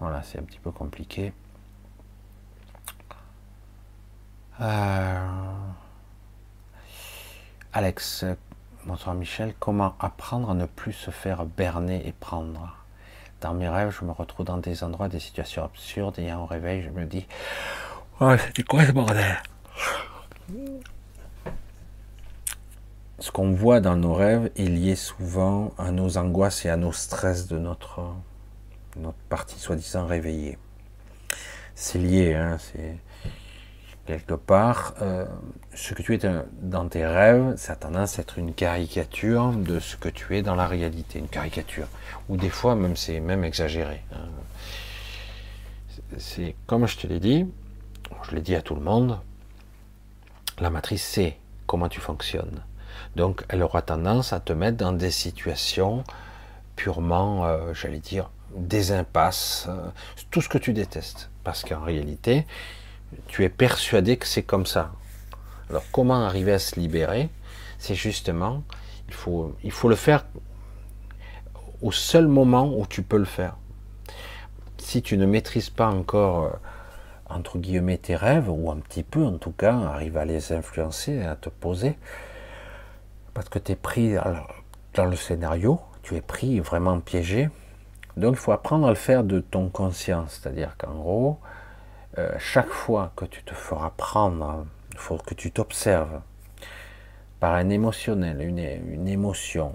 Voilà, c'est un petit peu compliqué. Euh, Alex, bonsoir Michel, comment apprendre à ne plus se faire berner et prendre? Dans mes rêves, je me retrouve dans des endroits, des situations absurdes, et en réveil, je me dis Oh, c'est quoi ce bordel? Ce qu'on voit dans nos rêves est lié souvent à nos angoisses et à nos stress de notre, notre partie soi-disant réveillée. C'est lié, hein, c'est quelque part, euh, ce que tu es dans tes rêves, ça a tendance à être une caricature de ce que tu es dans la réalité, une caricature. Ou des fois, même c'est même exagéré. Hein. C'est comme je te l'ai dit, je l'ai dit à tout le monde, la matrice sait comment tu fonctionnes. Donc, elle aura tendance à te mettre dans des situations purement, euh, j'allais dire, des impasses, euh, tout ce que tu détestes. Parce qu'en réalité, tu es persuadé que c'est comme ça. Alors comment arriver à se libérer? C'est justement, il faut, il faut le faire au seul moment où tu peux le faire. Si tu ne maîtrises pas encore, euh, entre guillemets, tes rêves, ou un petit peu en tout cas, arrive à les influencer, à te poser, parce que tu es pris dans le scénario, tu es pris vraiment piégé. Donc il faut apprendre à le faire de ton conscience, c'est-à-dire qu'en gros, euh, chaque fois que tu te feras prendre, il faut que tu t'observes par un émotionnel, une, émotion,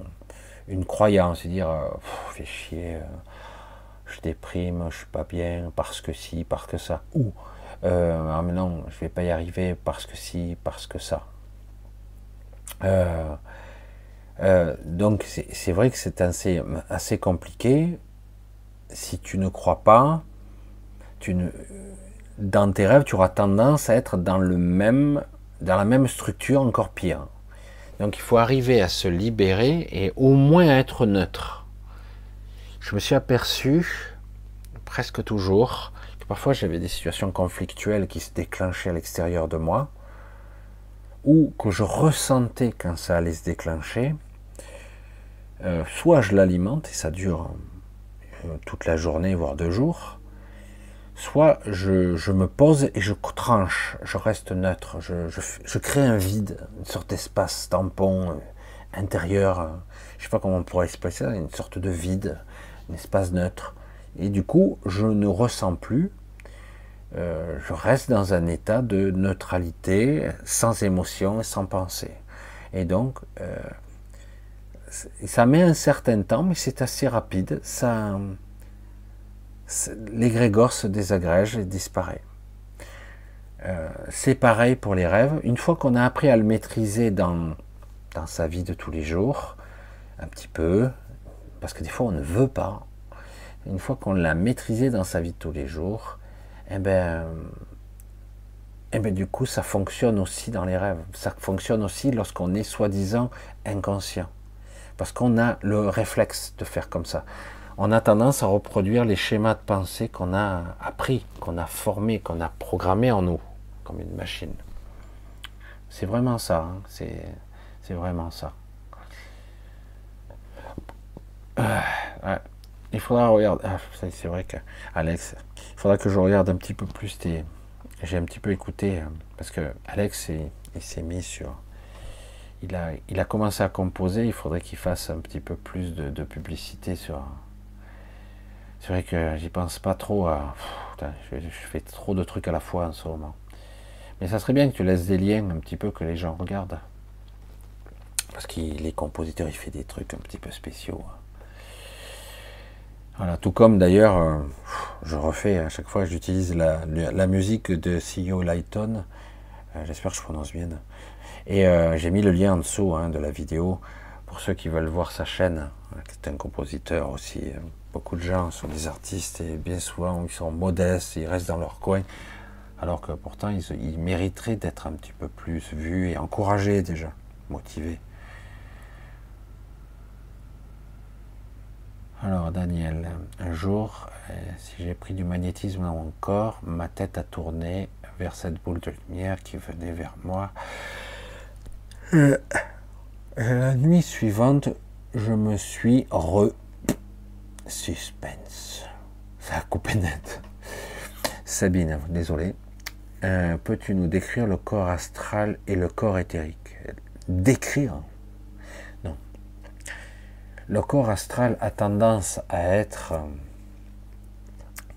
une croyance, dire euh, fais chier, euh, je déprime, je suis pas bien parce que si, parce que ça, ou ah mais non, je vais pas y arriver parce que si, parce que ça. donc c'est vrai que c'est assez, assez compliqué. Si tu ne crois pas, tu ne, dans tes rêves, tu auras tendance à être dans le même, dans la même structure, encore pire. Donc il faut arriver à se libérer et au moins à être neutre. Je me suis aperçu, presque toujours, que parfois j'avais des situations conflictuelles qui se déclenchaient à l'extérieur de moi, ou que je ressentais quand ça allait se déclencher. Euh, soit je l'alimente et ça dure euh, toute la journée, voire deux jours, soit je, me pose et je tranche, je reste neutre, je, crée un vide, une sorte d'espace tampon euh, intérieur, euh, je ne sais pas comment on pourrait exprimer ça, une sorte de vide, un espace neutre. Et du coup, je ne ressens plus, euh, je reste dans un état de neutralité, sans émotion et sans pensée. Et donc, ça met un certain temps, mais c'est assez rapide. Ça, l'égrégore se désagrège et disparaît. Euh, c'est pareil pour les rêves. Une fois qu'on a appris à le maîtriser dans, sa vie de tous les jours, un petit peu, parce que des fois on ne veut pas, une fois qu'on l'a maîtrisé dans sa vie de tous les jours, eh ben, eh ben du coup ça fonctionne aussi dans les rêves. Ça fonctionne aussi lorsqu'on est soi-disant inconscient. Parce qu'on a le réflexe de faire comme ça on a tendance à reproduire les schémas de pensée qu'on a appris, qu'on a formés, qu'on a programmés en nous, comme une machine. C'est vraiment ça, hein. c'est vraiment ça. Euh, il faudra regarder. Ah, c'est vrai que Alex, il faudra que je regarde un petit peu plus tes. J'ai un petit peu écouté euh, parce que Alex, il, s'est mis sur. Il a, il a commencé à composer. Il faudrait qu'il fasse un petit peu plus de publicité sur, c'est vrai que j'y pense pas trop à. je, fais trop de trucs à la fois en ce moment. Mais ça serait bien que tu laisses des liens un petit peu que les gens regardent. Parce qu'il est compositeur, il fait des trucs un petit peu spéciaux. Voilà, tout comme d'ailleurs, euh, je refais à chaque fois, j'utilise la, musique de CEO Lighton. Euh, j'espère que je prononce bien. Et euh, j'ai mis le lien en dessous hein, de la vidéo pour ceux qui veulent voir sa chaîne. C'est un compositeur aussi Beaucoup de gens sont des artistes et bien souvent ils sont modestes, ils restent dans leur coin, alors que pourtant ils, mériteraient d'être un petit peu plus vus et encouragés déjà, motivés. Alors Daniel, un jour, euh, si j'ai pris du magnétisme dans mon corps, ma tête a tourné vers cette boule de lumière qui venait vers moi. Euh, la nuit suivante, je me suis re Suspense. Ça a coupé net. Sabine, désolé. Euh, peux-tu nous décrire le corps astral et le corps éthérique? Décrire? Non. Le corps astral a tendance à être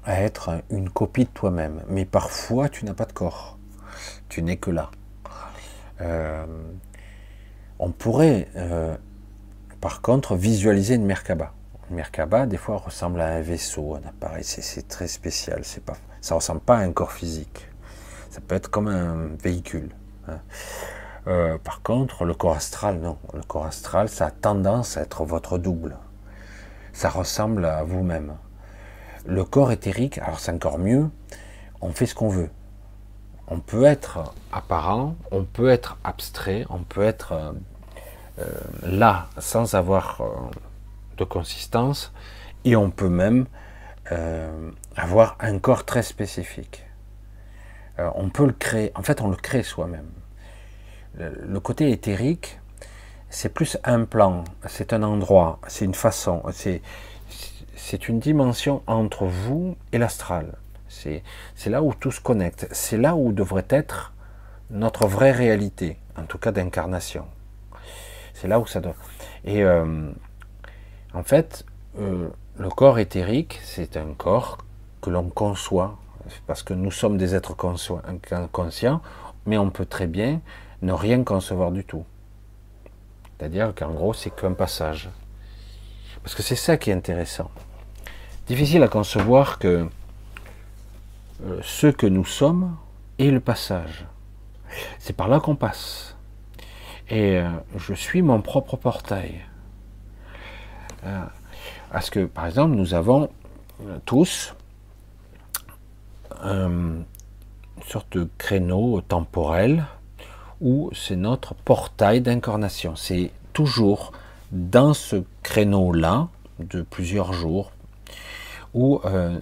à être une copie de toi-même, mais parfois tu n'as pas de corps. Tu n'es que là. Euh, on pourrait, euh, par contre, visualiser une Merkaba. Merkaba, des fois, ressemble à un vaisseau, un appareil. C'est très spécial. C'est pas, ça ressemble pas à un corps physique. Ça peut être comme un véhicule. Hein. Euh, par contre, le corps astral, non. Le corps astral, ça a tendance à être votre double. Ça ressemble à vous-même. Le corps éthérique, alors c'est encore mieux. On fait ce qu'on veut. On peut être apparent, on peut être abstrait, on peut être euh, euh, là sans avoir de consistance et on peut même euh, avoir un corps très spécifique. Euh, on peut le créer, en fait on le crée soi-même. Le, côté éthérique, c'est plus un plan, c'est un endroit, c'est une façon, c'est, une dimension entre vous et l'astral. C'est, c'est là où tout se connecte, c'est là où devrait être notre vraie réalité, en tout cas d'incarnation. C'est là où ça doit. Et euh, en fait, euh, le corps éthérique, c'est un corps que l'on conçoit, parce que nous sommes des êtres conscients, mais on peut très bien ne rien concevoir du tout. C'est-à-dire qu'en gros, c'est qu'un passage. Parce que c'est ça qui est intéressant. Difficile à concevoir que euh, ce que nous sommes est le passage. C'est par là qu'on passe. Et euh, je suis mon propre portail. Parce que, par exemple, nous avons tous sorte de créneau temporel où c'est notre portail d'incarnation. C'est toujours dans ce créneau-là de plusieurs jours où euh,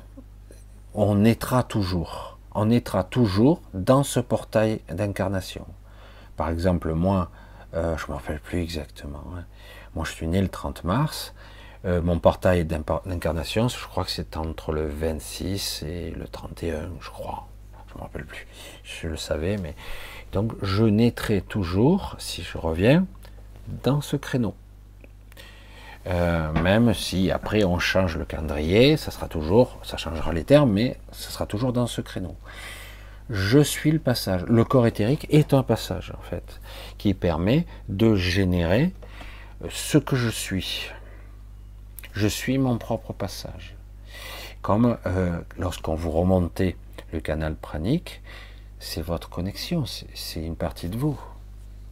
on naîtra toujours. On naîtra toujours dans ce portail d'incarnation. Par exemple, moi, euh, je ne me rappelle plus exactement. Hein. Moi, je suis né le 30 mars. Euh, mon portail d'incarnation, je crois que c'est entre le 26 et le 31, je crois. Je ne me rappelle plus. Je le savais, mais donc je naîtrai toujours, si je reviens, dans ce créneau. Euh, même si après on change le calendrier, ça sera toujours, ça changera les termes, mais ça sera toujours dans ce créneau. Je suis le passage. Le corps éthérique est un passage en fait, qui permet de générer ce que je suis. Je suis mon propre passage. Comme euh, lorsqu'on vous remontez le canal pranique, c'est votre connexion, c'est une partie de vous.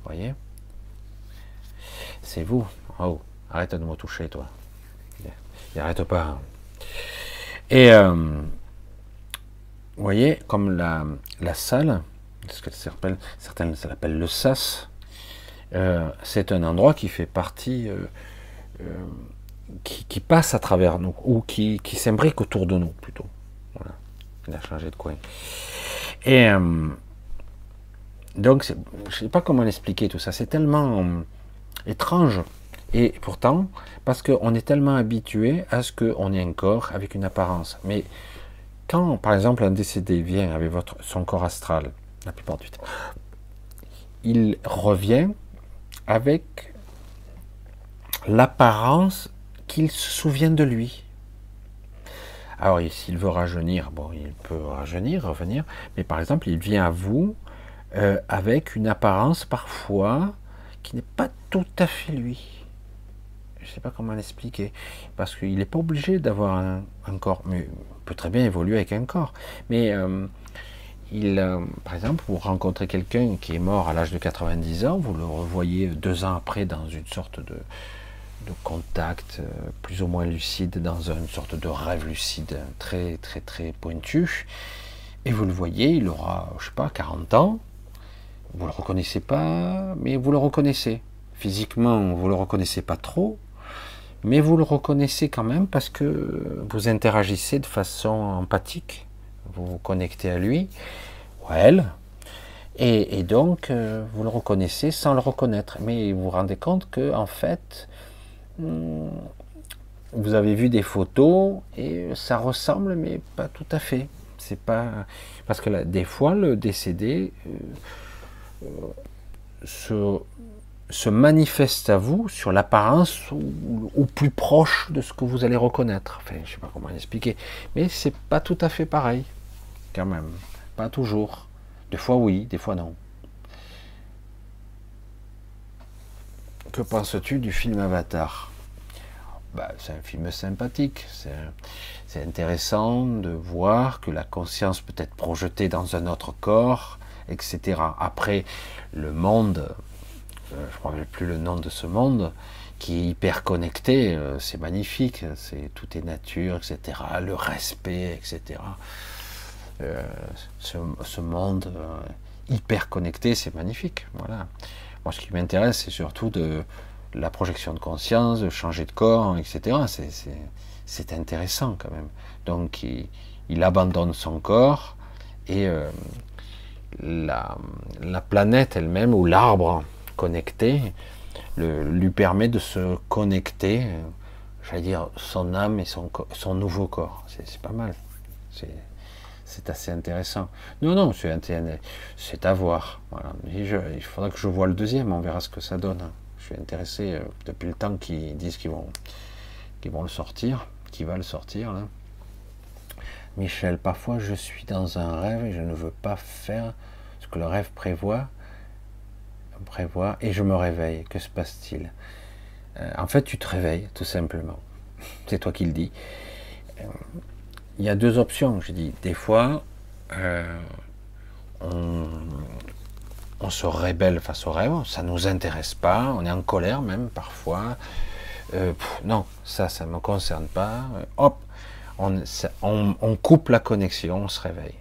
Voyez? C'est vous. Oh, arrête de me toucher, toi. Arrête pas. Et euh, voyez, comme la, la salle, ce que certains l'appellent le sas, euh, c'est un endroit qui fait partie, qui, passe à travers nous, ou qui, qui s'imbrique autour de nous, plutôt. Voilà. Il a changé de coin. Et euh, donc, je ne sais pas comment l'expliquer tout ça. C'est tellement euh, étrange. Et pourtant, parce qu'on est tellement habitué à ce qu'on ait un corps avec une apparence. Mais quand, par exemple, un décédé vient avec votre, son corps astral, la plupart du temps, il revient avec l'apparence qu'il se souvient de lui. Alors, s'il veut rajeunir, bon, il peut rajeunir, revenir, mais par exemple, il vient à vous euh, avec une apparence parfois qui n'est pas tout à fait lui. Je ne sais pas comment l'expliquer, parce qu'il n'est pas obligé d'avoir un, corps, mais peut très bien évoluer avec un corps. Mais euh, il, euh, par exemple, vous rencontrez quelqu'un qui est mort à l'âge de 90 ans, vous le revoyez deux ans après dans une sorte de, de contact euh, plus ou moins lucide dans une sorte de rêve lucide très très très pointu. Et vous le voyez, il aura, je sais pas, 40 ans. Vous le reconnaissez pas, mais vous le reconnaissez. Physiquement, vous le reconnaissez pas trop, mais vous le reconnaissez quand même parce que vous interagissez de façon empathique. Vous vous connectez à lui ou à elle. Et, donc, euh, vous le reconnaissez sans le reconnaître. Mais vous vous rendez compte que, en fait. Vous avez vu des photos et ça ressemble, mais pas tout à fait. C'est pas parce que des fois, le décédé euh, euh, se, manifeste à vous sur l'apparence ou, plus proche de ce que vous allez reconnaître. Enfin, je sais pas comment l'expliquer, mais c'est pas tout à fait pareil, quand même. Pas toujours. Des fois oui, des fois non. Que penses-tu du film Avatar? Bah, C'est un film sympathique. C'est intéressant de voir que la conscience peut être projetée dans un autre corps, etc. Après, le monde, euh, je ne rappelle plus le nom de ce monde, qui est hyper connecté, euh, c'est magnifique, tout est nature, etc. Le respect, etc. Euh, ce, ce, monde hyper connecté, c'est magnifique. Voilà. Moi, ce qui m'intéresse, c'est surtout de la projection de conscience, de changer de corps, etc. C'est intéressant quand même. Donc, il, abandonne son corps et euh, la, planète elle-même ou l'arbre connecté lui permet de se connecter, j'allais dire, son âme et son, son nouveau corps. C'est pas mal. C'est c'est assez intéressant. Non, non, c'est à voir. il faudra que je vois le deuxième, on verra ce que ça donne. Je suis intéressé euh, depuis le temps qu'ils disent qu'ils vont, le sortir, qu'ils va le sortir. Michel, parfois je suis dans un rêve et je ne veux pas faire ce que le rêve prévoit, prévoit et je me réveille. Que se passe-t-il? Euh, En fait, tu te réveilles, tout simplement. *laughs* C'est toi qui le dis. Euh, il y a deux options, je dis. Des fois, euh, on, se rébelle face au rêve, ça ne nous intéresse pas, on est en colère même parfois. Euh, non, ça, ça ne me concerne pas. Hop, on, coupe la connexion, on se réveille.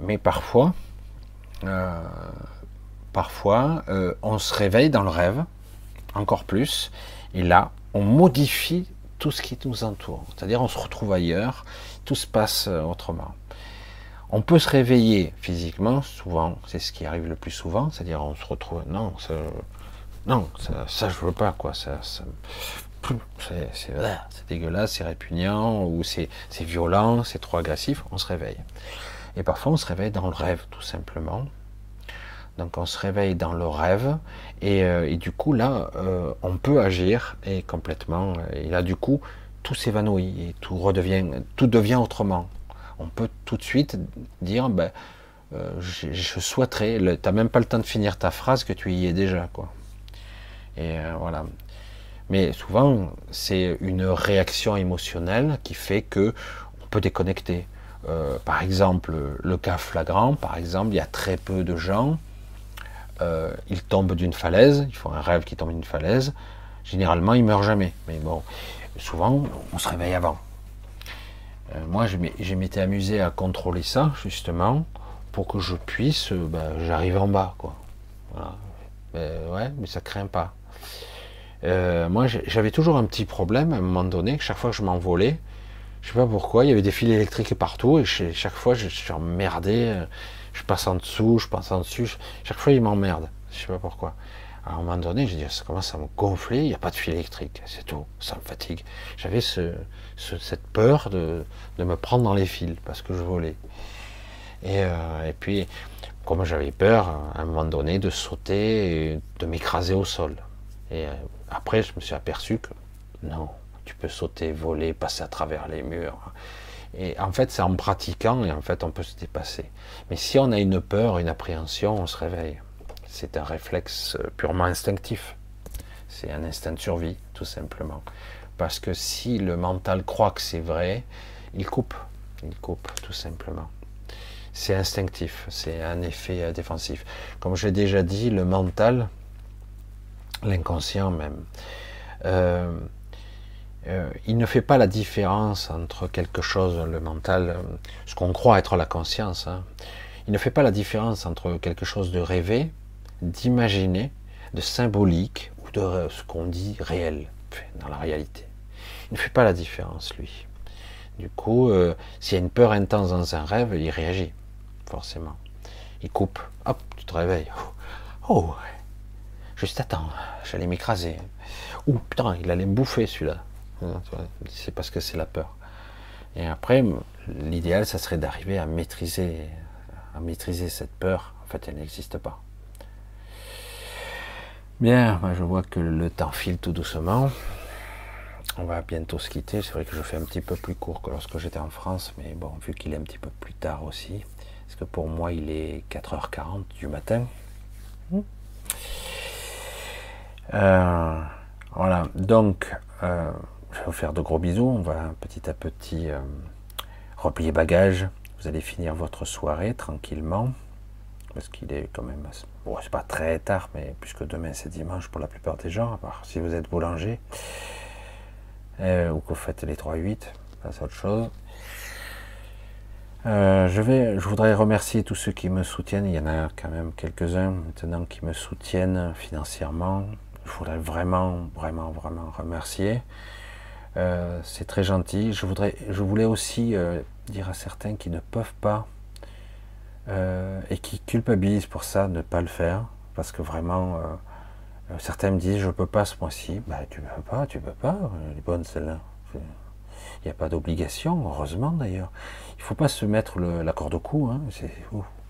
Mais parfois, euh, parfois, on se réveille dans le rêve, encore plus, et là, on modifie tout ce qui nous entoure. C'est-à-dire, on se retrouve ailleurs, tout se passe euh, autrement. On peut se réveiller physiquement, souvent, c'est ce qui arrive le plus souvent, c'est-à-dire on se retrouve, non, ça, non, ça, ça je veux pas, quoi, ça, c'est dégueulasse, c'est répugnant, ou c'est violent, c'est trop agressif, on se réveille. Et parfois on se réveille dans le rêve, tout simplement. Donc on se réveille dans le rêve, et, euh, du coup là, euh, on peut agir, et complètement, et là du coup, tout s'évanouit, et tout redevient, tout devient autrement. On peut tout de suite dire, ben, euh, je, souhaiterais, tu n'as même pas le temps de finir ta phrase que tu y es déjà, quoi. Et voilà. Mais souvent, c'est une réaction émotionnelle qui fait que on peut déconnecter. Par exemple, le cas flagrant, par exemple, il y a très peu de gens, euh, ils tombent d'une falaise, ils font un rêve qui tombe d'une falaise, généralement ils meurent jamais. Mais bon, souvent on se réveille avant. Euh, moi, je m'étais amusé à contrôler ça, justement, pour que je puisse, ben, j'arrive en bas, quoi. Voilà. ouais, mais ça craint pas. Euh, moi, j'avais toujours un petit problème à un moment donné. Chaque fois que je m'envolais, je sais pas pourquoi, il y avait des fils électriques partout et chaque fois je suis emmerdé. Je passe en dessous, je passe en dessus. Chaque fois, il m'emmerde. Je sais pas pourquoi. à un moment donné, j'ai dit, ça commence à me gonfler. Il n'y a pas de fil électrique, c'est tout. Ça me fatigue. J'avais ce, cette peur de, me prendre dans les fils parce que je volais. Et, euh, et puis, comme j'avais peur, à un moment donné, de sauter et de m'écraser au sol. Et euh, après, je me suis aperçu que non, tu peux sauter, voler, passer à travers les murs. Et en fait, c'est en pratiquant et en fait, on peut se dépasser. Mais si on a une peur, une appréhension, on se réveille. C'est un réflexe purement instinctif. C'est un instinct de survie, tout simplement. Parce que si le mental croit que c'est vrai, il coupe. Il coupe, tout simplement. C'est instinctif, c'est un effet défensif. Comme j'ai déjà dit, le mental, l'inconscient même. Euh, euh, il ne fait pas la différence entre quelque chose, le mental, ce qu'on croit être la conscience. Hein. Il ne fait pas la différence entre quelque chose de rêvé, d'imaginer, de symbolique ou de ce qu'on dit réel dans la réalité. Il ne fait pas la différence, lui. Du coup, euh, s'il y a une peur intense dans un rêve, il réagit, forcément. Il coupe, hop, tu te réveilles. Oh, Juste attends, j'allais m'écraser. Ou putain, il allait me bouffer celui-là. Hein, c'est parce que c'est la peur. Et après, l'idéal, ça serait d'arriver à maîtriser, à maîtriser cette peur. En fait, elle n'existe pas. Bien, je vois que le temps file tout doucement. On va bientôt se quitter. C'est vrai que je fais un petit peu plus court que lorsque j'étais en France, mais bon, vu qu'il est un petit peu plus tard aussi, parce que pour moi, il est 4h40 du matin. Hmm. Euh, voilà, donc euh, je vais vous faire de gros bisous. On va petit à petit euh, replier bagages. Vous allez finir votre soirée tranquillement. Parce qu'il est quand même. Bon, c'est pas très tard, mais puisque demain c'est dimanche pour la plupart des gens, à part si vous êtes boulanger ou que vous faites les 3-8, c'est autre chose. je, vais, je voudrais remercier tous ceux qui me soutiennent. Il y en a quand même quelques-uns maintenant qui me soutiennent financièrement, je voudrais vraiment, vraiment, vraiment remercier. Euh, c'est très gentil. Je, voudrais, je voulais aussi euh, dire à certains qui ne peuvent pas euh, et qui culpabilisent pour ça de ne pas le faire, parce que vraiment, certains me disent je peux pas ce mois-ci. Bah, tu peux pas, tu peux pas, les bonnes celles-là. Il n'y a pas d'obligation, heureusement d'ailleurs. Il ne faut pas se mettre la corde au cou. Hein.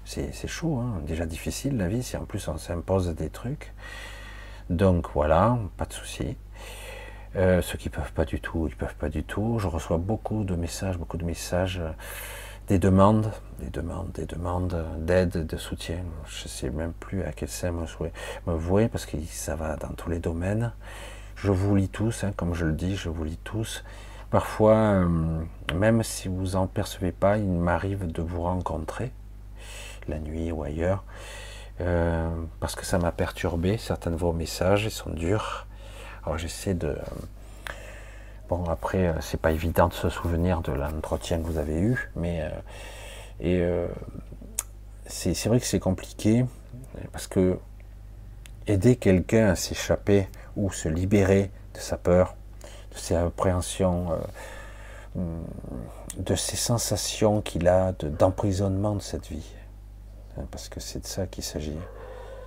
C'est chaud, hein. déjà difficile la vie si en plus on s'impose des trucs. Donc voilà, pas de souci. Euh, ceux qui peuvent pas du tout, ils peuvent pas du tout. Je reçois beaucoup de messages, beaucoup de messages, euh, des demandes, des demandes, des demandes d'aide, de soutien. Je sais même plus à quel sein me, vouer parce que ça va dans tous les domaines. Je vous lis tous, hein, comme je le dis, je vous lis tous. Parfois, euh, même si vous en percevez pas, il m'arrive de vous rencontrer la nuit ou ailleurs parce que ça m'a perturbé. Certains de vos messages, ils sont durs. Alors j'essaie de... Bon, après, euh, c'est pas évident de se souvenir de l'entretien que vous avez eu, mais... Euh, et c'est vrai que c'est compliqué parce que aider quelqu'un à s'échapper ou se libérer de sa peur, de ses appréhensions, euh, de ces sensations qu'il a d'emprisonnement de, cette vie. Hein, parce que c'est de ça qu'il s'agit.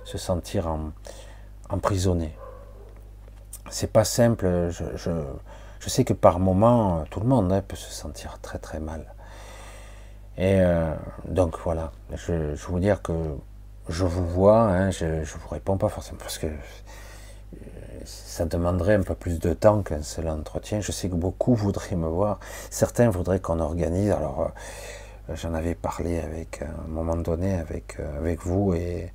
Se sentir emprisonné. C'est pas simple. Je, sais que par moments, tout le monde hein, peut se sentir très très mal. Et euh, donc voilà, je, je veux dire que je vous vois, hein, je ne vous réponds pas forcément parce que euh, ça demanderait un peu plus de temps qu'un seul entretien. Je sais que beaucoup voudraient me voir. Certains voudraient qu'on organise. Alors, euh, j'en avais parlé avec, à un moment donné avec, avec vous et,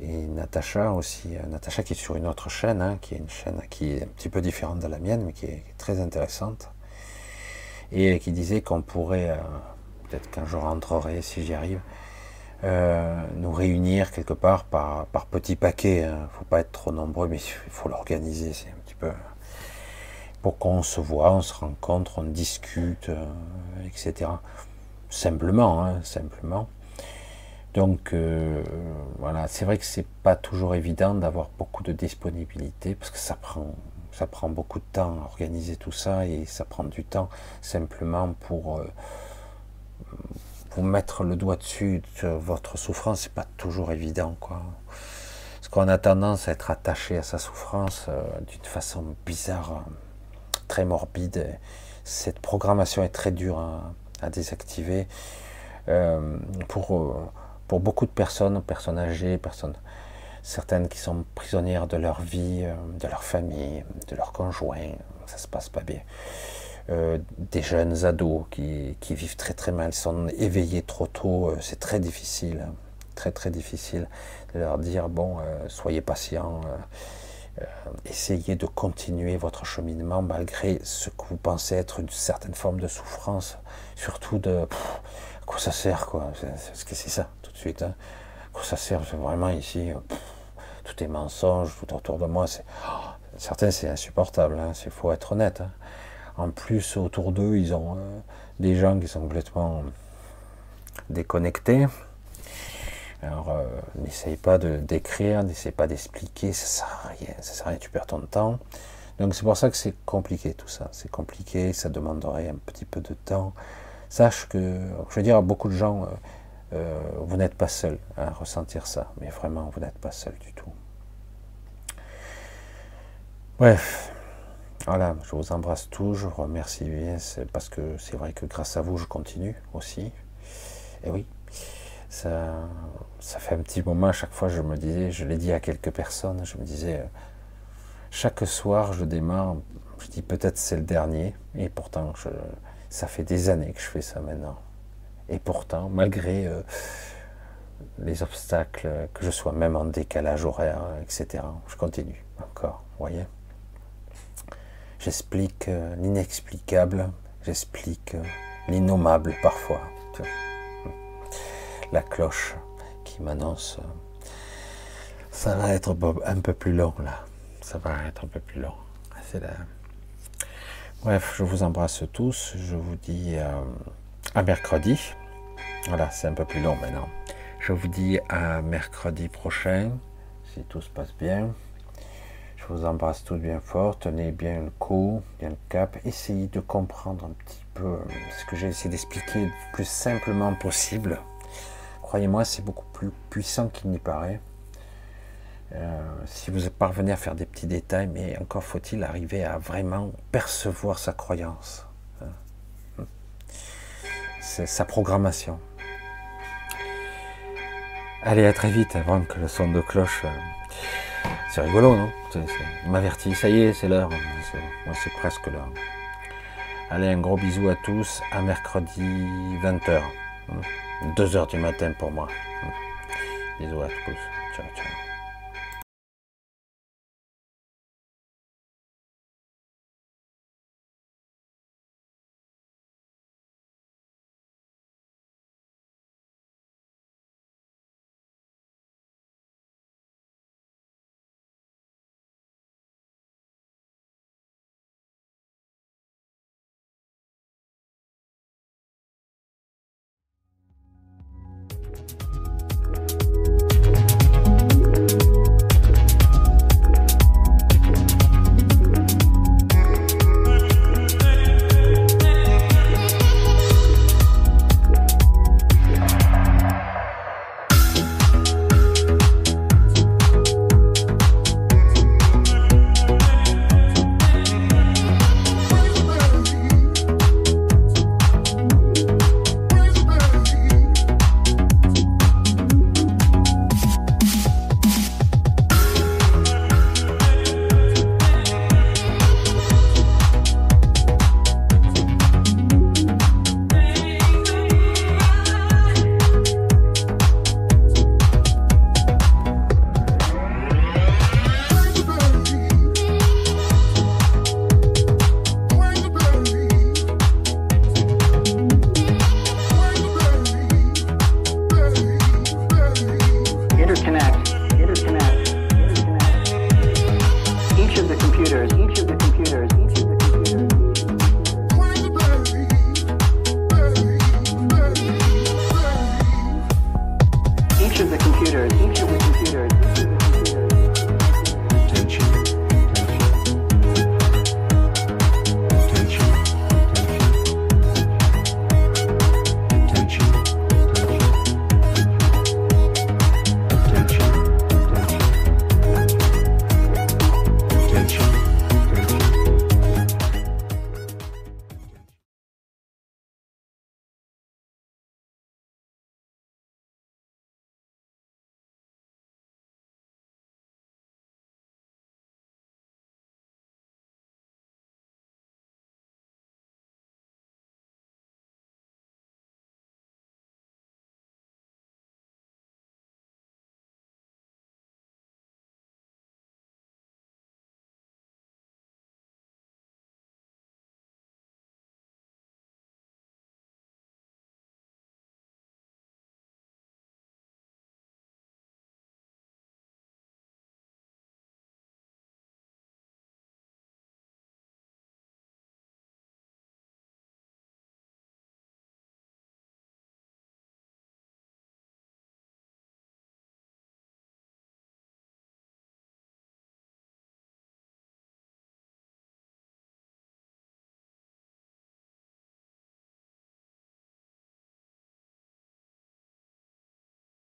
et Natacha aussi. Natacha qui est sur une autre chaîne, hein, qui est une chaîne qui est un petit peu différente de la mienne, mais qui est, très intéressante. Et qui disait qu'on pourrait, peut-être qu'un jour rentrerai si j'y arrive, euh, nous réunir quelque part par, par petits paquets. Il hein. ne faut pas être trop nombreux, mais il faut l'organiser. C'est un petit peu pour qu'on se voit, on se rencontre, on discute, euh, etc. Simplement, hein, simplement. Donc euh, voilà, c'est vrai que c'est pas toujours évident d'avoir beaucoup de disponibilité parce que ça prend ça prend beaucoup de temps à organiser tout ça et ça prend du temps simplement pour vous mettre le doigt dessus de votre souffrance, c'est pas toujours évident, quoi. Parce qu'on a tendance à être attaché à sa souffrance euh, d'une façon bizarre, euh, très morbide. Cette programmation est très dure à, désactiver. Euh, pour, pour beaucoup de personnes, personnes âgées, personnes, certaines qui sont prisonnières de leur vie, de leur famille, de leur conjoint, ça se passe pas bien. Euh, des jeunes ados qui, vivent très très mal, sont éveillés trop tôt, euh, c'est très difficile, très très difficile de leur dire bon, euh, soyez patients, essayez de continuer votre cheminement malgré ce que vous pensez être une certaine forme de souffrance, surtout de à quoi ça sert quoi, ce que c'est ça de suite, hein. ça sert vraiment ici, tout est mensonge, tout autour de moi, c'est oh, certains c'est insupportable, il hein. faut être honnête. En plus, autour d'eux, ils ont euh, des gens qui sont complètement déconnectés. Alors, euh, n'essaye pas de d'écrire, n'essaye pas d'expliquer, ça sert à rien, ça sert à rien, tu perds ton temps. Donc c'est pour ça que c'est compliqué tout ça, c'est compliqué, ça demanderait un petit peu de temps. Sache que, je veux dire beaucoup de gens, euh, vous n'êtes pas seul à ressentir ça, mais vraiment, vous n'êtes pas seul du tout. Bref, voilà, je vous embrasse tous, je vous remercie bien, parce que c'est vrai que grâce à vous, je continue aussi. Et oui, ça, ça fait un petit moment, à chaque fois, je me disais, je l'ai dit à quelques personnes, je me disais, euh, chaque soir, je démarre, je dis peut-être c'est le dernier, et pourtant, ça fait des années que je fais ça maintenant. Et pourtant, malgré euh, les obstacles, que je sois même en décalage horaire, etc., je continue encore, vous voyez J'explique euh, l'inexplicable, j'explique euh, l'innommable parfois. La cloche qui m'annonce. Euh, ça va être un peu plus long là. Ça va être un peu plus long. C'est Bref, je vous embrasse tous. Je vous dis à mercredi. Voilà, c'est un peu plus long maintenant. Je vous dis à mercredi prochain, si tout se passe bien. Je vous embrasse tous bien fort, tenez bien le coup, bien le cap, essayez de comprendre un petit peu euh, ce que j'ai essayé d'expliquer le plus simplement possible. Croyez-moi, c'est beaucoup plus puissant qu'il n'y paraît. Euh, si vous parvenez à faire des petits détails, mais encore faut-il arriver à vraiment percevoir sa croyance. Sa programmation. Allez, à très vite avant que le son de cloche euh, c'est rigolo, non? Il m'avertit, ça y est, c'est l'heure. C'est presque l'heure. Allez, un gros bisou à tous. À mercredi 20h. 2h du matin pour moi. Bisous à tous. Ciao, ciao.